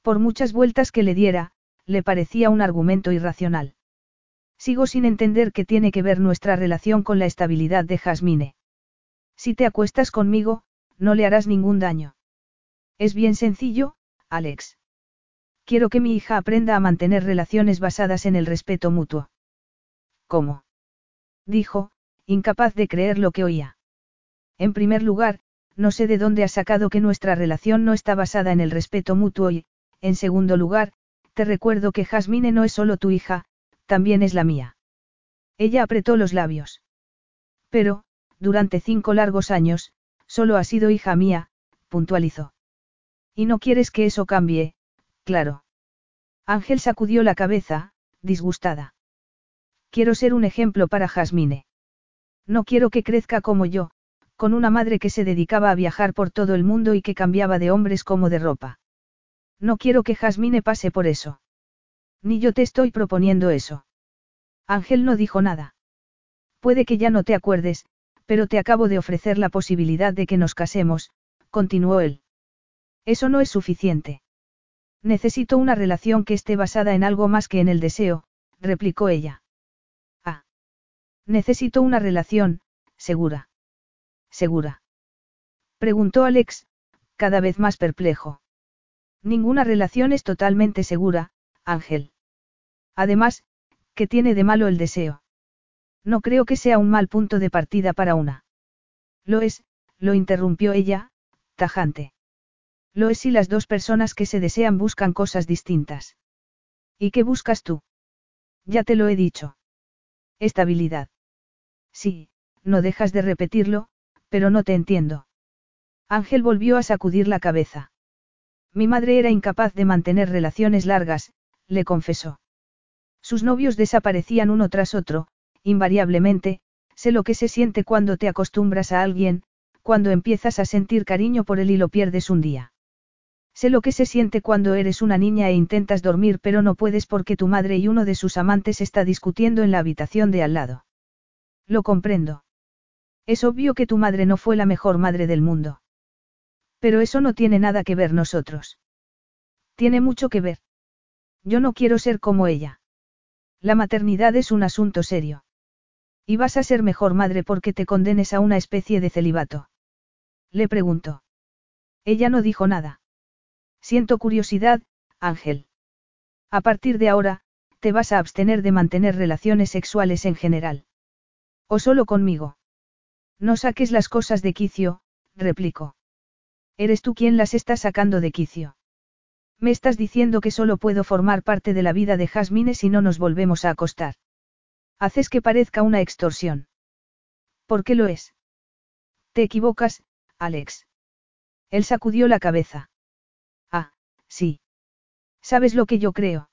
Por muchas vueltas que le diera, le parecía un argumento irracional. Sigo sin entender qué tiene que ver nuestra relación con la estabilidad de Jasmine. Si te acuestas conmigo, no le harás ningún daño. Es bien sencillo, Alex. Quiero que mi hija aprenda a mantener relaciones basadas en el respeto mutuo. ¿Cómo? Dijo, incapaz de creer lo que oía. En primer lugar, no sé de dónde has sacado que nuestra relación no está basada en el respeto mutuo y, en segundo lugar, te recuerdo que Jasmine no es solo tu hija, también es la mía. Ella apretó los labios. Pero, durante cinco largos años, solo ha sido hija mía, puntualizó. Y no quieres que eso cambie, claro. Ángel sacudió la cabeza, disgustada. Quiero ser un ejemplo para Jasmine. No quiero que crezca como yo, con una madre que se dedicaba a viajar por todo el mundo y que cambiaba de hombres como de ropa. No quiero que Jasmine pase por eso. Ni yo te estoy proponiendo eso. Ángel no dijo nada. Puede que ya no te acuerdes, pero te acabo de ofrecer la posibilidad de que nos casemos, continuó él. Eso no es suficiente. Necesito una relación que esté basada en algo más que en el deseo, replicó ella. Ah. Necesito una relación, segura. ¿Segura? Preguntó Alex, cada vez más perplejo. Ninguna relación es totalmente segura, Ángel. Además, ¿qué tiene de malo el deseo? No creo que sea un mal punto de partida para una. Lo es, lo interrumpió ella, tajante. Lo es si las dos personas que se desean buscan cosas distintas. ¿Y qué buscas tú? Ya te lo he dicho. Estabilidad. Sí, no dejas de repetirlo, pero no te entiendo. Ángel volvió a sacudir la cabeza. Mi madre era incapaz de mantener relaciones largas, le confesó. Sus novios desaparecían uno tras otro, invariablemente, sé lo que se siente cuando te acostumbras a alguien, cuando empiezas a sentir cariño por él y lo pierdes un día. Sé lo que se siente cuando eres una niña e intentas dormir pero no puedes porque tu madre y uno de sus amantes está discutiendo en la habitación de al lado. Lo comprendo. Es obvio que tu madre no fue la mejor madre del mundo. Pero eso no tiene nada que ver nosotros. Tiene mucho que ver. Yo no quiero ser como ella. La maternidad es un asunto serio. Y vas a ser mejor madre porque te condenes a una especie de celibato. Le preguntó. Ella no dijo nada. Siento curiosidad, Ángel. A partir de ahora, te vas a abstener de mantener relaciones sexuales en general. O solo conmigo. No saques las cosas de quicio, replicó. Eres tú quien las está sacando de quicio. Me estás diciendo que solo puedo formar parte de la vida de Jasmine si no nos volvemos a acostar. Haces que parezca una extorsión. ¿Por qué lo es? Te equivocas, Alex. Él sacudió la cabeza. Ah, sí. ¿Sabes lo que yo creo?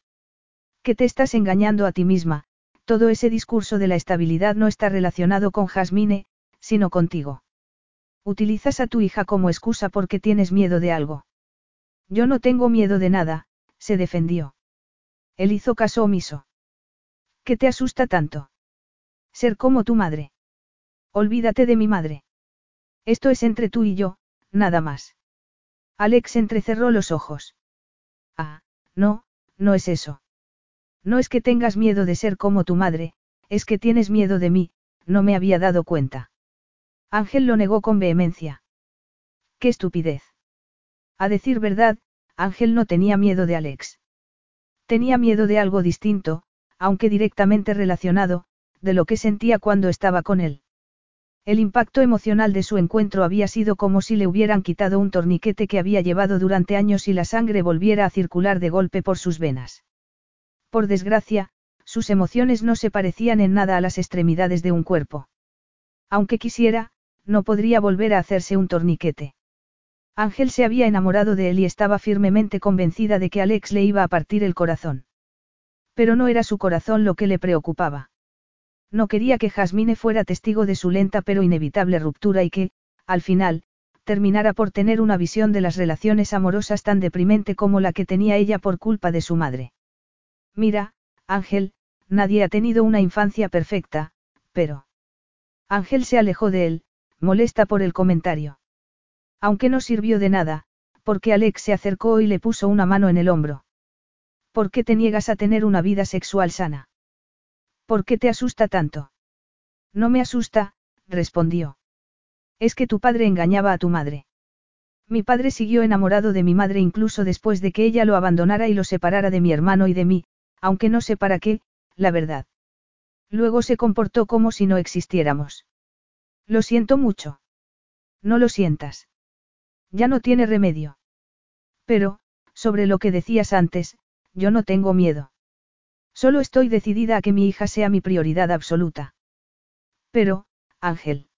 Que te estás engañando a ti misma, todo ese discurso de la estabilidad no está relacionado con Jasmine, sino contigo. Utilizas a tu hija como excusa porque tienes miedo de algo. Yo no tengo miedo de nada, se defendió. Él hizo caso omiso. ¿Qué te asusta tanto? Ser como tu madre. Olvídate de mi madre. Esto es entre tú y yo, nada más. Alex entrecerró los ojos. Ah, no, no es eso. No es que tengas miedo de ser como tu madre, es que tienes miedo de mí, no me había dado cuenta. Ángel lo negó con vehemencia. ¡Qué estupidez! A decir verdad, Ángel no tenía miedo de Alex. Tenía miedo de algo distinto, aunque directamente relacionado, de lo que sentía cuando estaba con él. El impacto emocional de su encuentro había sido como si le hubieran quitado un torniquete que había llevado durante años y la sangre volviera a circular de golpe por sus venas. Por desgracia, sus emociones no se parecían en nada a las extremidades de un cuerpo. Aunque quisiera, no podría volver a hacerse un torniquete. Ángel se había enamorado de él y estaba firmemente convencida de que Alex le iba a partir el corazón. Pero no era su corazón lo que le preocupaba. No quería que Jasmine fuera testigo de su lenta pero inevitable ruptura y que, al final, terminara por tener una visión de las relaciones amorosas tan deprimente como la que tenía ella por culpa de su madre. Mira, Ángel, nadie ha tenido una infancia perfecta, pero... Ángel se alejó de él, molesta por el comentario. Aunque no sirvió de nada, porque Alex se acercó y le puso una mano en el hombro. ¿Por qué te niegas a tener una vida sexual sana? ¿Por qué te asusta tanto? No me asusta, respondió. Es que tu padre engañaba a tu madre. Mi padre siguió enamorado de mi madre incluso después de que ella lo abandonara y lo separara de mi hermano y de mí, aunque no sé para qué, la verdad. Luego se comportó como si no existiéramos. Lo siento mucho. No lo sientas. Ya no tiene remedio. Pero, sobre lo que decías antes, yo no tengo miedo. Solo estoy decidida a que mi hija sea mi prioridad absoluta. Pero, Ángel.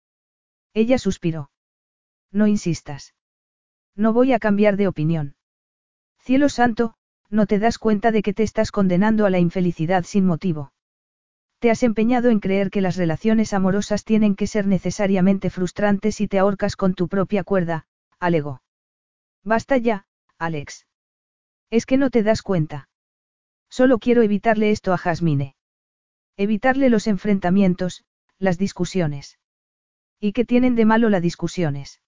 Ella suspiró. No insistas. No voy a cambiar de opinión. Cielo santo, no te das cuenta de que te estás condenando a la infelicidad sin motivo. Te has empeñado en creer que las relaciones amorosas tienen que ser necesariamente frustrantes y te ahorcas con tu propia cuerda, alegó. Basta ya, Alex. Es que no te das cuenta. Solo quiero evitarle esto a Jasmine. Evitarle los enfrentamientos, las discusiones. ¿Y qué tienen de malo las discusiones?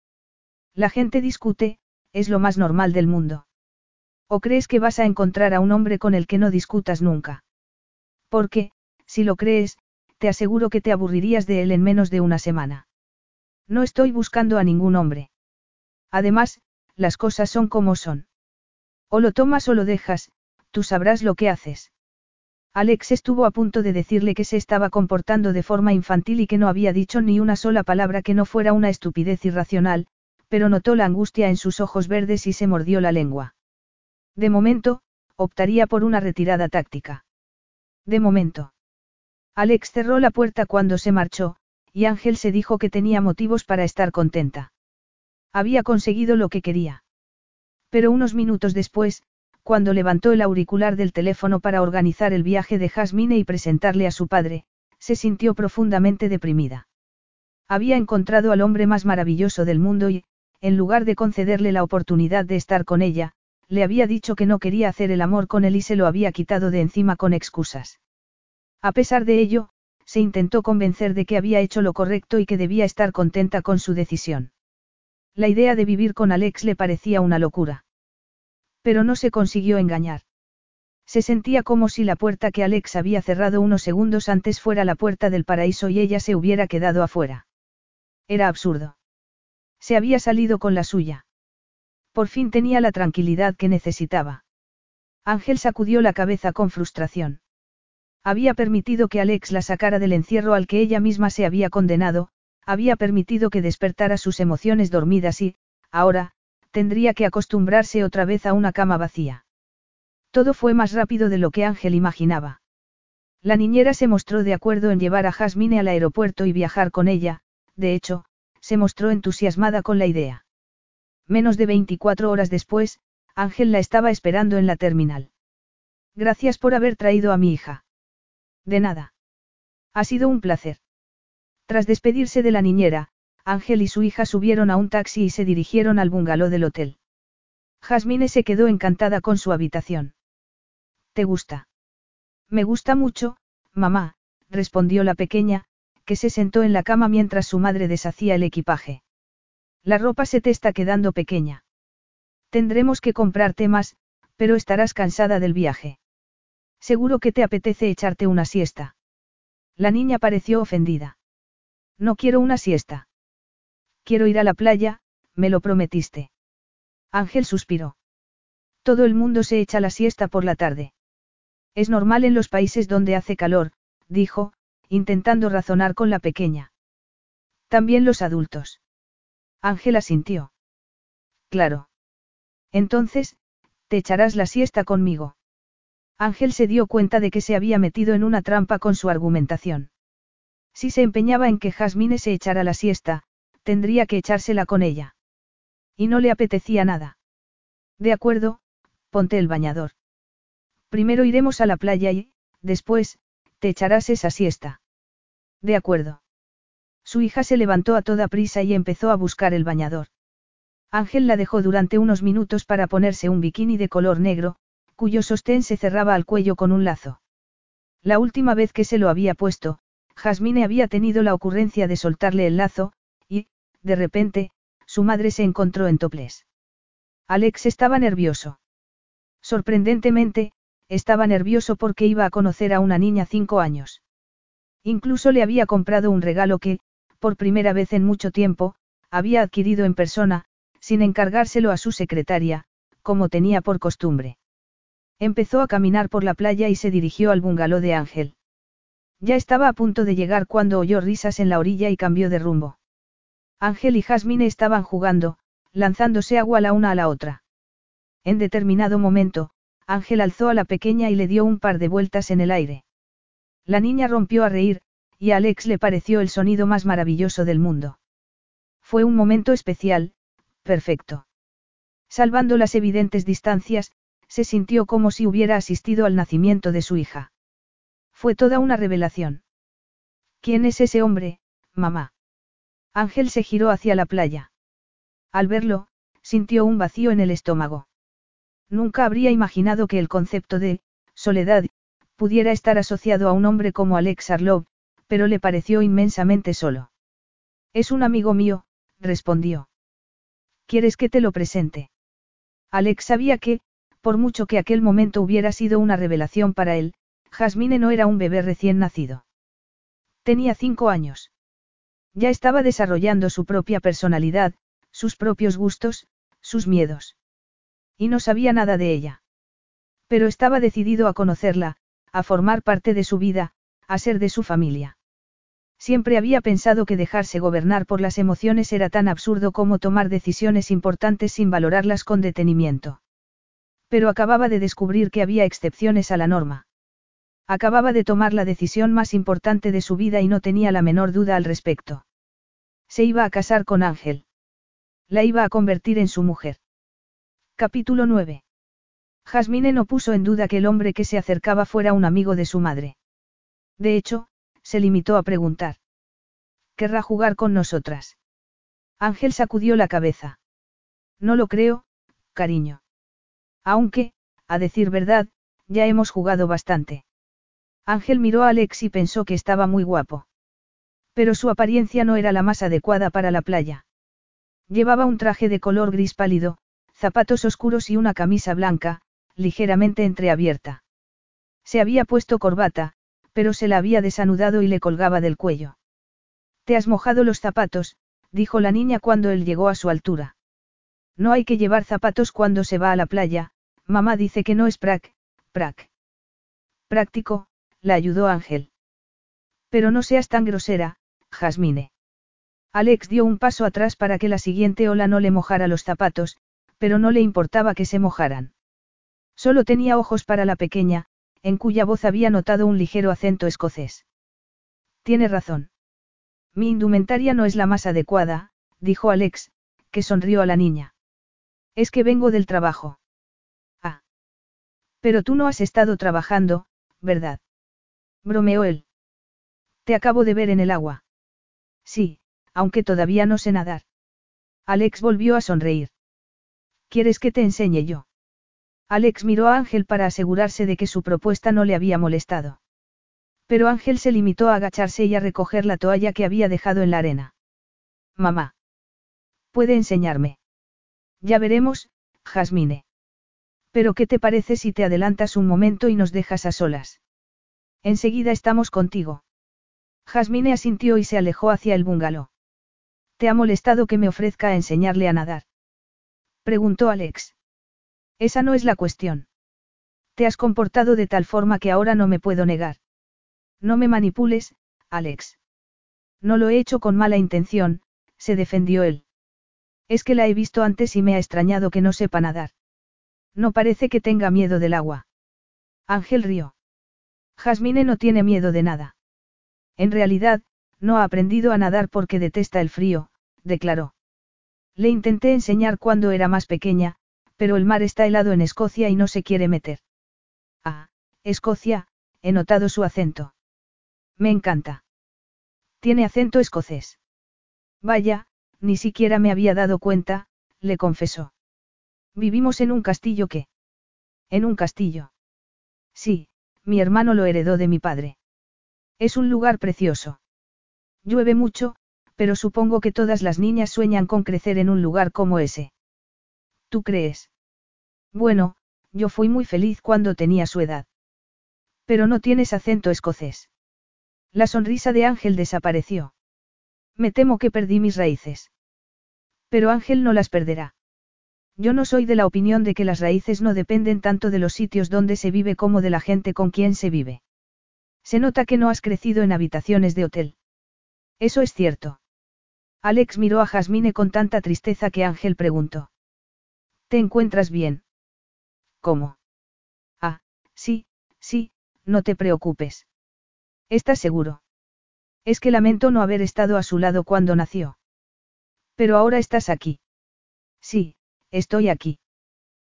La gente discute, es lo más normal del mundo. ¿O crees que vas a encontrar a un hombre con el que no discutas nunca? Porque, si lo crees, te aseguro que te aburrirías de él en menos de una semana. No estoy buscando a ningún hombre. Además, las cosas son como son. O lo tomas o lo dejas, tú sabrás lo que haces. Alex estuvo a punto de decirle que se estaba comportando de forma infantil y que no había dicho ni una sola palabra que no fuera una estupidez irracional, pero notó la angustia en sus ojos verdes y se mordió la lengua. De momento, optaría por una retirada táctica. De momento. Alex cerró la puerta cuando se marchó, y Ángel se dijo que tenía motivos para estar contenta. Había conseguido lo que quería. Pero unos minutos después, cuando levantó el auricular del teléfono para organizar el viaje de Jasmine y presentarle a su padre, se sintió profundamente deprimida. Había encontrado al hombre más maravilloso del mundo y, en lugar de concederle la oportunidad de estar con ella, le había dicho que no quería hacer el amor con él y se lo había quitado de encima con excusas. A pesar de ello, se intentó convencer de que había hecho lo correcto y que debía estar contenta con su decisión. La idea de vivir con Alex le parecía una locura. Pero no se consiguió engañar. Se sentía como si la puerta que Alex había cerrado unos segundos antes fuera la puerta del paraíso y ella se hubiera quedado afuera. Era absurdo. Se había salido con la suya. Por fin tenía la tranquilidad que necesitaba. Ángel sacudió la cabeza con frustración. Había permitido que Alex la sacara del encierro al que ella misma se había condenado, había permitido que despertara sus emociones dormidas y, ahora, tendría que acostumbrarse otra vez a una cama vacía. Todo fue más rápido de lo que Ángel imaginaba. La niñera se mostró de acuerdo en llevar a Jasmine al aeropuerto y viajar con ella, de hecho, se mostró entusiasmada con la idea. Menos de 24 horas después, Ángel la estaba esperando en la terminal. Gracias por haber traído a mi hija. De nada. Ha sido un placer. Tras despedirse de la niñera, Ángel y su hija subieron a un taxi y se dirigieron al bungalow del hotel. Jasmine se quedó encantada con su habitación. ¿Te gusta? Me gusta mucho, mamá, respondió la pequeña, que se sentó en la cama mientras su madre deshacía el equipaje. La ropa se te está quedando pequeña. Tendremos que comprarte más, pero estarás cansada del viaje. Seguro que te apetece echarte una siesta. La niña pareció ofendida. No quiero una siesta. Quiero ir a la playa, me lo prometiste. Ángel suspiró. Todo el mundo se echa la siesta por la tarde. Es normal en los países donde hace calor, dijo, intentando razonar con la pequeña. También los adultos. Ángela sintió. Claro. Entonces, te echarás la siesta conmigo. Ángel se dio cuenta de que se había metido en una trampa con su argumentación. Si se empeñaba en que Jasmine se echara la siesta, tendría que echársela con ella. Y no le apetecía nada. De acuerdo, ponte el bañador. Primero iremos a la playa y, después, te echarás esa siesta. De acuerdo. Su hija se levantó a toda prisa y empezó a buscar el bañador. Ángel la dejó durante unos minutos para ponerse un bikini de color negro, cuyo sostén se cerraba al cuello con un lazo. La última vez que se lo había puesto, Jasmine había tenido la ocurrencia de soltarle el lazo, y, de repente, su madre se encontró en toples. Alex estaba nervioso. Sorprendentemente, estaba nervioso porque iba a conocer a una niña cinco años. Incluso le había comprado un regalo que, por primera vez en mucho tiempo, había adquirido en persona, sin encargárselo a su secretaria, como tenía por costumbre. Empezó a caminar por la playa y se dirigió al bungalow de Ángel. Ya estaba a punto de llegar cuando oyó risas en la orilla y cambió de rumbo. Ángel y Jasmine estaban jugando, lanzándose agua la una a la otra. En determinado momento, Ángel alzó a la pequeña y le dio un par de vueltas en el aire. La niña rompió a reír, y a Alex le pareció el sonido más maravilloso del mundo. Fue un momento especial, perfecto. Salvando las evidentes distancias, se sintió como si hubiera asistido al nacimiento de su hija. Fue toda una revelación. ¿Quién es ese hombre, mamá? Ángel se giró hacia la playa. Al verlo, sintió un vacío en el estómago. Nunca habría imaginado que el concepto de soledad pudiera estar asociado a un hombre como Alex Arlov, pero le pareció inmensamente solo. Es un amigo mío, respondió. ¿Quieres que te lo presente? Alex sabía que, por mucho que aquel momento hubiera sido una revelación para él, Jasmine no era un bebé recién nacido. Tenía cinco años. Ya estaba desarrollando su propia personalidad, sus propios gustos, sus miedos. Y no sabía nada de ella. Pero estaba decidido a conocerla, a formar parte de su vida, a ser de su familia. Siempre había pensado que dejarse gobernar por las emociones era tan absurdo como tomar decisiones importantes sin valorarlas con detenimiento. Pero acababa de descubrir que había excepciones a la norma. Acababa de tomar la decisión más importante de su vida y no tenía la menor duda al respecto. Se iba a casar con Ángel. La iba a convertir en su mujer. Capítulo 9. Jasmine no puso en duda que el hombre que se acercaba fuera un amigo de su madre. De hecho, se limitó a preguntar. ¿Querrá jugar con nosotras? Ángel sacudió la cabeza. No lo creo, cariño. Aunque, a decir verdad, ya hemos jugado bastante. Ángel miró a Alex y pensó que estaba muy guapo. Pero su apariencia no era la más adecuada para la playa. Llevaba un traje de color gris pálido, zapatos oscuros y una camisa blanca, ligeramente entreabierta. Se había puesto corbata, pero se la había desanudado y le colgaba del cuello. Te has mojado los zapatos, dijo la niña cuando él llegó a su altura. No hay que llevar zapatos cuando se va a la playa, mamá dice que no es prac, prac. Práctico, la ayudó Ángel. Pero no seas tan grosera, Jasmine. Alex dio un paso atrás para que la siguiente ola no le mojara los zapatos, pero no le importaba que se mojaran. Solo tenía ojos para la pequeña, en cuya voz había notado un ligero acento escocés. Tiene razón. Mi indumentaria no es la más adecuada, dijo Alex, que sonrió a la niña. Es que vengo del trabajo. Ah. Pero tú no has estado trabajando, ¿verdad? Bromeó él. Te acabo de ver en el agua. Sí, aunque todavía no sé nadar. Alex volvió a sonreír. ¿Quieres que te enseñe yo? Alex miró a Ángel para asegurarse de que su propuesta no le había molestado. Pero Ángel se limitó a agacharse y a recoger la toalla que había dejado en la arena. Mamá. ¿Puede enseñarme? Ya veremos, Jasmine. Pero ¿qué te parece si te adelantas un momento y nos dejas a solas? Enseguida estamos contigo. Jasmine asintió y se alejó hacia el bungalow. ¿Te ha molestado que me ofrezca a enseñarle a nadar? Preguntó Alex. Esa no es la cuestión. Te has comportado de tal forma que ahora no me puedo negar. No me manipules, Alex. No lo he hecho con mala intención, se defendió él. Es que la he visto antes y me ha extrañado que no sepa nadar. No parece que tenga miedo del agua. Ángel rió. Jasmine no tiene miedo de nada. En realidad, no ha aprendido a nadar porque detesta el frío, declaró. Le intenté enseñar cuando era más pequeña, pero el mar está helado en Escocia y no se quiere meter. Ah, Escocia, he notado su acento. Me encanta. Tiene acento escocés. Vaya, ni siquiera me había dado cuenta, le confesó. Vivimos en un castillo que... En un castillo. Sí, mi hermano lo heredó de mi padre. Es un lugar precioso. Llueve mucho, pero supongo que todas las niñas sueñan con crecer en un lugar como ese. ¿Tú crees? Bueno, yo fui muy feliz cuando tenía su edad. Pero no tienes acento escocés. La sonrisa de Ángel desapareció. Me temo que perdí mis raíces. Pero Ángel no las perderá. Yo no soy de la opinión de que las raíces no dependen tanto de los sitios donde se vive como de la gente con quien se vive. Se nota que no has crecido en habitaciones de hotel. Eso es cierto. Alex miró a Jasmine con tanta tristeza que Ángel preguntó. ¿Te encuentras bien? ¿Cómo? Ah, sí, sí, no te preocupes. ¿Estás seguro? Es que lamento no haber estado a su lado cuando nació. Pero ahora estás aquí. Sí, estoy aquí.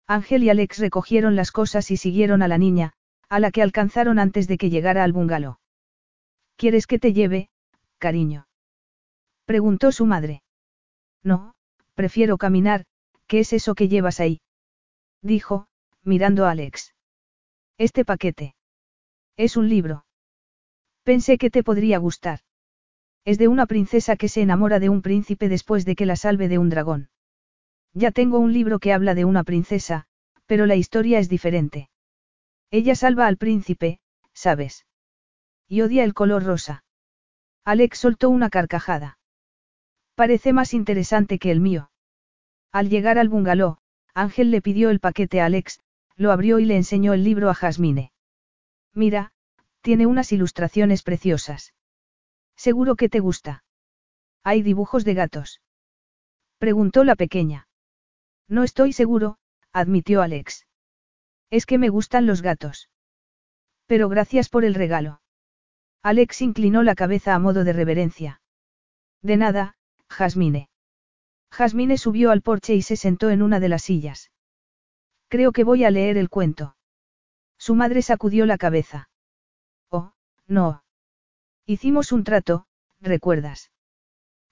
Ángel y Alex recogieron las cosas y siguieron a la niña, a la que alcanzaron antes de que llegara al bungalow. ¿Quieres que te lleve, cariño? Preguntó su madre. No, prefiero caminar, ¿qué es eso que llevas ahí? Dijo, mirando a Alex. Este paquete. Es un libro. Pensé que te podría gustar. Es de una princesa que se enamora de un príncipe después de que la salve de un dragón. Ya tengo un libro que habla de una princesa, pero la historia es diferente. Ella salva al príncipe, ¿sabes? Y odia el color rosa. Alex soltó una carcajada. Parece más interesante que el mío. Al llegar al bungalow, Ángel le pidió el paquete a Alex, lo abrió y le enseñó el libro a Jasmine. Mira, tiene unas ilustraciones preciosas. Seguro que te gusta. ¿Hay dibujos de gatos? Preguntó la pequeña. No estoy seguro, admitió Alex. Es que me gustan los gatos. Pero gracias por el regalo. Alex inclinó la cabeza a modo de reverencia. De nada, Jasmine. Jasmine subió al porche y se sentó en una de las sillas. Creo que voy a leer el cuento. Su madre sacudió la cabeza. Oh, no. Hicimos un trato, ¿recuerdas?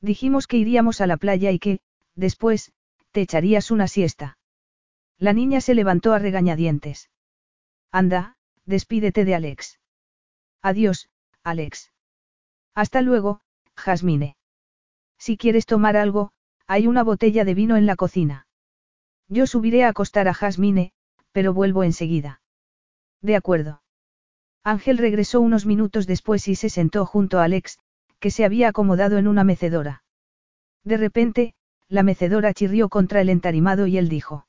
Dijimos que iríamos a la playa y que, después, te echarías una siesta. La niña se levantó a regañadientes. Anda, despídete de Alex. Adiós, Alex. Hasta luego, Jasmine. Si quieres tomar algo, hay una botella de vino en la cocina. Yo subiré a acostar a Jasmine, pero vuelvo enseguida. De acuerdo. Ángel regresó unos minutos después y se sentó junto a Alex, que se había acomodado en una mecedora. De repente, la mecedora chirrió contra el entarimado y él dijo.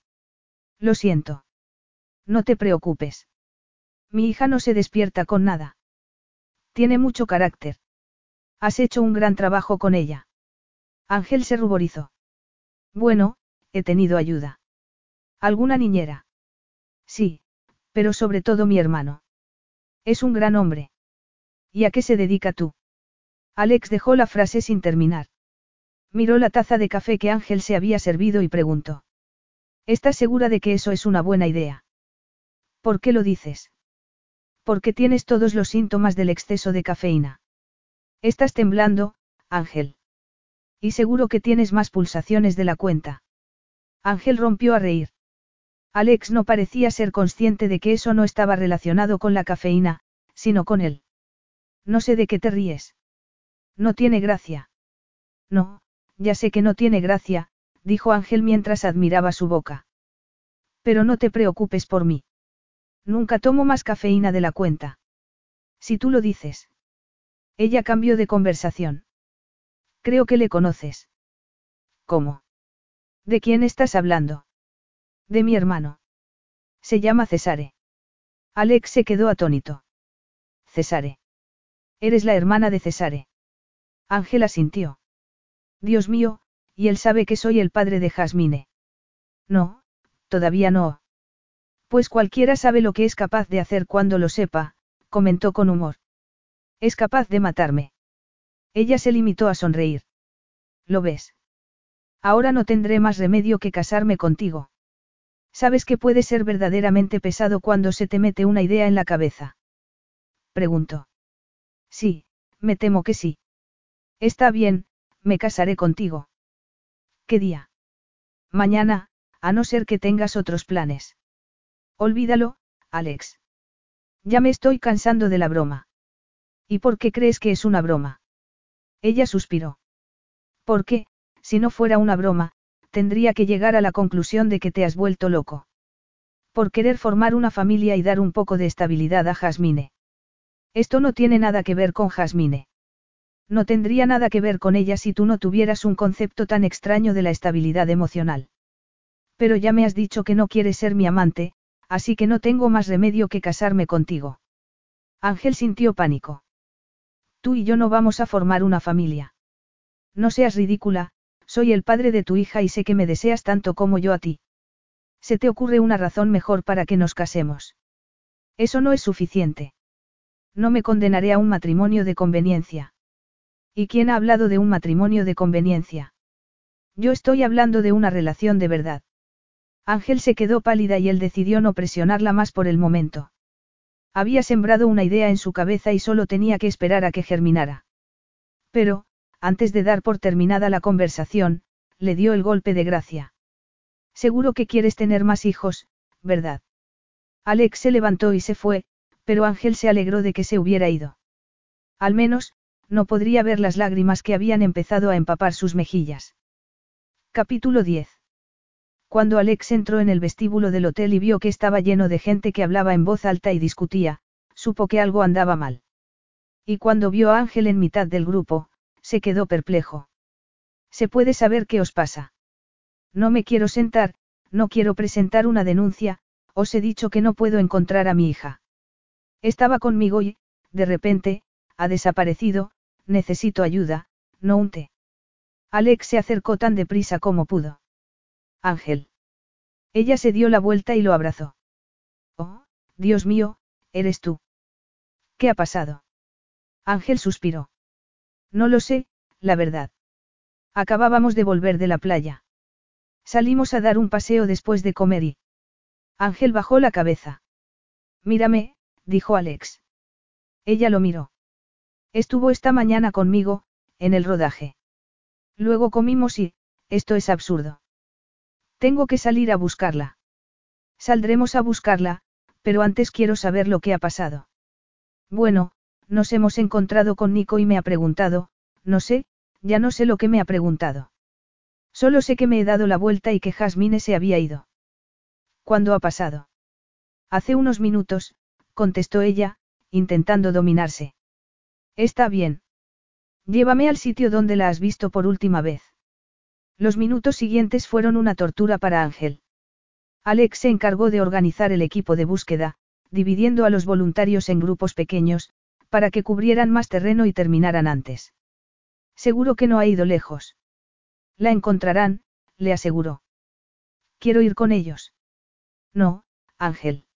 Lo siento. No te preocupes. Mi hija no se despierta con nada. Tiene mucho carácter. Has hecho un gran trabajo con ella. Ángel se ruborizó. Bueno, he tenido ayuda. ¿Alguna niñera? Sí, pero sobre todo mi hermano. Es un gran hombre. ¿Y a qué se dedica tú? Alex dejó la frase sin terminar. Miró la taza de café que Ángel se había servido y preguntó. ¿Estás segura de que eso es una buena idea? ¿Por qué lo dices? Porque tienes todos los síntomas del exceso de cafeína. Estás temblando, Ángel. Y seguro que tienes más pulsaciones de la cuenta. Ángel rompió a reír. Alex no parecía ser consciente de que eso no estaba relacionado con la cafeína, sino con él. No sé de qué te ríes. No tiene gracia. No, ya sé que no tiene gracia, dijo Ángel mientras admiraba su boca. Pero no te preocupes por mí. Nunca tomo más cafeína de la cuenta. Si tú lo dices. Ella cambió de conversación. Creo que le conoces. ¿Cómo? ¿De quién estás hablando? De mi hermano. Se llama Cesare. Alex se quedó atónito. Cesare. Eres la hermana de Cesare. Ángela sintió. Dios mío, y él sabe que soy el padre de Jasmine. No, todavía no. Pues cualquiera sabe lo que es capaz de hacer cuando lo sepa, comentó con humor. Es capaz de matarme. Ella se limitó a sonreír. ¿Lo ves? Ahora no tendré más remedio que casarme contigo. ¿Sabes que puede ser verdaderamente pesado cuando se te mete una idea en la cabeza? Preguntó. Sí, me temo que sí. Está bien, me casaré contigo. ¿Qué día? Mañana, a no ser que tengas otros planes. Olvídalo, Alex. Ya me estoy cansando de la broma. ¿Y por qué crees que es una broma? Ella suspiró. Porque, si no fuera una broma, tendría que llegar a la conclusión de que te has vuelto loco. Por querer formar una familia y dar un poco de estabilidad a Jasmine. Esto no tiene nada que ver con Jasmine. No tendría nada que ver con ella si tú no tuvieras un concepto tan extraño de la estabilidad emocional. Pero ya me has dicho que no quieres ser mi amante, así que no tengo más remedio que casarme contigo. Ángel sintió pánico. Tú y yo no vamos a formar una familia. No seas ridícula, soy el padre de tu hija y sé que me deseas tanto como yo a ti. ¿Se te ocurre una razón mejor para que nos casemos? Eso no es suficiente. No me condenaré a un matrimonio de conveniencia. ¿Y quién ha hablado de un matrimonio de conveniencia? Yo estoy hablando de una relación de verdad. Ángel se quedó pálida y él decidió no presionarla más por el momento. Había sembrado una idea en su cabeza y solo tenía que esperar a que germinara. Pero, antes de dar por terminada la conversación, le dio el golpe de gracia. Seguro que quieres tener más hijos, ¿verdad? Alex se levantó y se fue, pero Ángel se alegró de que se hubiera ido. Al menos, no podría ver las lágrimas que habían empezado a empapar sus mejillas. Capítulo 10. Cuando Alex entró en el vestíbulo del hotel y vio que estaba lleno de gente que hablaba en voz alta y discutía, supo que algo andaba mal. Y cuando vio a Ángel en mitad del grupo, se quedó perplejo. ¿Se puede saber qué os pasa? No me quiero sentar, no quiero presentar una denuncia, os he dicho que no puedo encontrar a mi hija. Estaba conmigo y, de repente, ha desaparecido, necesito ayuda, no un té. Alex se acercó tan deprisa como pudo. Ángel. Ella se dio la vuelta y lo abrazó. Oh, Dios mío, eres tú. ¿Qué ha pasado? Ángel suspiró. No lo sé, la verdad. Acabábamos de volver de la playa. Salimos a dar un paseo después de comer y... Ángel bajó la cabeza. Mírame, dijo Alex. Ella lo miró. Estuvo esta mañana conmigo, en el rodaje. Luego comimos y, esto es absurdo. Tengo que salir a buscarla. Saldremos a buscarla, pero antes quiero saber lo que ha pasado. Bueno, nos hemos encontrado con Nico y me ha preguntado, no sé, ya no sé lo que me ha preguntado. Solo sé que me he dado la vuelta y que Jasmine se había ido. ¿Cuándo ha pasado? Hace unos minutos, contestó ella, intentando dominarse. Está bien. Llévame al sitio donde la has visto por última vez. Los minutos siguientes fueron una tortura para Ángel. Alex se encargó de organizar el equipo de búsqueda, dividiendo a los voluntarios en grupos pequeños, para que cubrieran más terreno y terminaran antes. Seguro que no ha ido lejos. La encontrarán, le aseguró. Quiero ir con ellos. No, Ángel.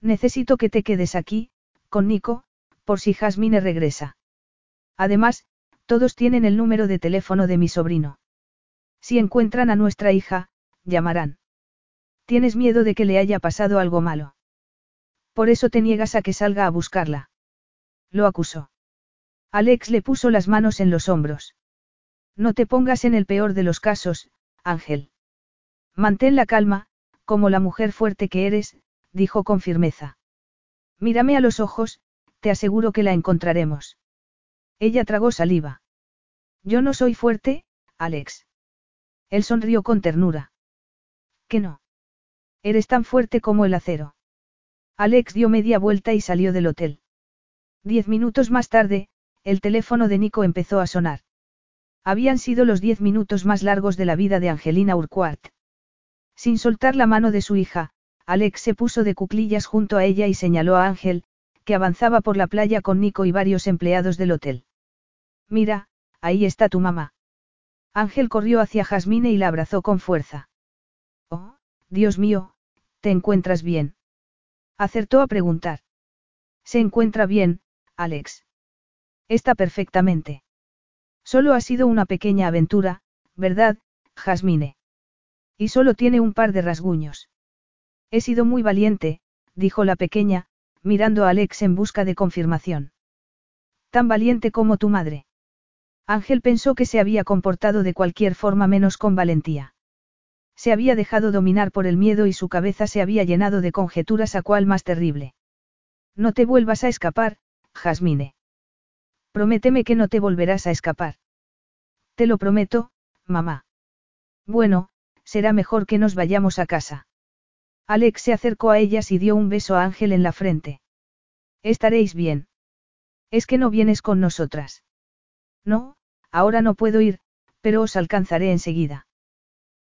Necesito que te quedes aquí, con Nico, por si Jasmine regresa. Además, todos tienen el número de teléfono de mi sobrino. Si encuentran a nuestra hija, llamarán. Tienes miedo de que le haya pasado algo malo. Por eso te niegas a que salga a buscarla. Lo acusó. Alex le puso las manos en los hombros. No te pongas en el peor de los casos, Ángel. Mantén la calma, como la mujer fuerte que eres, dijo con firmeza. Mírame a los ojos, te aseguro que la encontraremos. Ella tragó saliva. Yo no soy fuerte, Alex. Él sonrió con ternura. ¿Qué no? Eres tan fuerte como el acero. Alex dio media vuelta y salió del hotel. Diez minutos más tarde, el teléfono de Nico empezó a sonar. Habían sido los diez minutos más largos de la vida de Angelina Urquhart. Sin soltar la mano de su hija, Alex se puso de cuclillas junto a ella y señaló a Ángel, que avanzaba por la playa con Nico y varios empleados del hotel. Mira, ahí está tu mamá. Ángel corrió hacia Jasmine y la abrazó con fuerza. Oh, Dios mío, ¿te encuentras bien? Acertó a preguntar. Se encuentra bien, Alex. Está perfectamente. Solo ha sido una pequeña aventura, ¿verdad, Jasmine? Y solo tiene un par de rasguños. He sido muy valiente, dijo la pequeña, mirando a Alex en busca de confirmación. Tan valiente como tu madre. Ángel pensó que se había comportado de cualquier forma menos con valentía. Se había dejado dominar por el miedo y su cabeza se había llenado de conjeturas a cuál más terrible. No te vuelvas a escapar, Jasmine. Prométeme que no te volverás a escapar. Te lo prometo, mamá. Bueno, será mejor que nos vayamos a casa. Alex se acercó a ellas y dio un beso a Ángel en la frente. Estaréis bien. Es que no vienes con nosotras. No, ahora no puedo ir, pero os alcanzaré enseguida.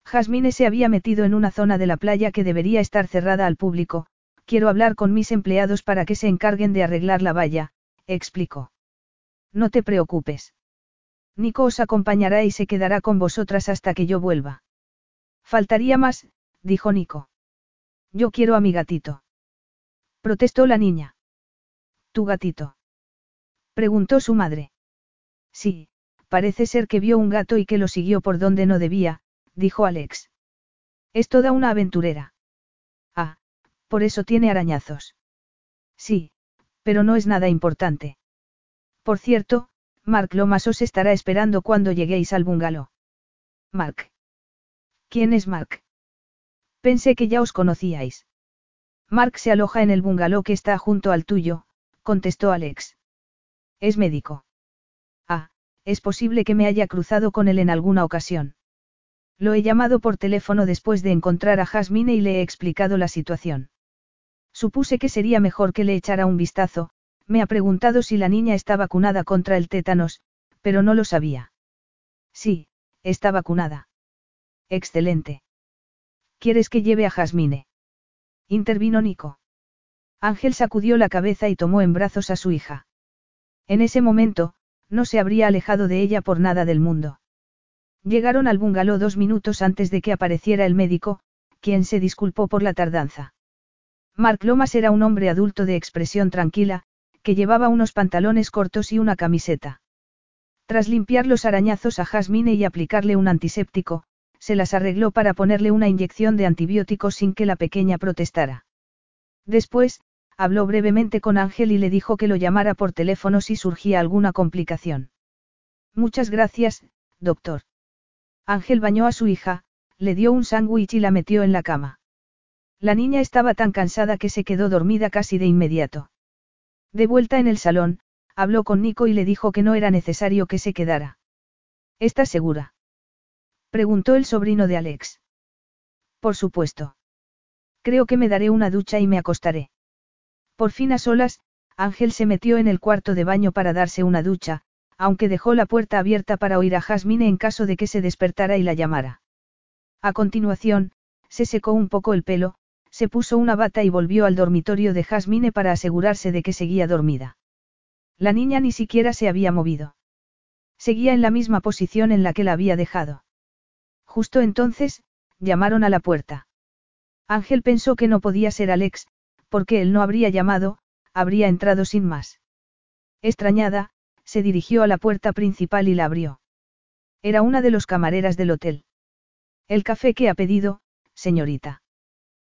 Jasmine se había metido en una zona de la playa que debería estar cerrada al público, quiero hablar con mis empleados para que se encarguen de arreglar la valla, explicó. No te preocupes. Nico os acompañará y se quedará con vosotras hasta que yo vuelva. Faltaría más, dijo Nico. Yo quiero a mi gatito. Protestó la niña. ¿Tu gatito? Preguntó su madre. Sí, parece ser que vio un gato y que lo siguió por donde no debía, dijo Alex. Es toda una aventurera. Ah, por eso tiene arañazos. Sí, pero no es nada importante. Por cierto, Mark Lomas os estará esperando cuando lleguéis al bungalow. Mark. ¿Quién es Mark? Pensé que ya os conocíais. Mark se aloja en el bungalow que está junto al tuyo, contestó Alex. Es médico. Ah, es posible que me haya cruzado con él en alguna ocasión. Lo he llamado por teléfono después de encontrar a Jasmine y le he explicado la situación. Supuse que sería mejor que le echara un vistazo, me ha preguntado si la niña está vacunada contra el tétanos, pero no lo sabía. Sí, está vacunada. Excelente. ¿Quieres que lleve a Jasmine? Intervino Nico. Ángel sacudió la cabeza y tomó en brazos a su hija. En ese momento, no se habría alejado de ella por nada del mundo. Llegaron al bungalow dos minutos antes de que apareciera el médico, quien se disculpó por la tardanza. Mark Lomas era un hombre adulto de expresión tranquila, que llevaba unos pantalones cortos y una camiseta. Tras limpiar los arañazos a Jasmine y aplicarle un antiséptico, se las arregló para ponerle una inyección de antibióticos sin que la pequeña protestara. Después, habló brevemente con Ángel y le dijo que lo llamara por teléfono si surgía alguna complicación. Muchas gracias, doctor. Ángel bañó a su hija, le dio un sándwich y la metió en la cama. La niña estaba tan cansada que se quedó dormida casi de inmediato. De vuelta en el salón, habló con Nico y le dijo que no era necesario que se quedara. ¿Estás segura? Preguntó el sobrino de Alex. Por supuesto. Creo que me daré una ducha y me acostaré. Por fin a solas, Ángel se metió en el cuarto de baño para darse una ducha, aunque dejó la puerta abierta para oír a Jasmine en caso de que se despertara y la llamara. A continuación, se secó un poco el pelo, se puso una bata y volvió al dormitorio de Jasmine para asegurarse de que seguía dormida. La niña ni siquiera se había movido. Seguía en la misma posición en la que la había dejado. Justo entonces, llamaron a la puerta. Ángel pensó que no podía ser Alex, porque él no habría llamado, habría entrado sin más. Extrañada, se dirigió a la puerta principal y la abrió. Era una de los camareras del hotel. El café que ha pedido, señorita.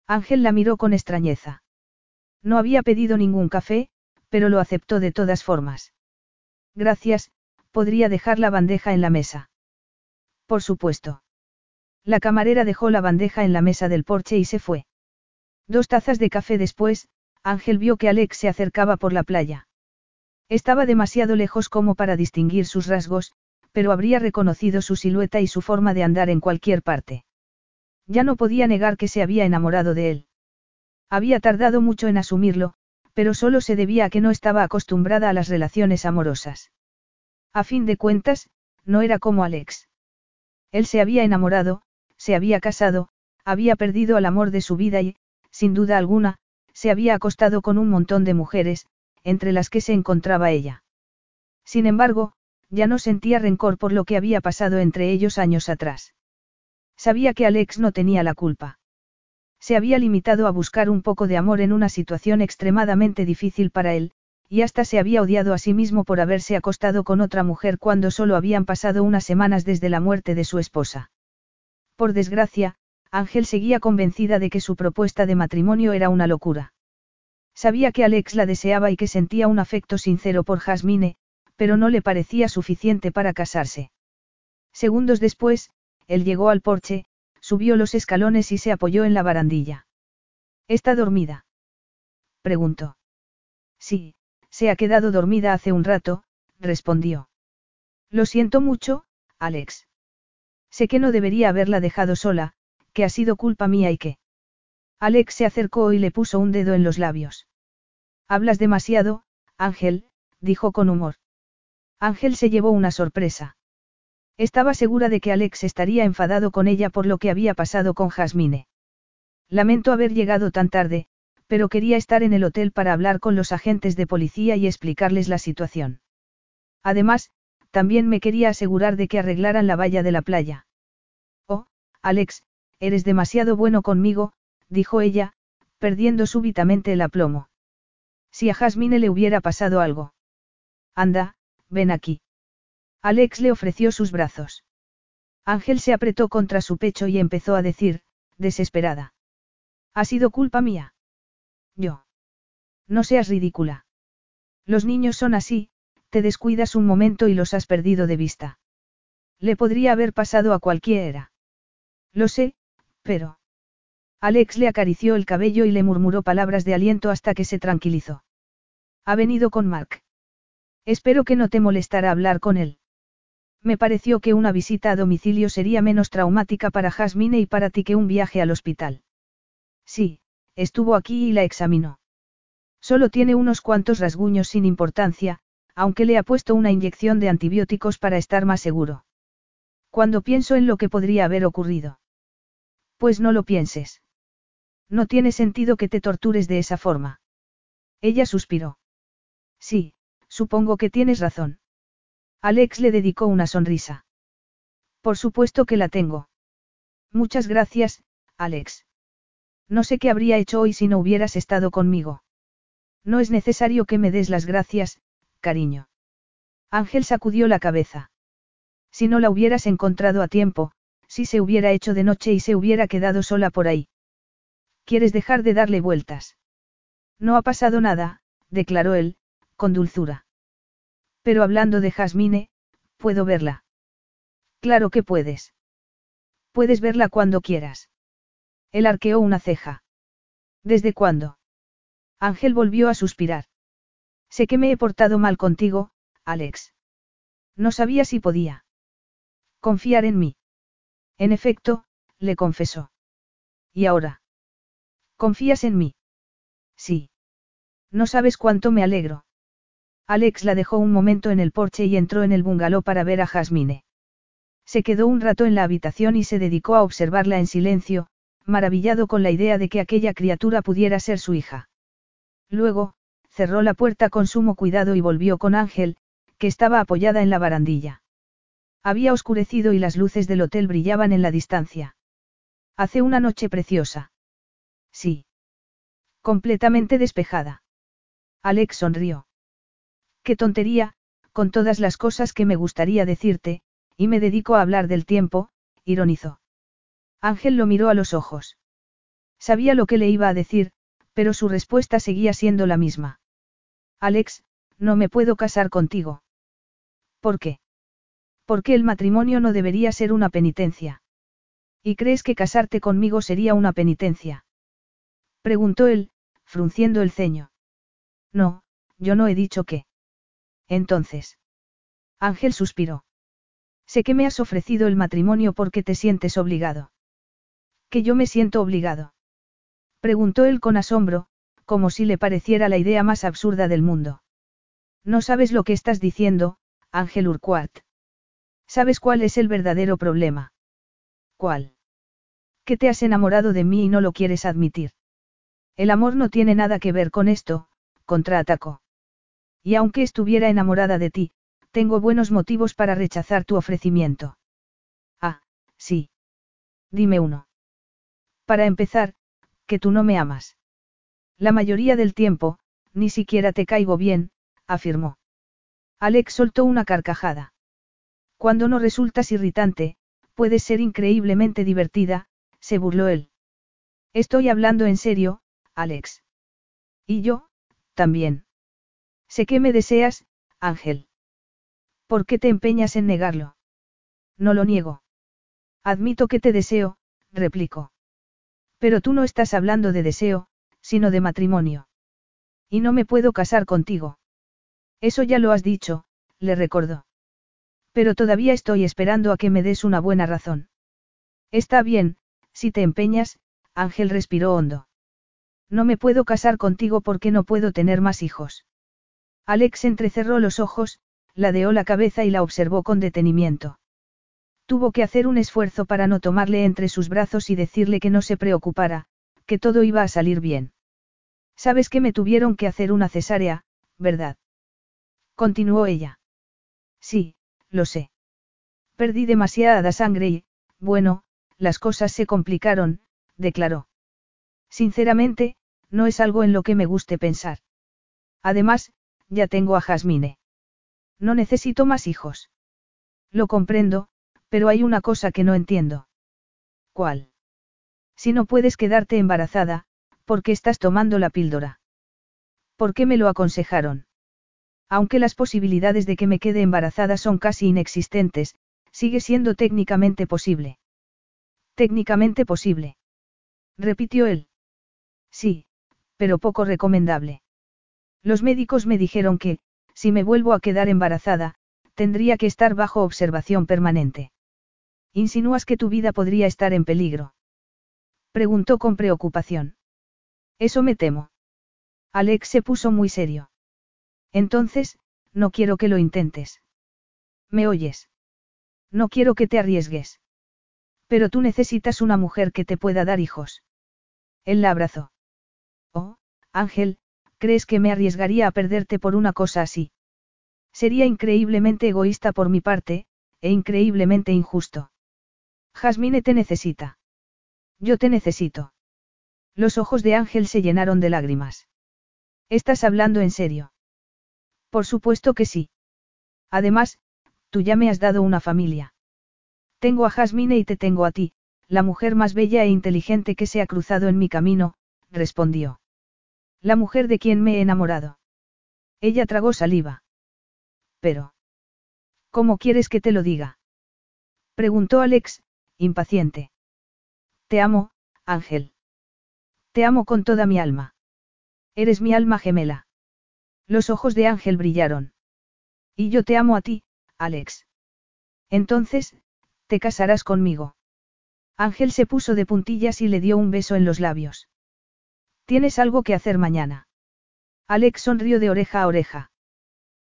Ángel la miró con extrañeza. No había pedido ningún café, pero lo aceptó de todas formas. Gracias, podría dejar la bandeja en la mesa. Por supuesto. La camarera dejó la bandeja en la mesa del porche y se fue. Dos tazas de café después, Ángel vio que Alex se acercaba por la playa. Estaba demasiado lejos como para distinguir sus rasgos, pero habría reconocido su silueta y su forma de andar en cualquier parte. Ya no podía negar que se había enamorado de él. Había tardado mucho en asumirlo, pero solo se debía a que no estaba acostumbrada a las relaciones amorosas. A fin de cuentas, no era como Alex. Él se había enamorado, se había casado, había perdido al amor de su vida y, sin duda alguna, se había acostado con un montón de mujeres, entre las que se encontraba ella. Sin embargo, ya no sentía rencor por lo que había pasado entre ellos años atrás. Sabía que Alex no tenía la culpa. Se había limitado a buscar un poco de amor en una situación extremadamente difícil para él, y hasta se había odiado a sí mismo por haberse acostado con otra mujer cuando solo habían pasado unas semanas desde la muerte de su esposa. Por desgracia, Ángel seguía convencida de que su propuesta de matrimonio era una locura. Sabía que Alex la deseaba y que sentía un afecto sincero por Jasmine, pero no le parecía suficiente para casarse. Segundos después, él llegó al porche, subió los escalones y se apoyó en la barandilla. ¿Está dormida? preguntó. Sí, se ha quedado dormida hace un rato, respondió. Lo siento mucho, Alex. Sé que no debería haberla dejado sola, que ha sido culpa mía y que... Alex se acercó y le puso un dedo en los labios. Hablas demasiado, Ángel, dijo con humor. Ángel se llevó una sorpresa. Estaba segura de que Alex estaría enfadado con ella por lo que había pasado con Jasmine. Lamento haber llegado tan tarde, pero quería estar en el hotel para hablar con los agentes de policía y explicarles la situación. Además, también me quería asegurar de que arreglaran la valla de la playa. Oh, Alex, eres demasiado bueno conmigo, dijo ella, perdiendo súbitamente el aplomo. Si a Jasmine le hubiera pasado algo. Anda, ven aquí. Alex le ofreció sus brazos. Ángel se apretó contra su pecho y empezó a decir, desesperada. Ha sido culpa mía. Yo. No seas ridícula. Los niños son así, te descuidas un momento y los has perdido de vista. Le podría haber pasado a cualquiera. Lo sé, pero... Alex le acarició el cabello y le murmuró palabras de aliento hasta que se tranquilizó. Ha venido con Mark. Espero que no te molestará hablar con él. Me pareció que una visita a domicilio sería menos traumática para Jasmine y para ti que un viaje al hospital. Sí, estuvo aquí y la examinó. Solo tiene unos cuantos rasguños sin importancia, aunque le ha puesto una inyección de antibióticos para estar más seguro. Cuando pienso en lo que podría haber ocurrido. Pues no lo pienses. No tiene sentido que te tortures de esa forma. Ella suspiró. Sí, supongo que tienes razón. Alex le dedicó una sonrisa. Por supuesto que la tengo. Muchas gracias, Alex. No sé qué habría hecho hoy si no hubieras estado conmigo. No es necesario que me des las gracias, cariño. Ángel sacudió la cabeza. Si no la hubieras encontrado a tiempo, si se hubiera hecho de noche y se hubiera quedado sola por ahí. ¿Quieres dejar de darle vueltas? No ha pasado nada, declaró él, con dulzura. Pero hablando de Jasmine, ¿puedo verla? Claro que puedes. Puedes verla cuando quieras. Él arqueó una ceja. ¿Desde cuándo? Ángel volvió a suspirar. Sé que me he portado mal contigo, Alex. No sabía si podía. Confiar en mí. En efecto, le confesó. ¿Y ahora? ¿Confías en mí? Sí. No sabes cuánto me alegro. Alex la dejó un momento en el porche y entró en el bungalow para ver a Jasmine. Se quedó un rato en la habitación y se dedicó a observarla en silencio, maravillado con la idea de que aquella criatura pudiera ser su hija. Luego, cerró la puerta con sumo cuidado y volvió con Ángel, que estaba apoyada en la barandilla. Había oscurecido y las luces del hotel brillaban en la distancia. Hace una noche preciosa. Sí. Completamente despejada. Alex sonrió. Qué tontería, con todas las cosas que me gustaría decirte, y me dedico a hablar del tiempo, ironizó. Ángel lo miró a los ojos. Sabía lo que le iba a decir, pero su respuesta seguía siendo la misma. Alex, no me puedo casar contigo. ¿Por qué? Porque el matrimonio no debería ser una penitencia. ¿Y crees que casarte conmigo sería una penitencia? Preguntó él, frunciendo el ceño. No, yo no he dicho que. Entonces. Ángel suspiró. Sé que me has ofrecido el matrimonio porque te sientes obligado. ¿Que yo me siento obligado? Preguntó él con asombro, como si le pareciera la idea más absurda del mundo. No sabes lo que estás diciendo, Ángel Urquhart. ¿Sabes cuál es el verdadero problema? ¿Cuál? Que te has enamorado de mí y no lo quieres admitir. El amor no tiene nada que ver con esto, contraatacó. Y aunque estuviera enamorada de ti, tengo buenos motivos para rechazar tu ofrecimiento. Ah, sí. Dime uno. Para empezar, Que tú no me amas. La mayoría del tiempo, ni siquiera te caigo bien, afirmó. Alex soltó una carcajada. Cuando no resultas irritante, puedes ser increíblemente divertida, se burló él. Estoy hablando en serio, Alex. Y yo, también. Sé que me deseas, Ángel. ¿Por qué te empeñas en negarlo? No lo niego. Admito que te deseo, replicó. Pero tú no estás hablando de deseo, sino de matrimonio. Y no me puedo casar contigo. Eso ya lo has dicho, le recordó. Pero todavía estoy esperando a que me des una buena razón. Está bien, si te empeñas, Ángel respiró hondo. No me puedo casar contigo porque no puedo tener más hijos. Alex entrecerró los ojos, ladeó la cabeza y la observó con detenimiento. Tuvo que hacer un esfuerzo para no tomarle entre sus brazos y decirle que no se preocupara, que todo iba a salir bien. Sabes que me tuvieron que hacer una cesárea, ¿verdad? Continuó ella. Sí, lo sé. Perdí demasiada sangre y, bueno, las cosas se complicaron, declaró. Sinceramente, no es algo en lo que me guste pensar. Además, ya tengo a Jasmine. No necesito más hijos. Lo comprendo, pero hay una cosa que no entiendo. ¿Cuál? Si no puedes quedarte embarazada, ¿por qué estás tomando la píldora? ¿Por qué me lo aconsejaron? Aunque las posibilidades de que me quede embarazada son casi inexistentes, sigue siendo técnicamente posible. Técnicamente posible. Repitió él. Sí, pero poco recomendable. Los médicos me dijeron que, si me vuelvo a quedar embarazada, tendría que estar bajo observación permanente. Insinúas que tu vida podría estar en peligro. Preguntó con preocupación. Eso me temo. Alex se puso muy serio. Entonces, no quiero que lo intentes. ¿Me oyes? No quiero que te arriesgues. Pero tú necesitas una mujer que te pueda dar hijos. Él la abrazó. Oh, Ángel, ¿crees que me arriesgaría a perderte por una cosa así? Sería increíblemente egoísta por mi parte, e increíblemente injusto. Jasmine te necesita. Yo te necesito. Los ojos de Ángel se llenaron de lágrimas. ¿Estás hablando en serio? Por supuesto que sí. Además, tú ya me has dado una familia. Tengo a Jasmine y te tengo a ti, la mujer más bella e inteligente que se ha cruzado en mi camino, respondió. La mujer de quien me he enamorado. Ella tragó saliva. Pero. ¿Cómo quieres que te lo diga? Preguntó Alex, impaciente. Te amo, Ángel. Te amo con toda mi alma. Eres mi alma gemela. Los ojos de Ángel brillaron. Y yo te amo a ti, Alex. Entonces, te casarás conmigo. Ángel se puso de puntillas y le dio un beso en los labios. Tienes algo que hacer mañana. Alex sonrió de oreja a oreja.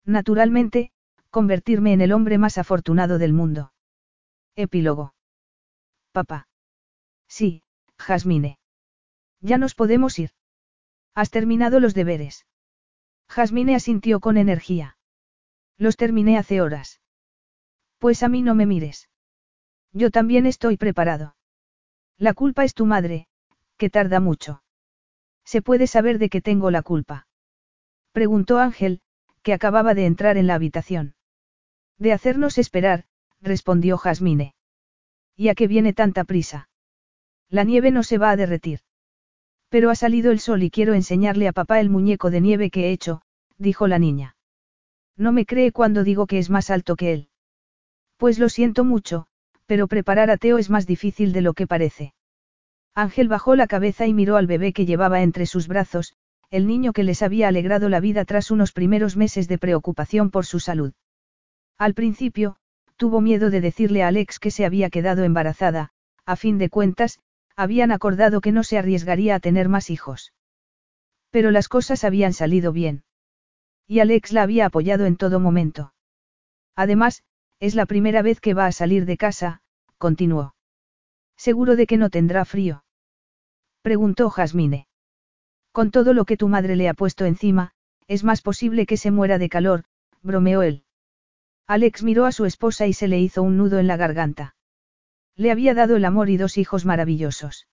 Naturalmente, convertirme en el hombre más afortunado del mundo. Epílogo. Papá. Sí, Jasmine. Ya nos podemos ir. Has terminado los deberes. Jasmine asintió con energía. Los terminé hace horas. Pues a mí no me mires. Yo también estoy preparado. La culpa es tu madre, que tarda mucho. ¿Se puede saber de qué tengo la culpa? Preguntó Ángel, que acababa de entrar en la habitación. De hacernos esperar, respondió Jasmine. ¿Y a qué viene tanta prisa? La nieve no se va a derretir. Pero ha salido el sol y quiero enseñarle a papá el muñeco de nieve que he hecho, dijo la niña. No me cree cuando digo que es más alto que él. Pues lo siento mucho, pero preparar a Teo es más difícil de lo que parece. Ángel bajó la cabeza y miró al bebé que llevaba entre sus brazos, el niño que les había alegrado la vida tras unos primeros meses de preocupación por su salud. Al principio, tuvo miedo de decirle a Alex que se había quedado embarazada, a fin de cuentas, habían acordado que no se arriesgaría a tener más hijos. Pero las cosas habían salido bien. Y Alex la había apoyado en todo momento. Además, es la primera vez que va a salir de casa, continuó. Seguro de que no tendrá frío. Preguntó Jasmine. Con todo lo que tu madre le ha puesto encima, es más posible que se muera de calor, bromeó él. Alex miró a su esposa y se le hizo un nudo en la garganta. Le había dado el amor y dos hijos maravillosos.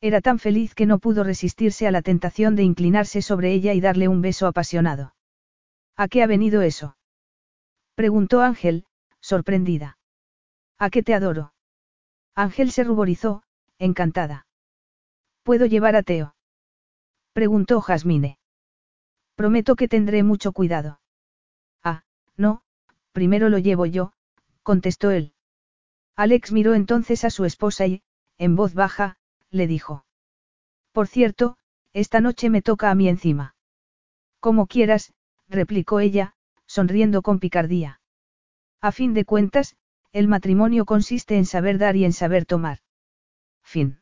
Era tan feliz que no pudo resistirse a la tentación de inclinarse sobre ella y darle un beso apasionado. ¿A qué ha venido eso? preguntó Ángel, sorprendida. ¿A qué te adoro? Ángel se ruborizó, encantada. ¿Puedo llevar a Teo? preguntó Jasmine. Prometo que tendré mucho cuidado. Ah, no, primero lo llevo yo, contestó él. Alex miró entonces a su esposa y, en voz baja, le dijo. Por cierto, esta noche me toca a mí encima. Como quieras, replicó ella, sonriendo con picardía. A fin de cuentas, el matrimonio consiste en saber dar y en saber tomar. Fin.